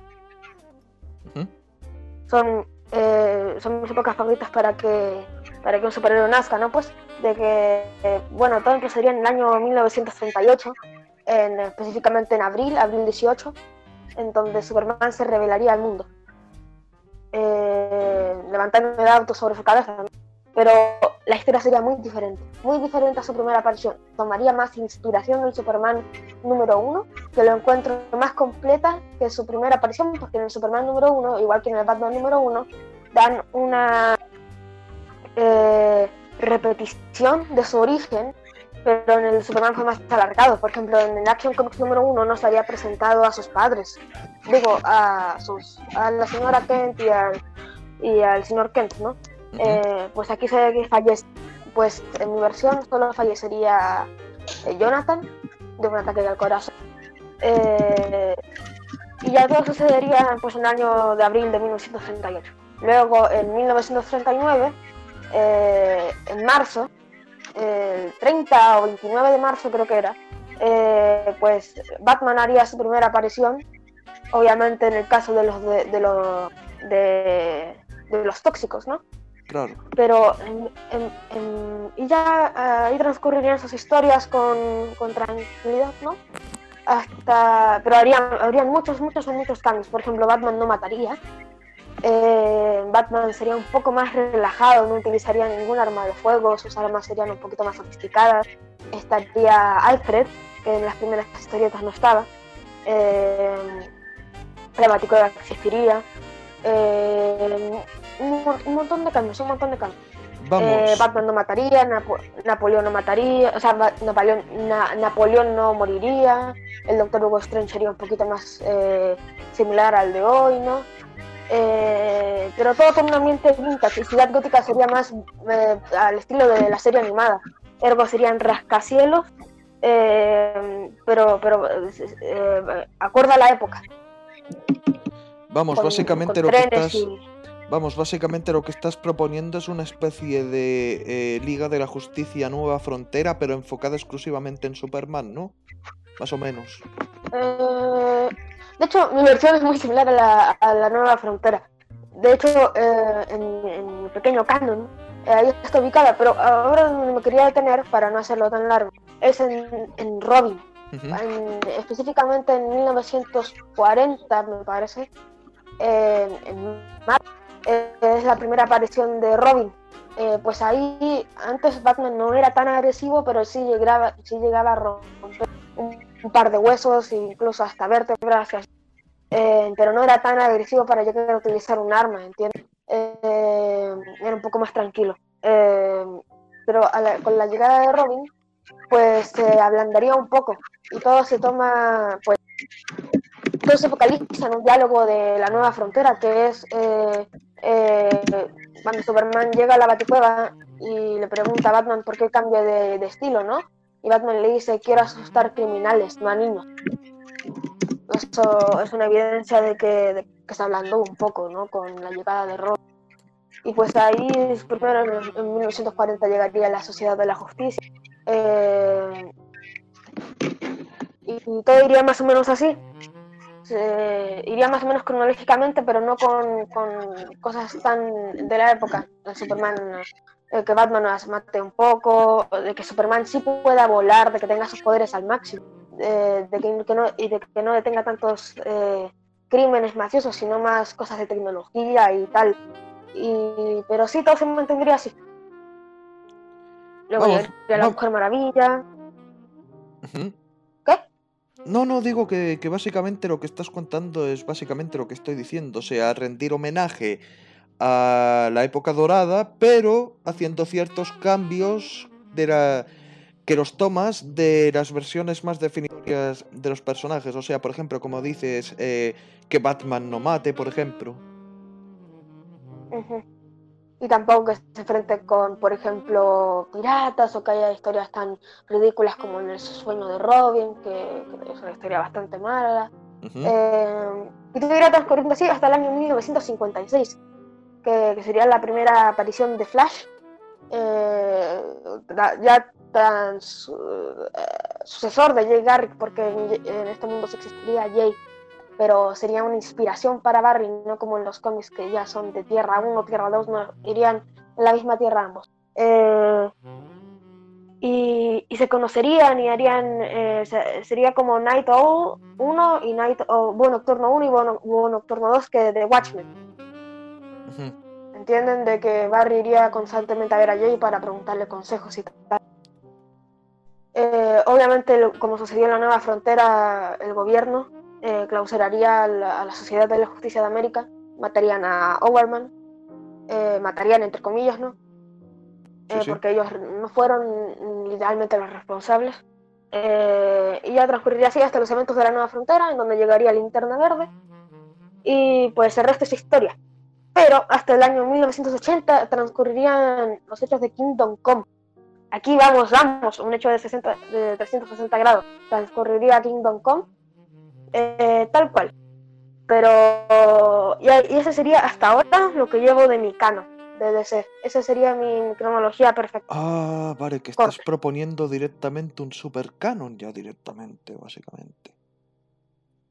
Ujú. Son, eh, son mis épocas favoritas para que, para que un superhéroe nazca, ¿no? Pues de que, eh, bueno, todo empezaría en el año 1938, en, específicamente en abril, abril 18, en donde Superman se revelaría al mundo, eh, levantando el auto sobre su cabeza. ¿no? Pero la historia sería muy diferente, muy diferente a su primera aparición. Tomaría más inspiración del Superman número uno, que lo encuentro más completa que su primera aparición, porque en el Superman número uno, igual que en el Batman número uno, dan una eh, repetición de su origen pero en el Superman fue más alargado. Por ejemplo, en el Action Comics número uno no se había presentado a sus padres. Digo, a sus a la señora Kent y al, y al señor Kent, ¿no? Eh, pues aquí se ve que fallece. Pues en mi versión solo fallecería eh, Jonathan de un ataque al corazón. Eh, y ya todo sucedería pues, en el año de abril de 1938. Luego, en 1939, eh, en marzo, el 30 o 29 de marzo creo que era, eh, pues Batman haría su primera aparición, obviamente en el caso de los de, de los de, de los tóxicos, ¿no? Claro. Pero en- en- en- y ya eh, ahí transcurrirían sus historias con, con tranquilidad, ¿no? Hasta, pero harían, habrían muchos, muchos, muchos cambios. Por ejemplo, Batman no mataría. Eh, Batman sería un poco más relajado, no utilizaría ningún arma de fuego, sus armas serían un poquito más sofisticadas. Estaría Alfred, que en las primeras historietas no estaba. Eh, existiría. Eh, un, mon- un montón de cambios, un montón de cambios. Eh, Batman no mataría, Napo- Napoleón no mataría, o sea, Napoleón, Na- Napoleón no moriría, el Doctor Hugo Strange sería un poquito más eh, similar al de hoy, ¿no? Eh, pero todo con un ambiente vintage Ciudad Gótica sería más eh, al estilo de la serie animada. Ergo serían rascacielos, eh, pero, pero eh, eh, acorde a la época. Vamos, con- básicamente con lo que estás. y- Vamos, básicamente lo que estás proponiendo es una especie de eh, Liga de la Justicia Nueva Frontera, pero enfocada exclusivamente en Superman, ¿no? Más o menos. De hecho, mi versión es muy similar a la, a la nueva frontera. De hecho, eh, en, pequeño canon, eh, ahí está ubicada, pero ahora donde me quería detener, para no hacerlo tan largo, es en, en Robin. En- específicamente en 1940, me parece. En, eh, es la primera aparición de Robin. Eh, pues ahí, antes Batman no era tan agresivo, pero sí llegaba, sí llegaba a romper un, un par de huesos incluso hasta vértebras. Eh, pero no era tan agresivo para llegar a utilizar un arma, ¿entiendes? Eh, era un poco más tranquilo. Eh, pero la- con la llegada de Robin, pues se ablandaría un poco y todo se toma, pues, todo se focaliza en un diálogo de la nueva frontera, que es eh, cuando Superman llega a la Baticueva y le pregunta a Batman por qué cambia de estilo, ¿no? Y Batman le dice, quiero asustar criminales, no a niños. Eso es una evidencia de que, de que se ablandó un poco, ¿no? Con la llegada de Robin. Y pues ahí, primero en, en 1940 llegaría la Sociedad de la Justicia. Eh, y todo iría más o menos así. Iría más o menos cronológicamente, pero no con, con cosas tan de la época. Superman, que Batman nos mate un poco, de que Superman sí pueda volar, de que tenga sus poderes al máximo, eh, de que, que no, y de que no detenga tantos eh, crímenes mafiosos, sino más cosas de tecnología y tal. Y, pero sí, todo se mantendría así. Luego Vamos, llegaría la Mujer Maravilla. ¿Qué? No, no, digo que, que básicamente lo que estás contando es básicamente lo que estoy diciendo, o sea, rendir homenaje a la época dorada, pero haciendo ciertos cambios de la que los tomas de las versiones más definitorias de los personajes, o sea, por ejemplo, como dices, eh, que Batman no mate, por ejemplo. Y tampoco que se enfrente con, por ejemplo, piratas o que haya historias tan ridículas como en El sueño de Robin, que, que es una historia bastante mala. Ujú. Eh, y irá transcurriendo así hasta el año 1956, que, sería la primera aparición de Flash, eh, ya trans, eh, sucesor de Jay Garrick, porque en, en este mundo existiría Jay, pero sería una inspiración para Barry, no como en los cómics que ya son de Tierra 1, Tierra 2, no, irían en la misma Tierra ambos. Eh, y, y se conocerían y harían, se- sería como Night Owl 1 y Night o Búho Nocturno 1 y Búho Nocturno 2 que de Watchmen. ¿Entienden? De que Barry iría constantemente a ver a Jay para preguntarle consejos y tal. Eh, obviamente, como sucedió en la Nueva Frontera, el gobierno eh, clausuraría a la, a la Sociedad de la Justicia de América, matarían a Overman, eh, matarían entre comillas, ¿no? Sí, Eh, sí. Porque ellos no fueron literalmente los responsables. Y ya transcurriría así hasta los eventos de la Nueva Frontera, en donde llegaría Linterna Verde. Y pues el resto es historia. Pero hasta el año 1980 transcurrirían los hechos de Kingdom Come. Aquí vamos, vamos, un hecho de, 60, de 360 grados. Transcurriría Kingdom Come, eh, tal cual. Pero, y, y ese sería hasta ahora lo que llevo de mi canon, de DC. Esa sería mi cronología perfecta. Ah, vale, que estás proponiendo directamente un super canon ya directamente, básicamente.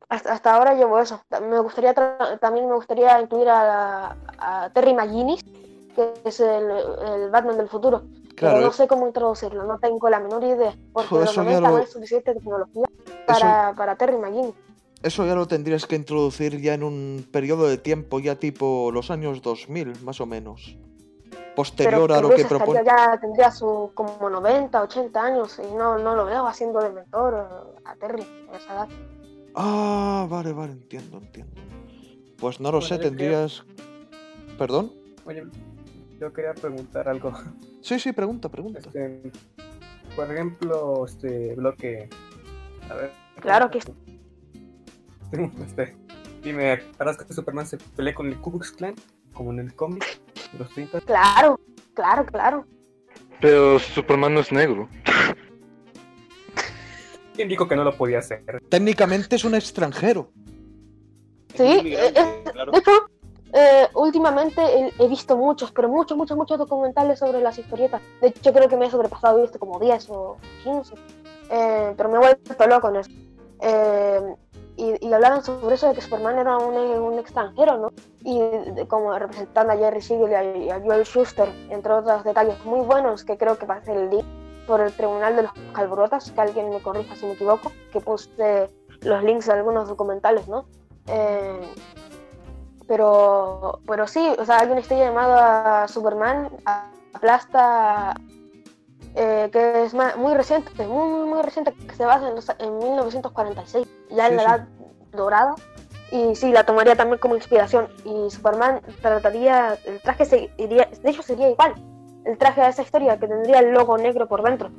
Hasta, hasta ahora llevo eso. Me gustaría también me gustaría incluir a, Terry McGinnis, que es el, el Batman del futuro. Claro, pero no eh, sé cómo introducirlo, no tengo la menor idea. Porque Joder, en los eso ya 90 no hay suficiente tecnología para, para Terry McGinnis. eso ya lo tendrías que introducir ya en un periodo de tiempo ya tipo los años 2000, más o menos. Pero Posterior a lo que propone... ya tendría su como 90, 80 años y no, no lo veo haciendo de mentor a Terry a esa edad. Ah, vale, vale, entiendo, entiendo. Pues no lo Bueno, sé, tendrías... ¿Perdón? Oye, yo quería preguntar algo. Sí, sí, pregunta, pregunta. Este, por ejemplo, este bloque. A ver. Claro que Este, dime, ¿harás que Superman se pelee con el Ku Klux Klan? Como en el cómic de los 30. Claro, claro, claro. Pero Superman no es negro. ¿Quién dijo que no lo podía hacer? Técnicamente es un extranjero. Sí, eh, claro. De hecho, eh, últimamente he, he visto muchos, pero muchos, muchos, muchos documentales sobre las historietas. De hecho, creo que me he sobrepasado, he visto como 10 o 15. Eh, pero me he vuelto loco en eso. Eh, y, y hablaban sobre eso de que Superman era un, un extranjero, ¿no? Y de- como representando a Jerry Siegel y a, y a Joel Schuster, entre otros detalles muy buenos que creo que va a ser el link por el Tribunal de los Calbrotas, que alguien me corrija si me equivoco, que puse los links de algunos documentales, ¿no? Eh, pero, pero sí, o sea, hay una historia llamada Superman aplasta, eh, que es muy reciente, muy, muy, muy reciente, que se basa en, los- en 1946, ya en Sí, la sí. edad dorada. Y sí, la tomaría también como inspiración. Y Superman trataría, el traje sería, de hecho sería igual, el traje de esa historia que tendría el logo negro por dentro.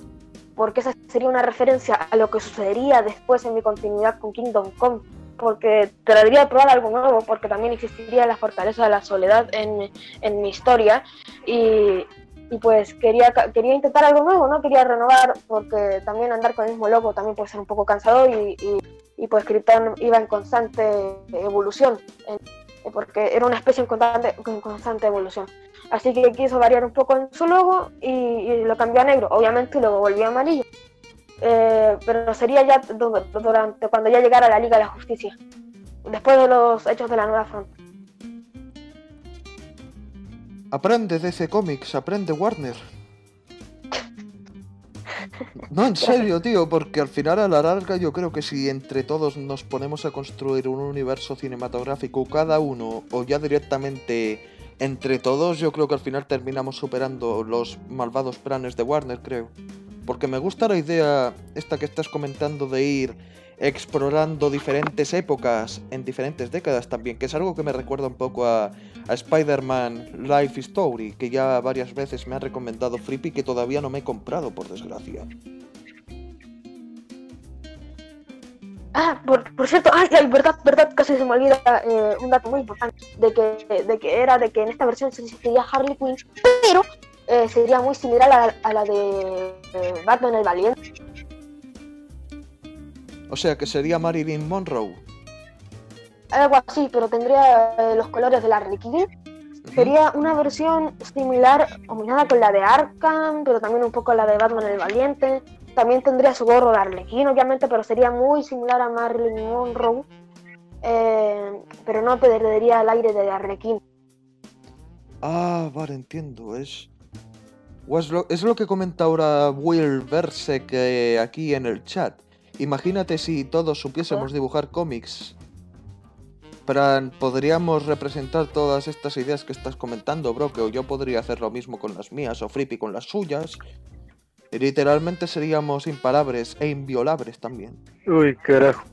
Porque esa sería una referencia a lo que sucedería después en mi continuidad con Kingdom Come. Porque trataría de probar algo nuevo, porque también existiría la fortaleza de la soledad en, en mi historia. Y, y pues quería, quería intentar algo nuevo, ¿no? Quería renovar, porque también andar con el mismo logo también puede ser un poco cansador y, y, y, pues Krypton iba en constante evolución, porque era una especie en constante, en constante evolución. Así que quiso variar un poco en su logo y, lo cambió a negro, obviamente, luego volvió a amarillo. Eh, pero sería ya du- durante cuando ya llegara la Liga de la Justicia, después de los hechos de la Nueva Front. Aprende DC Comics, aprende Warner. No, en serio, tío, porque al final a la larga yo creo que si entre todos nos ponemos a construir un universo cinematográfico cada uno o ya directamente entre todos, yo creo que al final terminamos superando los malvados planes de Warner, creo. Porque me gusta la idea esta que estás comentando de ir explorando diferentes épocas en diferentes décadas también, que es algo que me recuerda un poco a, a Spider-Man Life Story, que ya varias veces me ha recomendado Flippy que todavía no me he comprado, por desgracia. Ah, por, por cierto, ay, ay, verdad, verdad, casi se me olvida eh, un dato muy importante, de que, de que era de que en esta versión se sería Harley Quinn, pero eh, sería muy similar a, la- a la de eh, Batman el Valiente. O sea que sería Marilyn Monroe. Algo así, pero tendría los colores de la Harley Quinn. Sería una versión similar, combinada con la de Arkham, pero también un poco la de Batman el Valiente. También tendría su gorro de Arlequín, obviamente, pero sería muy similar a Marilyn Monroe. Eh, pero no perdería el aire de Arlequín. Ah, vale, entiendo. Es. es, lo, es lo que comenta ahora Will Verse que aquí en el chat. Imagínate si todos supiésemos dibujar cómics. Para, podríamos representar todas estas ideas que estás comentando, bro. Que yo podría hacer lo mismo con las mías o Flippy con las suyas. Y literalmente seríamos imparables e inviolables también. Uy, carajo.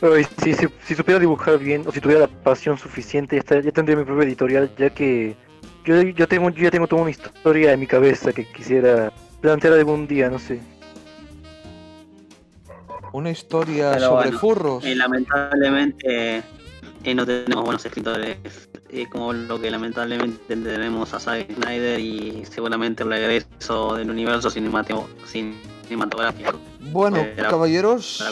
Uy, si, si, si supiera dibujar bien, o si tuviera la pasión suficiente, ya, ya tendría mi propia editorial, ya que yo, yo, tengo, yo ya tengo toda una historia en mi cabeza que quisiera plantear algún día, no sé. Una historia Pero sobre bueno, furros. Eh, lamentablemente eh, no tenemos buenos escritores eh, como lo que lamentablemente tenemos a Zack Snyder y seguramente el regreso del universo cinematográfico. Bueno, caballeros.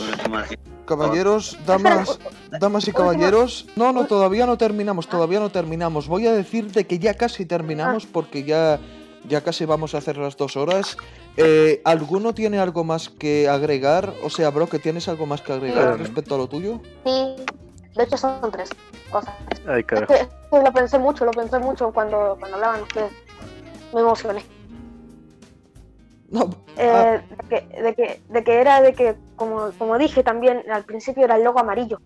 Caballeros, damas, damas y caballeros. No, no, todavía no terminamos, todavía no terminamos. Voy a decirte que ya casi terminamos porque ya, ya casi vamos a hacer las dos horas. Eh, ¿Alguno tiene algo más que agregar? O sea, bro, que tienes algo más que agregar Sí. respecto a lo tuyo? Sí, de hecho son tres cosas. Ay, Es que, es que lo pensé mucho, lo pensé mucho cuando, cuando hablaban ustedes. Me emocioné. No, ah, Eh, de, que, de, que, de que era de que, como, como dije también, al principio era el logo amarillo.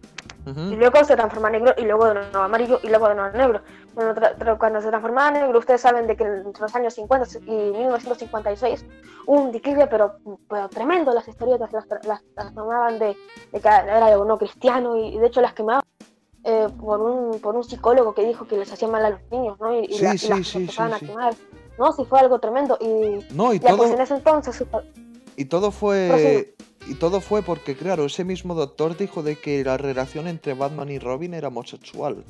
Y ujú. luego se transforma a negro y luego de nuevo amarillo y luego de nuevo negro. Tra- cuando se transformaba a negro, ustedes saben de que entre los años 50 y 1956 hubo un declive, pero, pero tremendo. Las historietas las, tra- las, las tomaban de, de que era algo no cristiano y, y de hecho las quemaban eh, por, un, por un psicólogo que dijo que les hacía mal a los niños, ¿no? Y, y Sí, la- y sí, las sí, empezaban sí, a sí. quemar. No, sí fue algo tremendo. Y No, y ya pues en todo, ese entonces y todo fue. Y todo fue porque, claro, ese mismo doctor dijo de que la relación entre Batman y Robin era homosexual.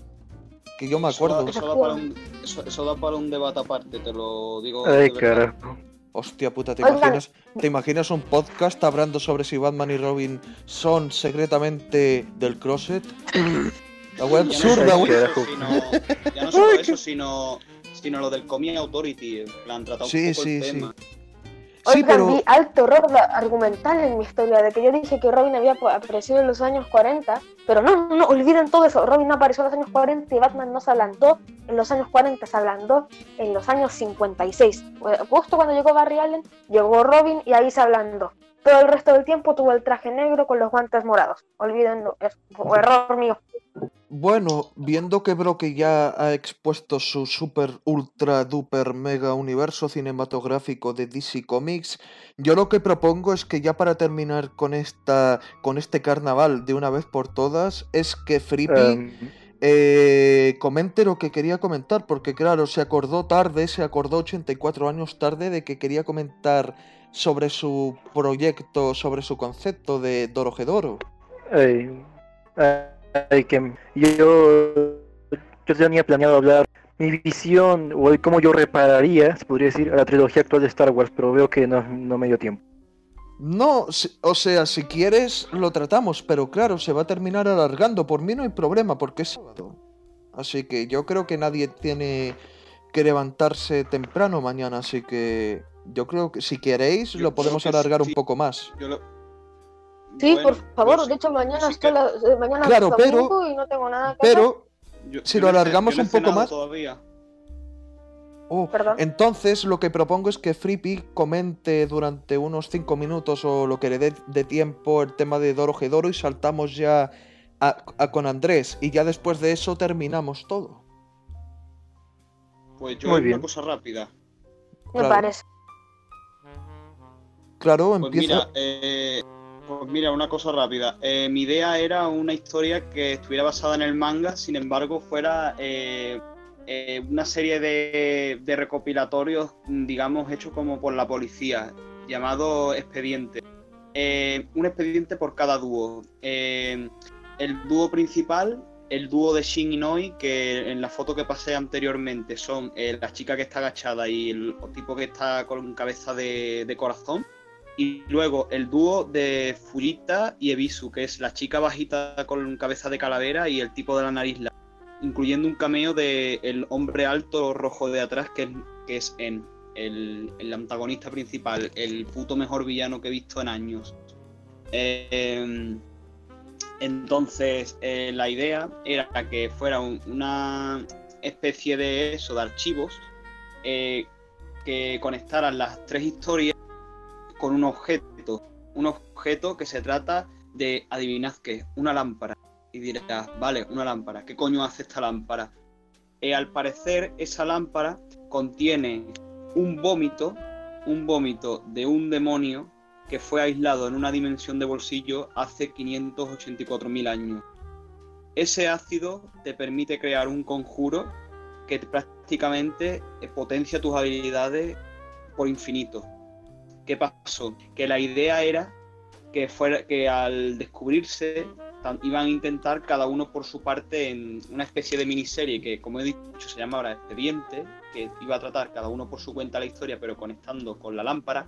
Que yo me Eso da- acuerdo. Eso da, para un, eso, eso da para un debate aparte, te lo digo. Ay, carajo. Hostia puta, ¿te imaginas, ¿te imaginas un podcast hablando sobre si Batman y Robin son secretamente del closet? La no absurda, solo güey. Carajo. eso, sino, ya no solo eso, sino, sino lo del Comic Authority. En plan, tratar Sí, un poco sí, el sí. tema. Sí, Oigan, pero. vi alto error argumental en mi historia, de que yo dije que Robin había aparecido en los años 40 Pero no, no, olviden todo eso. Robin no apareció en los años 40 y Batman no se ablandó en los años 40, se ablandó en los años 56. Justo cuando llegó Barry Allen, llegó Robin y ahí se ablandó. Todo el resto del tiempo tuvo el traje negro con los guantes morados. Olvídenlo, es error mío. Bueno, viendo que Broque ya ha expuesto su super ultra duper mega universo cinematográfico de DC Comics, yo lo que propongo es que ya para terminar con esta con este carnaval de una vez por todas es que Frippy Em, eh, comente lo que quería comentar, porque claro, se acordó tarde, se acordó 84 años tarde de que quería comentar sobre su proyecto, sobre su concepto de Dorojedoro. Ay, ay, que yo, yo tenía planeado hablar mi visión o el cómo yo repararía, se podría decir, a la trilogía actual de Star Wars, pero veo que no, no me dio tiempo. No, o sea, si quieres lo tratamos, pero claro, se va a terminar alargando. Por mí no hay problema, porque es sábado. Así que yo creo que nadie tiene que levantarse temprano mañana, así que yo creo que si queréis Yo lo podemos alargar un poco más. Yo lo- Sí, Bueno, por favor, yo de hecho mañana sí estoy que- la- eh, mañana Claro, pero- y no tengo nada que. Pero, yo- si yo lo yo no he un poco más- Todavía. Oh, Perdón. entonces lo que propongo es que Frippy comente durante unos 5 minutos o lo que le dé de tiempo el tema de Dorojedoro y saltamos ya a, a con Andrés. Y ya después de eso terminamos todo. Pues yo Muy una bien. cosa rápida. Me claro. parece. Claro, Pues empieza. mira, eh, pues mira, una cosa rápida. Eh, mi idea era una historia que estuviera basada en el manga, sin embargo, fuera eh, eh, una serie de, recopilatorios, digamos, hechos como por la policía, llamado Expediente. Eh, un expediente por cada dúo. Eh, el dúo principal, el dúo de Shin y Noi, que en la foto que pasé anteriormente son la chica que está agachada y el tipo que está con cabeza de- corazón. Y luego el dúo de Fujita y Ebisu, que es la chica bajita con cabeza de calavera y el tipo de la nariz incluyendo un cameo de el hombre alto rojo de atrás, que es, el, el antagonista principal, el puto mejor villano que he visto en años. Eh, entonces, eh, la idea era que fuera un- una especie de eso, de archivos, eh, que conectaran las tres historias con un objeto. Un objeto que se trata de, adivinad qué, una lámpara. Y dirás, vale, una lámpara. ¿Qué coño hace esta lámpara? Eh, al parecer, esa lámpara contiene un vómito, un vómito de un demonio que fue aislado en una dimensión de bolsillo hace 584.000 años. Ese ácido te permite crear un conjuro que prácticamente eh, potencia tus habilidades por infinito. ¿Qué pasó? Que la idea era que fuera que al descubrirse iban a intentar cada uno por su parte en una especie de miniserie que, como he dicho, se llama ahora Expediente, que iba a tratar cada uno por su cuenta la historia, pero conectando con la lámpara,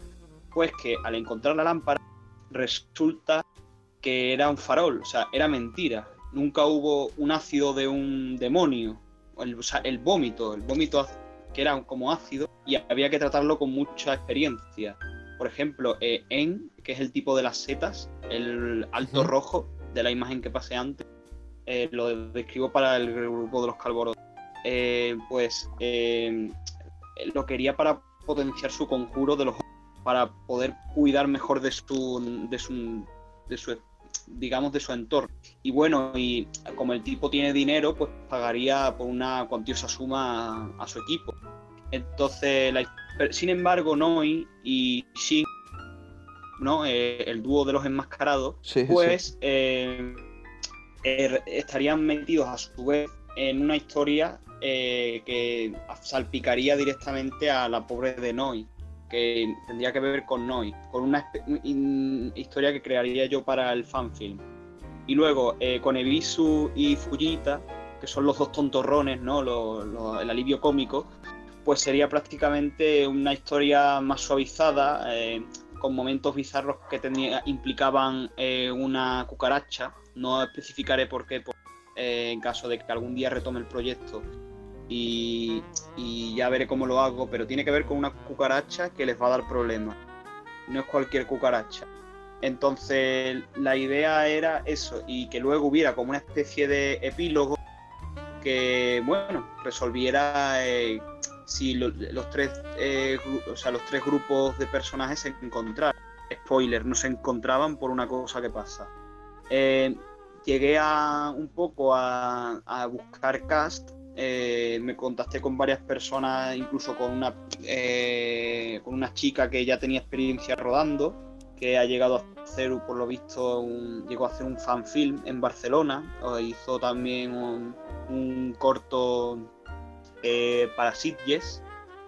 pues que al encontrar la lámpara resulta que era un farol, o sea, era mentira. Nunca hubo un ácido de un demonio, el, o sea, el vómito, el vómito que era como ácido y había que tratarlo con mucha experiencia. Por ejemplo, eh, En, que es el tipo de las setas, el alto rojo de la imagen que pasé antes, eh, lo describo para el grupo de los calvorotos. Eh, pues eh, lo quería para potenciar su conjuro de los para poder cuidar mejor de su, de su, de su digamos de su entorno y bueno y como el tipo tiene dinero pues pagaría por una cuantiosa suma a, su equipo entonces sin embargo Noi y Shin no Eh, el dúo de los enmascarados Sí, sí. pues eh, eh, estarían metidos a su vez en una historia eh, que salpicaría directamente a la pobre de Noi, que tendría que ver con Noi, con una historia que crearía yo para el fanfilm. Y luego con Ebisu y Fujita, que son los dos tontorrones, ¿no? El alivio cómico, pues sería prácticamente una historia más suavizada, momentos bizarros que tenía, implicaban eh, una cucaracha. No especificaré por qué, eh, en caso de que algún día retome el proyecto. Y, y ya veré cómo lo hago, pero tiene que ver con una cucaracha que les va a dar problemas. No es cualquier cucaracha. Entonces, la idea era eso, y que luego hubiera como una especie de epílogo que, bueno, resolviera eh, si lo- los, tres, eh, o sea, los tres grupos de personajes se encontraban. Spoiler, no se encontraban por una cosa que pasa. Eh, llegué a un poco a, a buscar cast. eh, me contacté con varias personas, incluso con una, eh, con una chica que ya tenía experiencia rodando, que ha llegado a hacer, por lo visto, un- llegó a hacer un fanfilm en Barcelona, hizo también un corto eh, para Sitges,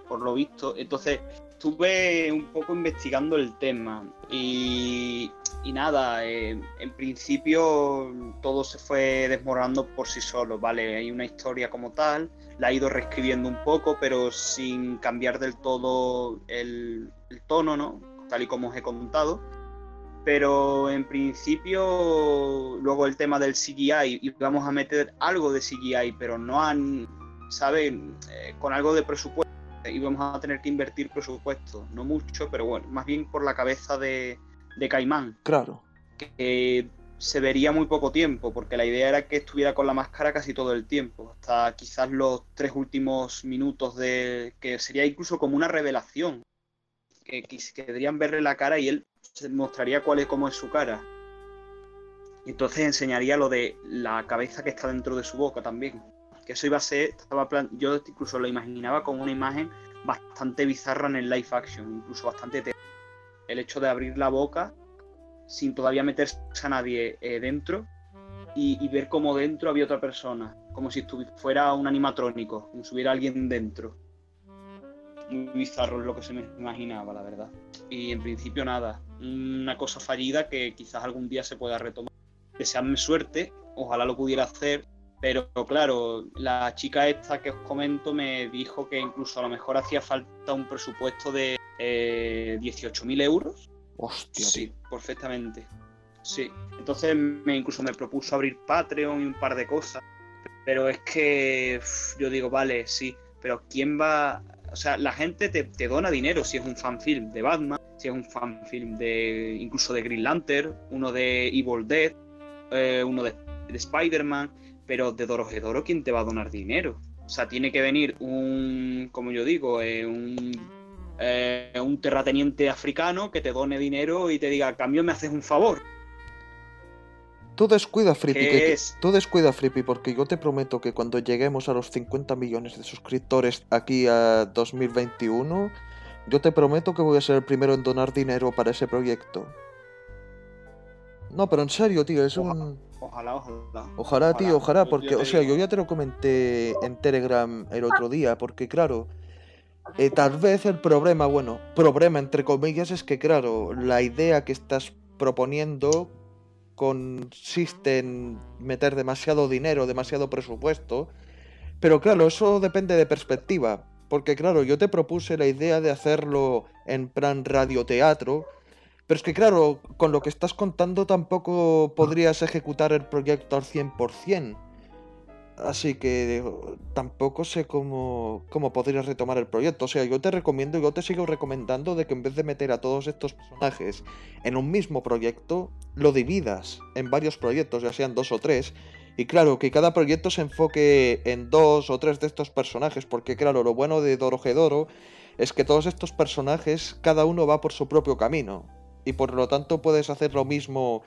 por lo visto. Entonces, estuve un poco investigando el tema y, nada, eh, en principio todo se fue desmoronando por sí solo, ¿vale? Hay una historia como tal, la he ido reescribiendo un poco, pero sin cambiar del todo el, el tono, ¿no? Tal y como os he contado. Pero en principio, luego el tema del CGI, y vamos a meter algo de CGI, pero no han, ¿sabes? Eh, con algo de presupuesto, y vamos a tener que invertir presupuesto, no mucho, pero bueno, más bien por la cabeza de, de Caimán Claro. que se vería muy poco tiempo, porque la idea era que estuviera con la máscara casi todo el tiempo, hasta quizás los tres últimos minutos de que sería incluso como una revelación, que, que deberían verle la cara y él se mostraría cuál es cómo es su cara. Y entonces enseñaría lo de la cabeza que está dentro de su boca también. Que eso iba a ser, estaba yo incluso lo imaginaba como una imagen bastante bizarra en el live action, incluso bastante te- el hecho de abrir la boca sin todavía meterse a nadie eh, dentro y, ver cómo dentro había otra persona, como si fuera un animatrónico, como si hubiera alguien dentro. Muy bizarro es lo que se me imaginaba, la verdad. Y en principio nada, una cosa fallida que quizás algún día se pueda retomar. Deseadme suerte, ojalá lo pudiera hacer, pero claro, la chica esta que os comento me dijo que incluso a lo mejor hacía falta un presupuesto de eh, 18.000 euros Hostia, Sí, perfectamente. Sí. Entonces me incluso me propuso abrir Patreon y un par de cosas. Pero es que yo digo, vale, sí, pero ¿quién va? O sea, la gente te, te dona dinero si es un fanfilm de Batman, si es un fanfilm de incluso de Green Lantern, uno de Evil Dead, eh, uno de, de Spider-Man, pero de Dorohedoro, ¿quién te va a donar dinero? O sea, tiene que venir un, como yo digo, eh, un eh, un terrateniente africano que te done dinero y te diga, a cambio me haces un favor. Tú descuida, Flippy, ¿Qué que- es? tú descuida, Flippy, porque yo te prometo que cuando lleguemos a los 50 millones de suscriptores aquí a 2021, yo te prometo que voy a ser el primero en donar dinero para ese proyecto. No, pero en serio, tío, es un... Ojalá, ojalá. Ojalá, tío, ojalá, porque, o sea, digo, yo ya te lo comenté en Telegram el otro día, porque claro, eh, tal vez el problema, bueno, problema entre comillas, es que claro, la idea que estás proponiendo consiste en meter demasiado dinero, demasiado presupuesto, pero claro, eso depende de perspectiva, porque claro, yo te propuse la idea de hacerlo en plan radioteatro, pero es que claro, con lo que estás contando tampoco podrías ejecutar el proyecto al 100%. Así que tampoco sé cómo, cómo podrías retomar el proyecto. O sea, yo te recomiendo, yo te sigo recomendando de que en vez de meter a todos estos personajes en un mismo proyecto, lo dividas en varios proyectos, ya sean dos o tres. Y claro, que cada proyecto se enfoque en dos o tres de estos personajes, porque claro, lo bueno de Dorohedoro es que todos estos personajes, cada uno va por su propio camino. Y por lo tanto puedes hacer lo mismo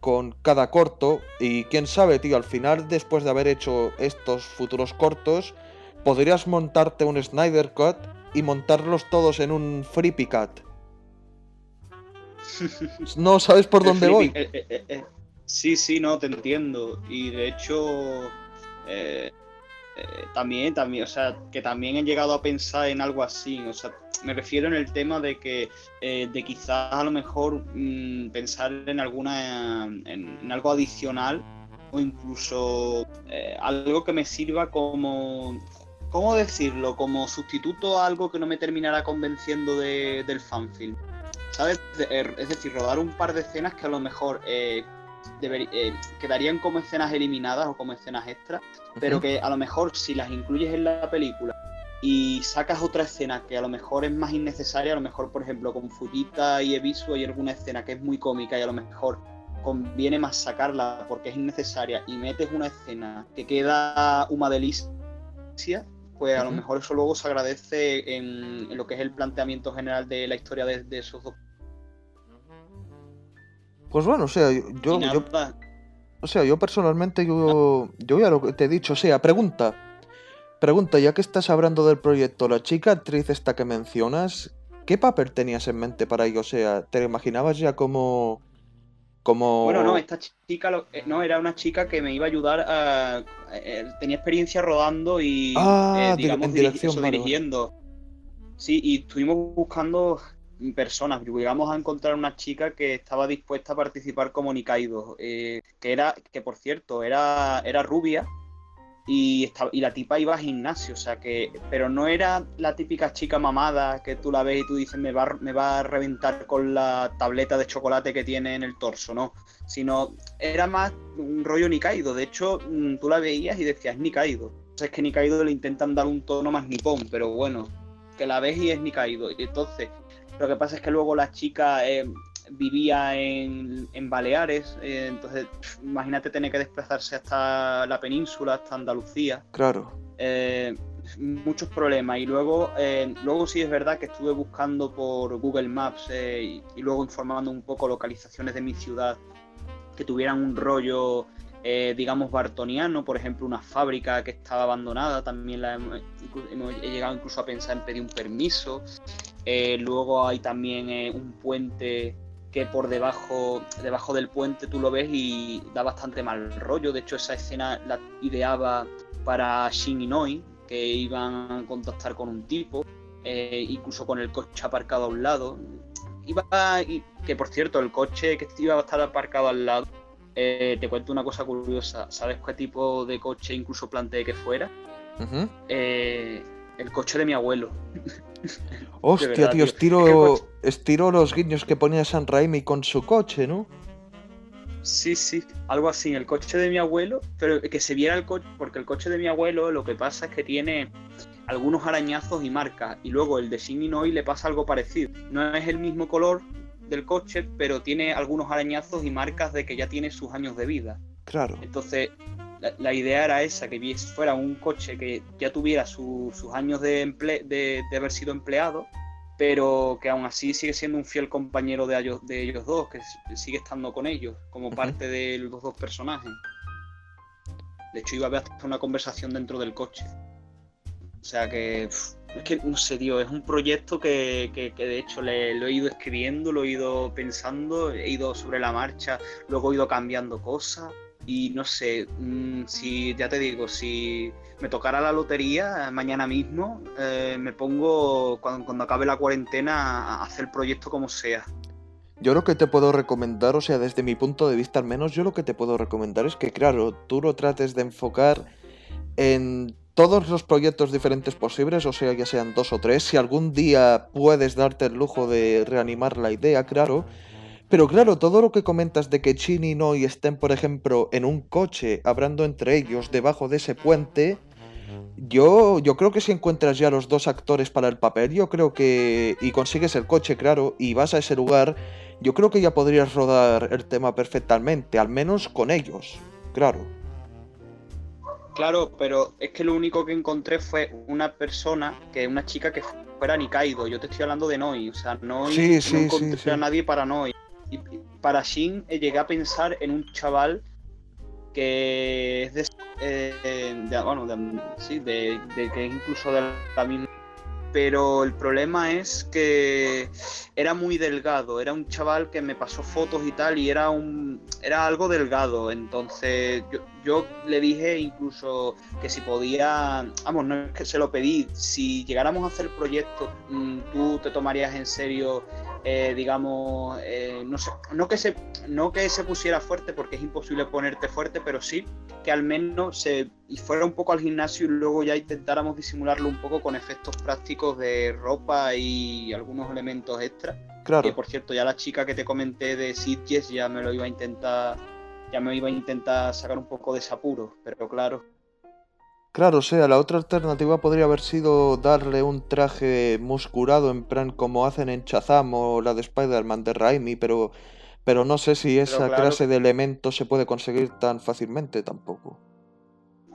con cada corto. Y quién sabe, tío, al final, después de haber hecho estos futuros cortos, podrías montarte un Snyder Cut y montarlos todos en un Flippy Cut. No sabes por dónde voy. eh, eh, eh, sí, sí, no, te entiendo. Y de hecho, eh, también, también, o sea, que también he llegado a pensar en algo así. O sea, me refiero en el tema de que, eh, de quizás a lo mejor mm, pensar en alguna, en, algo adicional o incluso eh, algo que me sirva como, ¿cómo decirlo? Como sustituto a algo que no me terminara convenciendo de- del fanfilm. ¿Sabes? Er, es decir, rodar un par de escenas que a lo mejor eh, quedarían como escenas eliminadas o como escenas extras, pero que a lo mejor si las incluyes en la película y sacas otra escena que a lo mejor es más innecesaria, a lo mejor, por ejemplo, con Fujita y Ebisu hay alguna escena que es muy cómica y a lo mejor conviene más sacarla porque es innecesaria y metes una escena que queda una delicia, pues a lo mejor eso luego se agradece en, en lo que es el planteamiento general de la historia de, de esos dos. Pues bueno, o sea, yo, o sea, yo personalmente, yo, yo ya lo que te he dicho, o sea, pregunta, pregunta, ya que estás hablando del proyecto, la chica actriz esta que mencionas, ¿qué papel tenías en mente para ello? O sea, ¿te imaginabas ya como, como... Bueno, no, esta chica lo- eh, no, era una chica que me iba a ayudar a. eh, tenía experiencia rodando y. Ah, eh, di- digamos, en dirigi- dirección, eso, vale, vale. dirigiendo. Sí, y estuvimos buscando personas. Llegamos a encontrar una chica que estaba dispuesta a participar como Nikaido. eh, que era, que por cierto, era, era rubia. Y, estaba, y la tipa iba a gimnasio, o sea que. Pero no era la típica chica mamada que tú la ves y tú dices me va, me va a reventar con la tableta de chocolate que tiene en el torso, ¿no? Sino era más un rollo Nikaido. De hecho, mm, tú la veías y decías Nikaido. Entonces es que Nikaido le intentan dar un tono más nipón, pero bueno, que la ves y es Nikaido. Y entonces, lo que pasa es que luego la chica eh, vivía en, en Baleares, eh, entonces imagínate tener que desplazarse hasta la península, hasta Andalucía. Claro, Eh, muchos problemas. Y luego luego sí es verdad que estuve buscando por Google Maps y, y luego informando un poco localizaciones de mi ciudad que tuvieran un rollo digamos bartoniano. Por ejemplo una fábrica que estaba abandonada. También la hemos- he llegado incluso a pensar en pedir un permiso Eh, luego hay también eh, un puente que por debajo debajo del puente tú lo ves y da bastante mal rollo de hecho esa escena la ideaba para Shin Inoi, que iban a contactar con un tipo, eh, incluso con el coche aparcado a un lado. Iba y, que por cierto, el coche que iba a estar aparcado al lado, eh, te cuento una cosa curiosa. ¿Sabes qué tipo de coche incluso planteé que fuera? ujú. Eh, el coche de mi abuelo. Hostia, verdad, tío, estiro, Es que el coche- estiro los guiños que ponía San Raimi con su coche, ¿no? Sí, sí, algo así, el coche de mi abuelo, pero que se viera el coche, porque el coche de mi abuelo lo que pasa es que tiene algunos arañazos y marcas, y luego el de Shin le pasa algo parecido. No es el mismo color del coche, pero tiene algunos arañazos y marcas de que ya tiene sus años de vida. Claro. Entonces, la, la idea era esa, que fuera un coche que ya tuviera su- sus años de, emple- de, de haber sido empleado, pero que aún así sigue siendo un fiel compañero de ellos, de ellos dos, que sigue estando con ellos, como parte de los dos personajes. De hecho, iba a haber hasta una conversación dentro del coche. O sea que, es que, no sé, tío, es un proyecto que, que- que de hecho le, lo he ido escribiendo, lo he ido pensando, he ido sobre la marcha, luego he ido cambiando cosas. Y no sé, mm, si ya te digo, si me tocara la lotería eh, mañana mismo, eh, me pongo cuando, cuando acabe la cuarentena a hacer el proyecto como sea. Yo lo que te puedo recomendar, o sea, desde mi punto de vista al menos, yo lo que te puedo recomendar es que, claro, tú lo trates de enfocar en todos los proyectos diferentes posibles, o sea, ya sean dos o tres, si algún día puedes darte el lujo de reanimar la idea, claro. Pero claro, todo lo que comentas de que Chin y Noi estén, por ejemplo, en un coche, hablando entre ellos debajo de ese puente, yo, yo creo que si encuentras ya los dos actores para el papel, yo creo que... y consigues el coche, claro, y vas a ese lugar, yo creo que ya podrías rodar el tema perfectamente, al menos con ellos, claro. Claro, pero es que lo único que encontré fue una persona, que una chica que fuera Nikaido. Yo te estoy hablando de Noi, o sea, Noi Sí, no encontré sí, sí. a nadie para Noi. Y para Shin eh, llegué a pensar en un chaval que es de, eh, de- bueno, de- sí, de, que incluso de la misma. Pero el problema es que era muy delgado, era un chaval que me pasó fotos y tal y era un era algo delgado, entonces yo, yo le dije incluso que si podía, vamos, no es que se lo pedí, si llegáramos a hacer el proyecto, mm, tú te tomarías en serio, eh, digamos, eh, no sé, no que se no que se pusiera fuerte porque es imposible ponerte fuerte, pero sí que al menos se y fuera un poco al gimnasio y luego ya intentáramos disimularlo un poco con efectos prácticos de ropa y algunos elementos extra. Que Claro. por cierto, ya la chica que te comenté de Sitges ya me lo iba a intentar, ya me iba a intentar sacar un poco de ese apuro, pero claro. Claro, o sea, la otra alternativa podría haber sido darle un traje musculado en plan como hacen en Shazam o la de Spider-Man de Raimi, pero, pero no sé si esa claro- clase de elementos se puede conseguir tan fácilmente tampoco.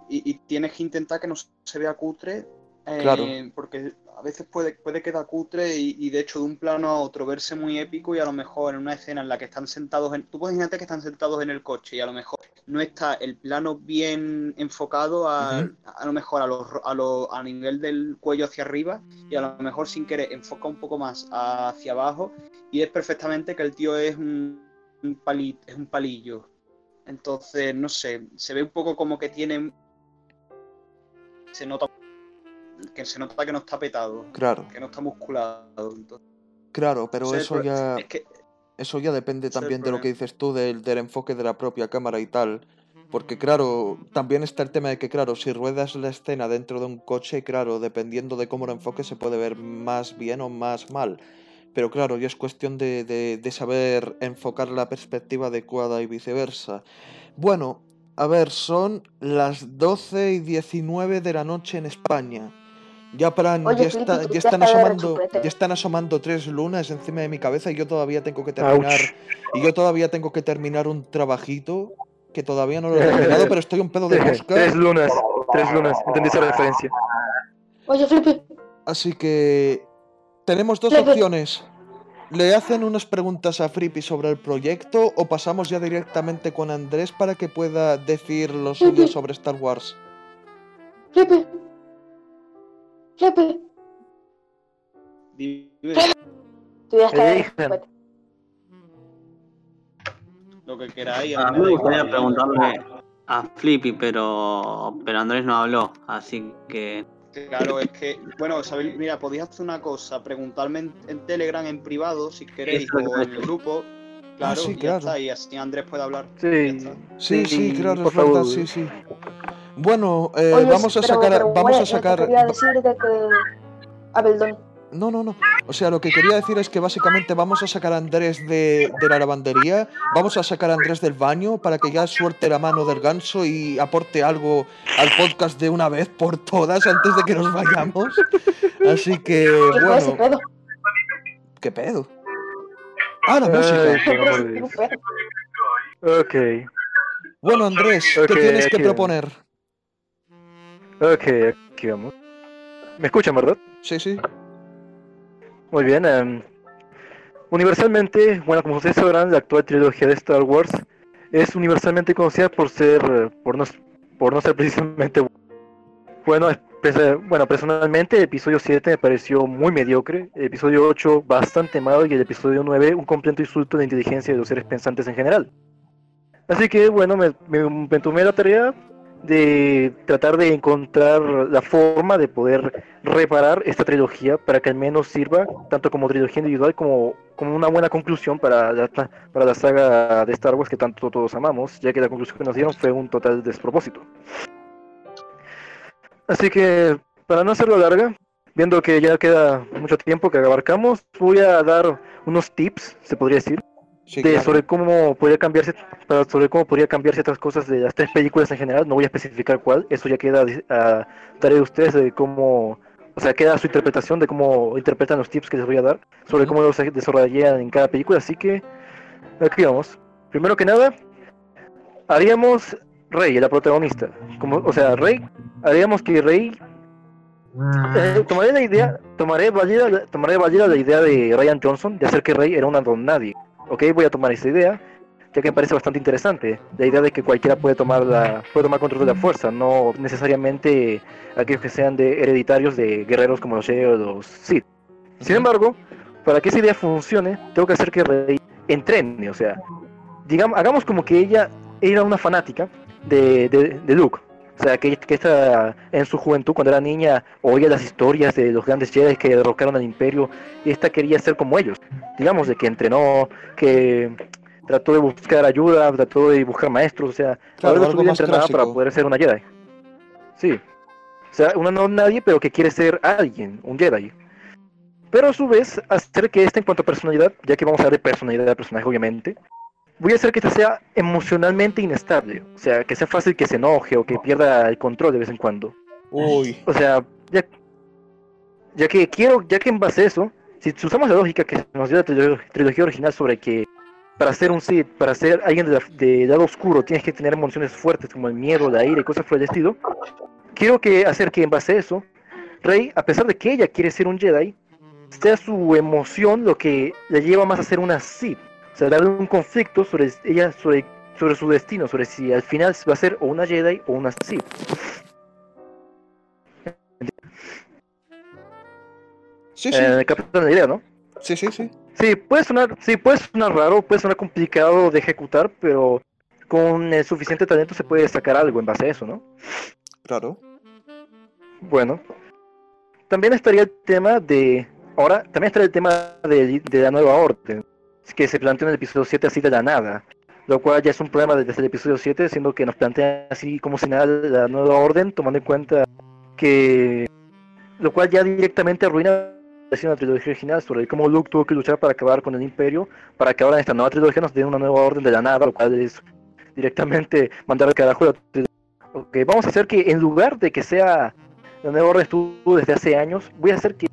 y, y tienes que intentar que no se vea cutre, eh, Claro. porque a veces puede, puede quedar cutre y, y de hecho de un plano a otro verse muy épico y a lo mejor en una escena en la que están sentados, en, tú puedes imaginarte que están sentados en el coche y a lo mejor no está el plano bien enfocado a, a lo mejor a, los a, lo- a nivel del cuello hacia arriba y a lo mejor sin querer enfoca un poco más hacia abajo y es perfectamente que el tío es un, un pali- es un palillo. Entonces, no sé, se ve un poco como que tiene. Se nota que se nota que no está petado, Claro, que no está musculado. Entonces, claro, pero eso ya, es que eso ya depende también de lo que dices tú, del, del enfoque de la propia cámara y tal. Porque claro, también está el tema de que, claro, si ruedas la escena dentro de un coche, claro, dependiendo de cómo lo enfoques, se puede ver más bien o más mal. Pero claro, ya es cuestión de, de- de saber enfocar la perspectiva adecuada y viceversa. Bueno, a ver, son las 12 y 19 de la noche en España. Ya, plan, Oye, ya, está- están asomando, ya están asomando tres lunas encima de mi cabeza y yo todavía tengo que terminar. Ouch. Y yo todavía tengo que terminar un trabajito que todavía no lo he terminado, pero estoy un pedo de mosca. Tres lunas, tres lunas, entendí esa referencia. Oye, Flippy, Así que tenemos dos opciones. ¿Le hacen unas preguntas a Frippy sobre el proyecto o pasamos ya directamente con Andrés para que pueda decir lo suyo sobre Star Wars? Flippy. Flippy. dime Tú ya estás lo que queráis. A mí me gustaría preguntarle a Flippy, pero, pero Andrés no habló, así que Claro, es que, bueno, sabéis, mira, podéis hacer una cosa, preguntarme en, en Telegram en privado si queréis Eso o que en el grupo. Claro, sí, y ya claro. está, y así Andrés puede hablar. Sí, Ya. Sí, sí, claro, por es verdad, favor. sí, sí. Bueno, eh, Oye, vamos a pero- sacar, pero, vamos a sacar. Quería decirte que. Ah, perdón. No, no, no. O sea, lo que quería decir es que básicamente vamos a sacar a Andrés de, de la lavandería, vamos a sacar a Andrés del baño para que ya suelte la mano del ganso y aporte algo al podcast de una vez por todas antes de que nos vayamos. Así que, ¿Qué fue ese bueno, pedo? ¿qué pedo? Ah, la música. Bueno, Andrés, ¿qué tienes que proponer? Ok, aquí vamos. ¿Me escuchan, verdad? Sí, sí. Muy bien. em, universalmente, bueno, como ustedes sabrán, la actual trilogía de Star Wars es universalmente conocida por ser, eh, por no, por no ser precisamente bu- bueno. bueno, personalmente el episodio 7 me pareció muy mediocre, el episodio 8 bastante malo y el episodio 9 un completo insulto de la inteligencia de los seres pensantes en general. Así que bueno, me, me, me tomé la tarea de tratar de encontrar la forma de poder reparar esta trilogía para que al menos sirva tanto como trilogía individual como, como una buena conclusión para la, para la saga de Star Wars que tanto todos amamos, ya que la conclusión que nos dieron fue un total despropósito. Así que, para no hacerlo larga, viendo que ya queda mucho tiempo que abarcamos, voy a dar unos tips, se podría decir, Sí, de claro. sobre cómo podría cambiarse para- sobre cómo podría cambiar ciertas cosas de las tres películas en general no voy a especificar cuál eso ya queda a tarea de ustedes de cómo o sea queda su interpretación de cómo interpretan los tips que les voy a dar sobre cómo los desarrollarían en cada película así que aquí vamos primero que nada haríamos Rey la protagonista como o sea Rey haríamos que Rey eh, tomaré la idea, tomaré válida, tomaré válida la idea de Ryan Johnson de hacer que Rey era una don nadie. Ok, voy a tomar esa idea, ya que me parece bastante interesante. La idea de que cualquiera puede tomar la, puede tomar control de la fuerza, no necesariamente aquellos que sean de hereditarios de guerreros como los Jedi o los Sith. Sin embargo, para que esa idea funcione, tengo que hacer que Rey entrene, o sea, digamos, hagamos como que ella era una fanática de, de, de Luke. O sea, que, que esta, en su juventud, cuando era niña, oía las historias de los grandes Jedi que derrocaron al Imperio y esta quería ser como ellos. Digamos, de que entrenó, que trató de buscar ayuda, trató de buscar maestros, o sea, Claro, algo algo más entrenada para poder ser una Jedi. Sí. O sea, una no nadie, pero que quiere ser alguien, un Jedi. Pero a su vez, hacer que esta en cuanto a personalidad, ya que vamos a hablar de personalidad del personaje, obviamente, voy a hacer que esta sea emocionalmente inestable. O sea, que sea fácil que se enoje o que pierda el control de vez en cuando. Uy, O sea, ya, ya que quiero, ya que en base a eso, si usamos la lógica que nos dio la trilo- trilogía original sobre que para ser un Sith, para ser alguien de, la- de lado oscuro, tienes que tener emociones fuertes como el miedo, la ira y cosas por el estilo, quiero que hacer que en base a eso, Rey, a pesar de que ella quiere ser un Jedi, sea su emoción lo que la lleva más a ser una Sith. Sea, darle un conflicto sobre ella, sobre, sobre su destino, sobre si al final va a ser o una Jedi o una Sith. sí, sí, Eh, captan la idea, ¿no? sí, sí, sí. Sí, puede sonar, sí, puede sonar raro, puede sonar complicado de ejecutar, pero con el suficiente talento se puede sacar algo en base a eso, ¿no? Claro. Bueno, también estaría el tema de, ahora, también estaría el tema de, de la nueva orden, que se planteó en el episodio 7 así de la nada, lo cual ya es un problema desde el episodio 7, siendo que nos plantea así como si nada la nueva orden, tomando en cuenta que, lo cual ya directamente arruina la trilogía original sobre cómo Luke tuvo que luchar para acabar con el imperio, para que ahora en esta nueva trilogía nos den una nueva orden de la nada, lo cual es directamente mandar al carajo la trilogía. Ok, vamos a hacer que en lugar de que sea la nueva orden estuvo desde hace años, voy a hacer que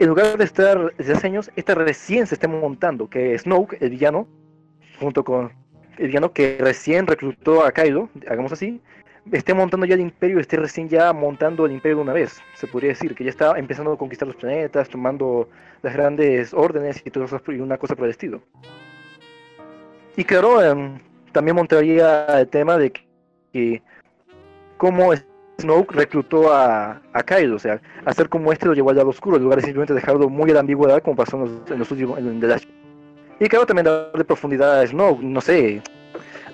en lugar de estar desde hace años, esta recién se esté montando, que Snoke, el villano, junto con el villano que recién reclutó a Kylo, hagamos así, esté montando ya el imperio, esté recién ya montando el imperio de una vez, se podría decir, que ya está empezando a conquistar los planetas, tomando las grandes órdenes y, todo eso, y una cosa por el estilo. Y claro, em, también montaría el tema de que cómo Snoke reclutó a, a Kylo, o sea, hacer como este lo llevó al lado oscuro, en lugar de simplemente dejarlo muy a la ambigüedad como pasó en los, en los últimos en The Last Y claro, también darle profundidad a Snoke, no sé,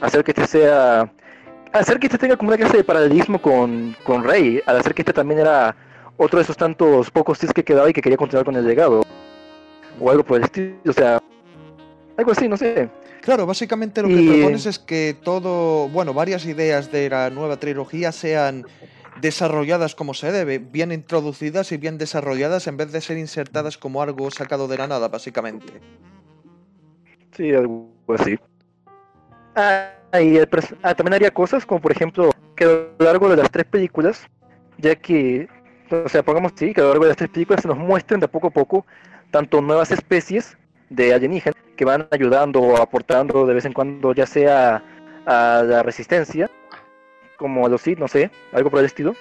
hacer que este sea hacer que este tenga como una clase de paralelismo con, con Rey, al hacer que este también era otro de esos tantos pocos Sith que quedaba y que quería continuar con el legado. O algo por el estilo, o sea, algo así, no sé. Claro, básicamente lo que Y- propones es que todo, bueno, varias ideas de la nueva trilogía sean desarrolladas como se debe, bien introducidas y bien desarrolladas en vez de ser insertadas como algo sacado de la nada, básicamente. Sí, algo así. Ah, y ah, también haría cosas como por ejemplo que a lo largo de las tres películas, ya que, o sea, pongamos sí, que a lo largo de las tres películas se nos muestren de poco a poco tanto nuevas especies de alienígenas que van ayudando o aportando de vez en cuando, ya sea a la resistencia, como a los Sith, no sé, algo por el estilo,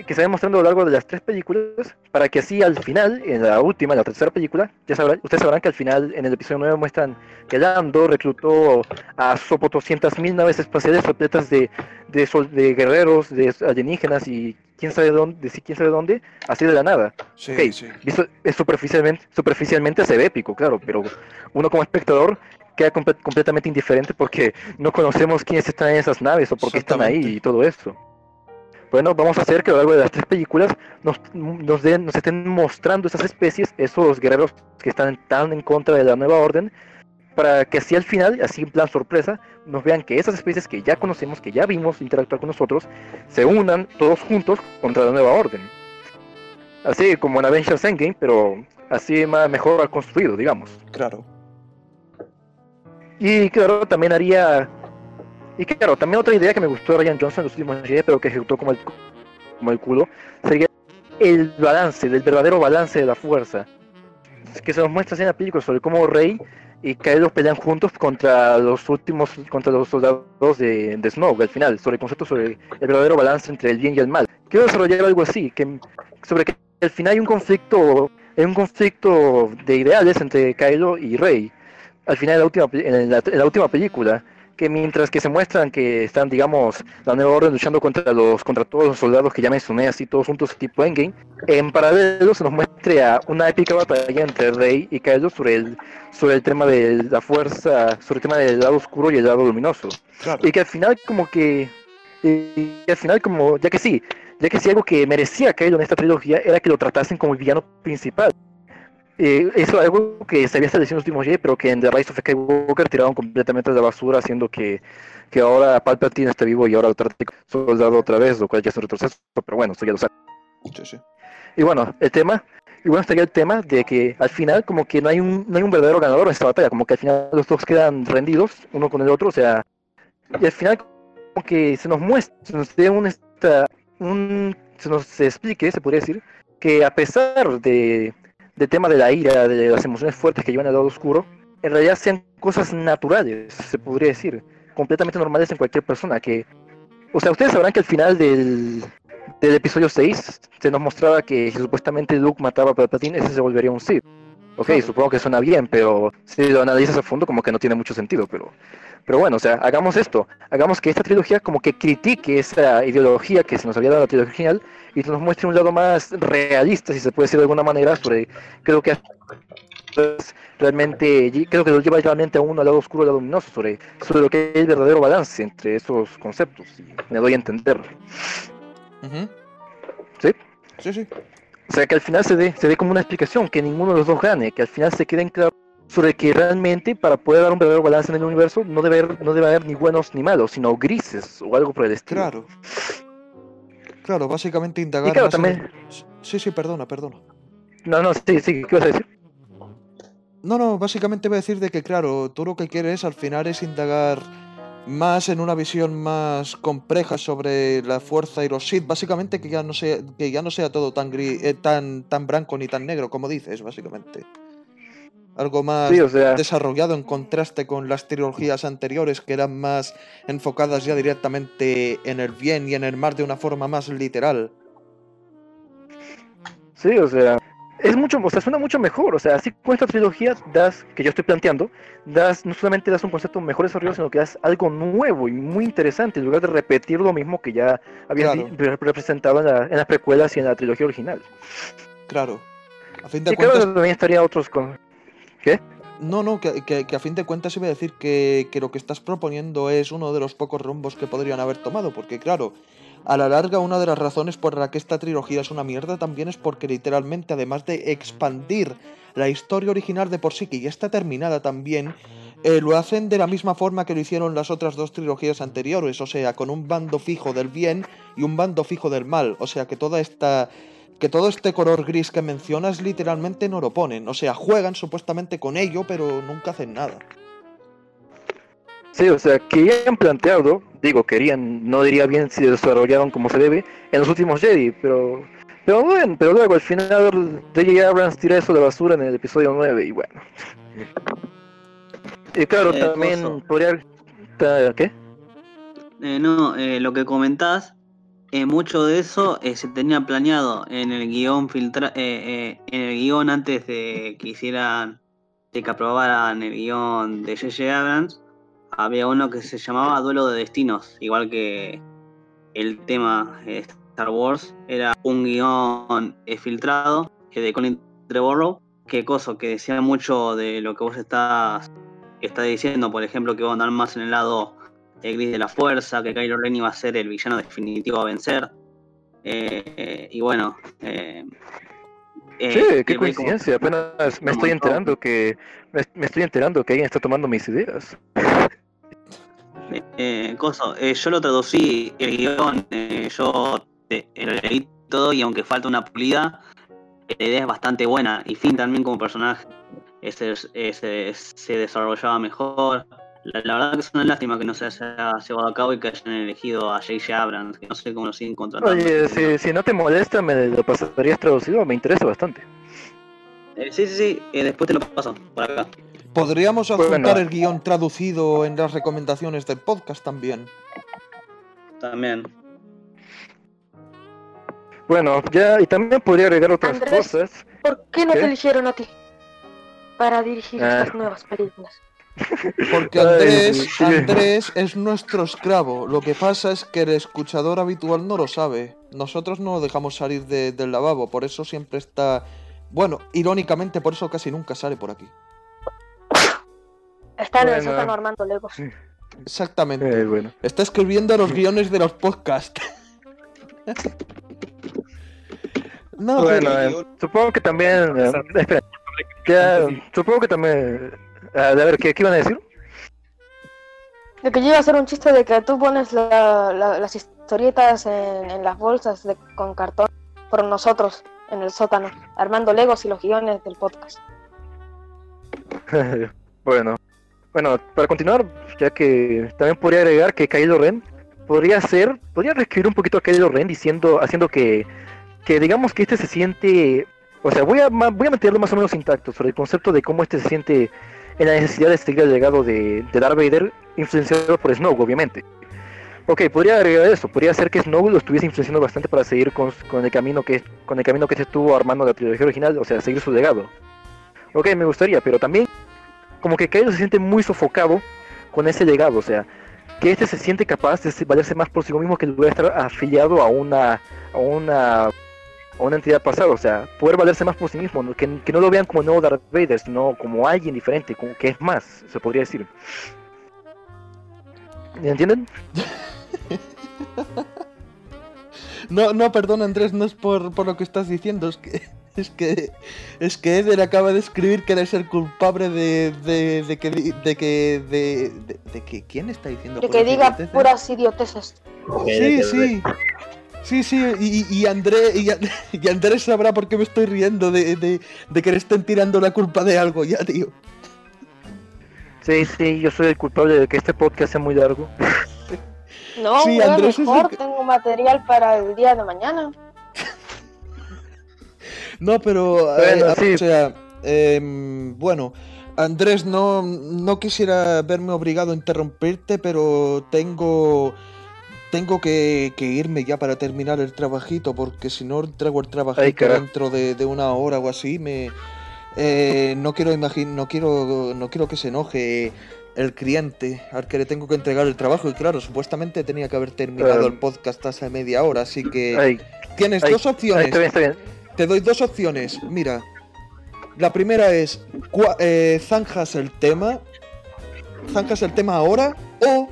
que se va mostrando a lo largo de las tres películas, para que así al final, en la última, en la tercera película, ya sabrán, ustedes sabrán que al final, en el episodio 9, muestran que Lando reclutó a sopo 200.000 naves espaciales repletas de, de, sol- de guerreros, de alienígenas y quién sabe dónde, de quién sabe dónde, así de la nada. Sí, Ok, sí. Visto, es superficialmente, superficialmente se ve épico, claro, pero uno como espectador queda comple- completamente indiferente porque no conocemos quiénes están en esas naves o por qué están ahí y todo eso. Bueno, vamos a hacer que a lo largo de las tres películas nos, nos, den, nos estén mostrando esas especies, esos guerreros que están tan en contra de la nueva orden, para que así al final, así en plan sorpresa, nos vean que esas especies que ya conocemos, que ya vimos interactuar con nosotros, se unan todos juntos contra la nueva orden. Así como en Avengers Endgame, pero así más mejor construido, digamos. Claro. Y claro, también haría. Y claro, también otra idea que me gustó de Ryan Johnson en los últimos días, pero que ejecutó como el, como el culo, sería el balance, el verdadero balance de la fuerza. Que se nos muestra en la película sobre cómo Rey y Kylo pelean juntos contra los últimos, contra los soldados de, de Snoke al final, sobre el concepto sobre el verdadero balance entre el bien y el mal. Quiero desarrollar algo así, que sobre que al final hay un conflicto, hay un conflicto de ideales entre Kylo y Rey al final de la última, en la, en la última película, que mientras que se muestran que están, digamos, la nueva orden luchando contra los contra todos los soldados que ya mencioné, así todos juntos, tipo Endgame, en paralelo se nos muestre a una épica batalla entre Rey y Kylo sobre el, sobre el tema de la fuerza, sobre el tema del lado oscuro y el lado luminoso. Claro. Y que al final como que... Y al final como... Ya que sí, ya que sí algo que merecía Kylo en esta trilogía era que lo tratasen como el villano principal. Eh, eso es algo que se había establecido en los últimos Jedi, pero que en The Rise of Skywalker tiraron completamente de la basura, haciendo que, que ahora Palpatine está vivo y ahora lo trata soldado otra vez, lo cual ya es un retroceso, pero bueno, eso ya lo sabe. Sí, sí. Y bueno, el tema, y bueno, estaría el tema de que al final como que no hay un, no hay un verdadero ganador en esta batalla, como que al final los dos quedan rendidos uno con el otro, o sea, y al final como que se nos muestra, se nos da una, esta, un, se nos explique, se podría decir, que a pesar de, del tema de la ira, de las emociones fuertes que llevan al lado oscuro, en realidad sean cosas naturales, se podría decir, completamente normales en cualquier persona, que, o sea, ustedes sabrán que al final del, del episodio 6 se nos mostraba que si supuestamente Luke mataba a Palpatine, ese se volvería un Sith. Ok, supongo que suena bien, pero si lo analizas a fondo como que no tiene mucho sentido, pero pero bueno, o sea, hagamos esto, hagamos que esta trilogía como que critique esa ideología que se nos había dado la trilogía original y nos muestre un lado más realista, si se puede decir de alguna manera, sobre creo que realmente creo que lo lleva realmente a uno al lado oscuro, al lado luminoso, sobre, sobre lo que es el verdadero balance entre esos conceptos. Y me doy a entender. Ujú. ¿Sí? Sí, sí. O sea, que al final se dé, se dé como una explicación, que ninguno de los dos gane, que al final se queden claros sobre que realmente para poder dar un verdadero balance en el universo no debe haber, no debe haber ni buenos ni malos, sino grises o algo por el estilo. Claro. Claro, básicamente indagar Y claro, más en el- también- Sí, sí, perdona, perdona. No, no, sí, sí, ¿qué vas a decir? No, no, básicamente voy a decir de que, claro, tú lo que quieres al final es indagar más en una visión más compleja sobre la fuerza y los Sith, básicamente que ya no sea, que ya no sea todo tan gris, eh, tan, tan blanco ni tan negro como dices, básicamente. Algo más Sí, o sea, desarrollado en contraste con las trilogías anteriores que eran más enfocadas ya directamente en el bien y en el mal de una forma más literal. sí, o sea, es mucho, o sea, suena mucho mejor, o sea, así con esta trilogía das, que yo estoy planteando, das, no solamente das un concepto mejor desarrollado, sino que das algo nuevo y muy interesante, en lugar de repetir lo mismo que ya habían Claro. representado en, la- en las precuelas y en la trilogía original. Claro. A fin de Y claro, también estaría otros con... No, no, que, a fin de cuentas iba a decir que, que lo que estás proponiendo es uno de los pocos rumbos que podrían haber tomado, porque claro, a la larga una de las razones por la que esta trilogía es una mierda también es porque literalmente, además de expandir la historia original de por sí, que ya está terminada también, eh, lo hacen de la misma forma que lo hicieron las otras dos trilogías anteriores, o sea, con un bando fijo del bien y un bando fijo del mal, o sea, que toda esta que todo este color gris que mencionas literalmente no lo ponen. O sea, juegan supuestamente con ello, pero nunca hacen nada. Sí, o sea, querían plantearlo, digo, querían, no diría bien si desarrollaron como se debe, en los últimos Jedi, pero... Pero bueno, pero luego al final J.J. Abrams tira eso de basura en el episodio 9 y bueno. Y claro, Eh, también podría... ¿Qué? Eh, no, eh, lo que comentás, eh, mucho de eso eh, se tenía planeado en el guion filtra eh, en el guion antes de que hicieran, de que aprobaran el guion de J.J. Abrams. Había uno que se llamaba Duelo de Destinos, igual que el tema Star Wars. Era un guion filtrado de Colin Trevorrow, que cosa que decía mucho de lo que vos estás, estás diciendo, por ejemplo, que va a andar más en el lado el gris de la fuerza, que Kylo Ren iba a ser el villano definitivo a vencer. Eh, eh, y bueno. eh, eh, Sí, qué como- coincidencia, apenas me estoy enterando que... Me, me estoy enterando que alguien está tomando mis ideas. Coso, yo lo traducí el guion, yo lo leí todo y aunque falta una pulida, la idea es bastante buena. Y Finn también como personaje se, eh, se- se desarrollaba mejor. La, la verdad que es una lástima que no se haya llevado a cabo y que hayan elegido a J.J. Abrams, que no sé cómo lo siguen contratando. Oye, si, si no te molesta, me lo pasarías traducido, me interesa bastante. Eh, sí, sí, sí, eh, después te lo paso por acá. Podríamos Bueno. adjuntar el guion traducido en las recomendaciones del podcast también. También. Bueno, ya, y también podría agregar otras Andrés. cosas. ¿Por qué no ¿Qué? te eligieron a ti? Para dirigir Ah. estas nuevas películas. Porque Andrés. Andrés es nuestro esclavo. Lo que pasa es que el escuchador habitual no lo sabe. Nosotros no lo dejamos salir de- del lavabo, por eso siempre está... Bueno, irónicamente, por eso casi nunca sale por aquí. Está en el sótano armando legos. Exactamente. Eh, bueno. Está escribiendo los guiones de los podcasts. no, Bueno, pero- eh, supongo que también... eh, espera, ya, supongo que también... a ver, ¿qué, ¿qué iban a decir? Lo que yo iba a hacer un chiste de que tú pones la- la- las historietas en, en las bolsas de- con cartón por nosotros en el sótano, armando legos y los guiones del podcast. bueno, bueno, para continuar, ya que también podría agregar que Kylo Ren podría ser, podría reescribir un poquito a Kylo Ren diciendo, haciendo que, que digamos que este se siente, o sea, voy a, voy a meterlo más o menos intacto sobre el concepto de cómo este se siente en la necesidad de seguir el legado de, de Darth Vader, influenciado por Snoke, obviamente. Ok, podría agregar eso, podría ser que Snoke lo estuviese influenciando bastante para seguir con, con el camino que con el camino que se estuvo armando la trilogía original, o sea, seguir su legado. Ok, me gustaría, pero también como que Kylo se siente muy sofocado con ese legado, o sea, que este se siente capaz de valerse más por sí mismo que de estar afiliado a una a una a una entidad pasada, o sea, poder valerse más por sí mismo, ¿no? que, que no lo vean como nuevo Darth Vader, sino como alguien diferente, como que es más, se podría decir. ¿Me entienden? No, no, perdón Andrés, no es por, por lo que estás diciendo, es que es que es que Eder acaba de escribir que eres el culpable de, de, de que di- de que de, de, de que quién está diciendo De que diga idioteces? puras idioteces. Sí, sí. Sí, sí, y, y André, y, An- y Andrés sabrá por qué me estoy riendo de, de, de que le estén tirando la culpa de algo ya, tío. Sí, sí, yo soy el culpable de que este podcast sea muy largo. No, Sí, güey, Andrés es el mejor tengo material para el día de mañana. No, pero, Bueno, eh, sí. o sea, em, bueno, Andrés, no, no quisiera verme obligado a interrumpirte, pero tengo, tengo que, que irme ya para terminar el trabajito, porque si no entrego el trabajito dentro de, de una hora o así, me, eh, no quiero imagin no quiero, no quiero que se enoje el cliente al que le tengo que entregar el trabajo y claro, supuestamente tenía que haber terminado el podcast hace media hora, así que Ay, tienes ay, dos ay, opciones. está bien, está bien. Te doy dos opciones. Mira, la primera es eh, zanjas el tema, zanjas el tema ahora o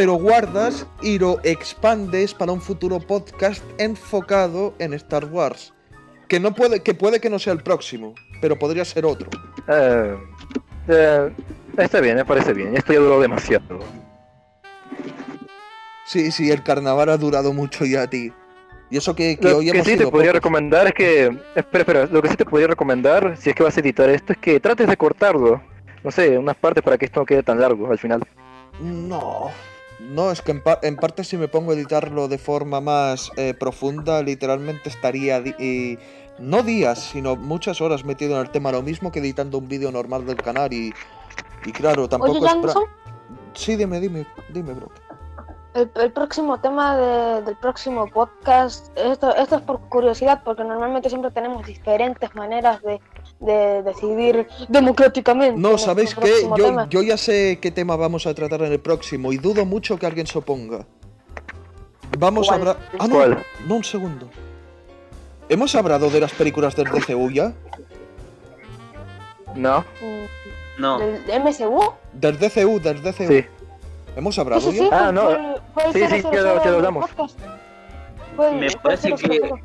te lo guardas y lo expandes para un futuro podcast enfocado en Star Wars. Que no puede, que puede que no sea el próximo, pero podría ser otro. Eh, eh, está bien, me parece bien. Esto ya duró demasiado. Sí, sí, el carnaval ha durado mucho ya, tío. Y eso que, que Lo hoy que hemos sí te podría pocos. recomendar es que. Espera, espera. Lo que sí te podría recomendar, si es que vas a editar esto, es que trates de cortarlo. No sé, unas partes para que esto no quede tan largo al final. No. No, es que en, par- en parte si me pongo a editarlo de forma más eh, profunda, literalmente estaría, eh, no días, sino muchas horas metido en el tema, lo mismo que editando un vídeo normal del canal y, y claro, tampoco Oye, es... Sí, dime, dime, dime, bro. el, el próximo tema de- del próximo podcast, esto, esto es por curiosidad, porque normalmente siempre tenemos diferentes maneras de, de decidir democráticamente. No, ¿sabéis qué? Yo, tema. yo ya sé qué tema vamos a tratar en el próximo y dudo mucho que alguien se oponga. Vamos a hablar... Ah, no, ¿Cuál? no, un segundo. ¿Hemos hablado de las películas del DCU ya? No, No, ¿Del MSU? Del DCU, del DCU. sí. ¿Hemos hablado sí, sí. ya? Ah, no. Sí, sí, 000 ya lo- hablamos. Fue- Me parece que- 000.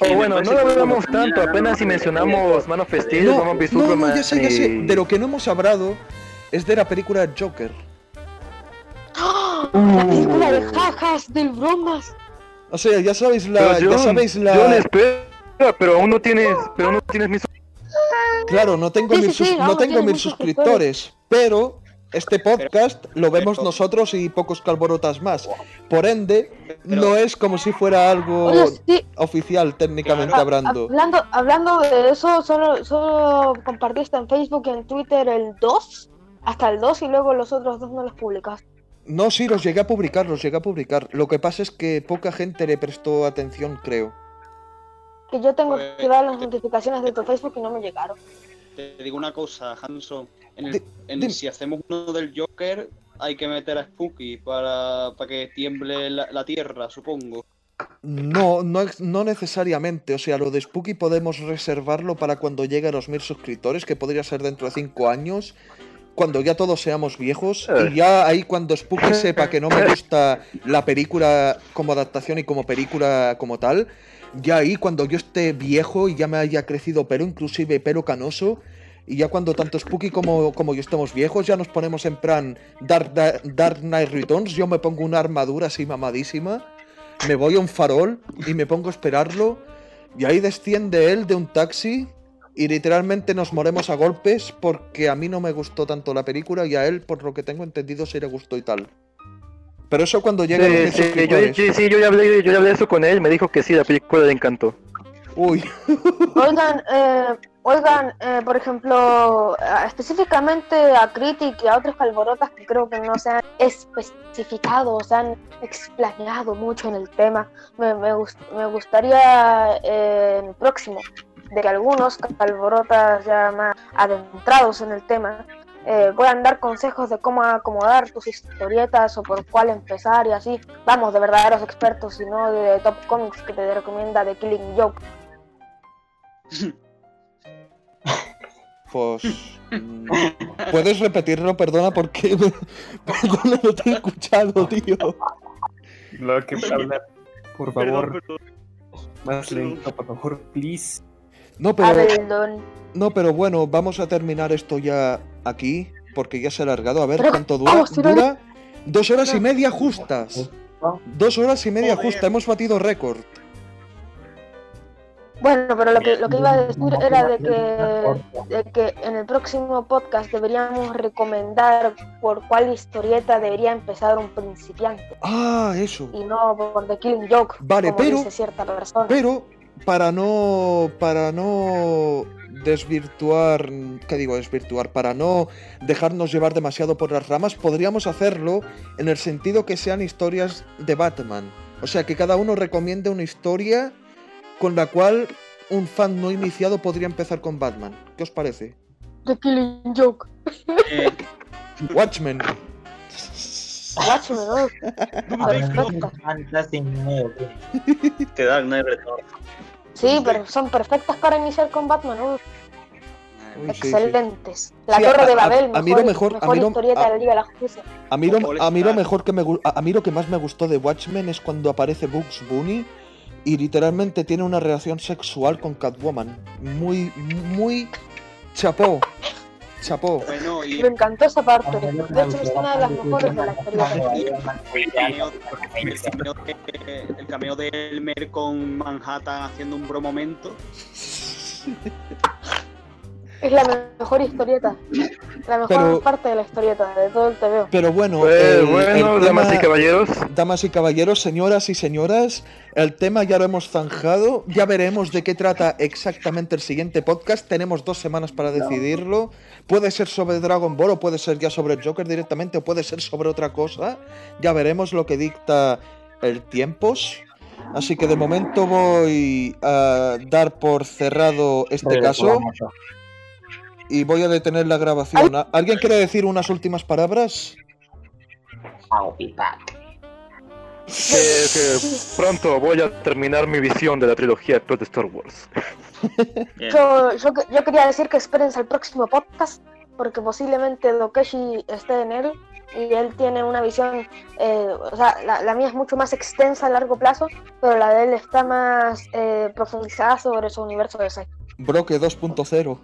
O Sí, me bueno, no lo hablamos tanto, apenas si mencionamos Man of Steel, No, v no, no, Superman ya sé, ya sé. y- De lo que no hemos hablado es de la película Joker. ¡Ah! La película de jajas, del bromas. O sea, ya sabéis la... Pero ya sabéis la... John, espera, pero aún no tienes, pero aún no tienes mis... Claro, no tengo Sí, no, tengo muchos suscriptores, pero este podcast lo vemos pero- nosotros y pocos calborotas más. Por ende, Pero- no es como si fuera algo Oye, sí, oficial técnicamente Claro. hablando. hablando, hablando de eso, solo, solo compartiste en Facebook y en Twitter el 2, hasta el 2 y luego los otros dos no los publicas. No, sí, los llegué a publicar, los llegué a publicar. Lo que pasa es que poca gente le prestó atención, creo. Que yo tengo Pues, que dar las notificaciones de tu Facebook y no me llegaron. Te digo una cosa, Hanson. En el, en dime. si hacemos uno del Joker, hay que meter a Spooky para, para que tiemble la, la tierra, supongo. No, no, no necesariamente. O sea, lo de Spooky podemos reservarlo para cuando llegue a los mil suscriptores, que podría ser dentro de cinco años, cuando ya todos seamos viejos. Eh. Y ya ahí cuando Spooky sepa que no me gusta la película como adaptación y como película como tal, ya ahí cuando yo esté viejo y ya me haya crecido pelo, inclusive pelo canoso, y ya cuando tanto Spooky como, como yo estemos viejos, ya nos ponemos en plan Dark, Da- Dark Knight Returns, yo me pongo una armadura así mamadísima me voy a un farol y me pongo a esperarlo. Y ahí desciende él de un taxi y literalmente nos moremos a golpes porque a mí no me gustó tanto la película y a él, por lo que tengo entendido, sí le gustó y tal. Pero eso cuando llega Sí, sí, yo, sí, sí, yo ya hablé, yo ya hablé eso con él, me dijo que sí, la película le encantó. Uy, Oigan, eh, oigan, eh, por ejemplo, específicamente a Critic y a otros calborotas que creo que no se han especificado, o se han explayado mucho en el tema, me, me, gust- me gustaría eh, en el próximo de que algunos calborotas ya más adentrados en el tema eh, puedan dar consejos de cómo acomodar tus historietas o por cuál empezar y así. Vamos, de verdaderos expertos y no de Top Comics que te recomienda The Killing Joke. pues. ¿Puedes repetirlo? Perdona, porque. Perdona, no te he escuchado, tío. Lo que hablar, por favor, Perdón, perdón. más lento, por favor, please. No, pero. No, pero bueno, vamos a terminar esto ya aquí, porque ya se ha alargado. A ver Pero, cuánto dura. vamos, Dura dos horas y media justas. Dos horas y media Joder. justas. Hemos batido récord. Bueno, pero lo que, lo que iba a decir era de que, de que en el próximo podcast deberíamos recomendar por cuál historieta debería empezar un principiante Ah, eso. y no por The Killing Joke, Vale, como pero- dice cierta persona. Pero para no para no desvirtuar, ¿qué digo desvirtuar? Para no dejarnos llevar demasiado por las ramas, podríamos hacerlo en el sentido que sean historias de Batman. O sea, que cada uno recomiende una historia con la cual un fan no iniciado podría empezar con Batman. ¿Qué os parece? The Killing Joke. Eh, Watchmen. Movie. The Dark Knight Returns. Sí, pero son perfectas para iniciar con Batman, ¿no? Uy, sí, sí. Excelentes. La Sí, Torre a- de a- Babel, a mí mejor, lo mejor- a mejor mí lo- historieta a- de la Liga de la Justicia. A mí, lo, a mí lo mejor que me a a mí lo que más me gustó de Watchmen es cuando aparece Bugs Bunny y literalmente tiene una relación sexual con Catwoman. Muy, muy chapó. Chapó. Bueno, y Me encantó esa parte. A mí lo que De hecho, es una de las mejores es de la de, el cameo de Elmer con Manhattan haciendo un bromomento. Es la mejor historieta. La mejor Pero- parte de la historieta, de todo el TVO. Pero bueno, Pues el- bueno, el damas y caballeros, damas y caballeros, señoras y señoras, el tema ya lo hemos zanjado. Ya veremos de qué trata exactamente el siguiente podcast. Tenemos dos semanas para decidirlo. Puede ser sobre Dragon Ball o puede ser ya sobre el Joker directamente o puede ser sobre otra cosa. Ya veremos lo que dicta el tiempos. Así que de momento voy a dar por cerrado este caso y voy a detener la grabación. ¿Alguien quiere decir unas últimas palabras? I'll be back. que, que pronto voy a terminar mi visión de la trilogía actual de Star Wars. Yo, yo, que- yo quería decir que espérense al próximo podcast, porque posiblemente Dokeshi esté en él y él tiene una visión, eh, o sea, la, la mía es mucho más extensa a largo plazo, pero la de él está más eh, profundizada sobre su universo de Sai. Broke 2.0.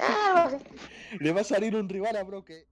Ah. Le va a salir un rival a Broke.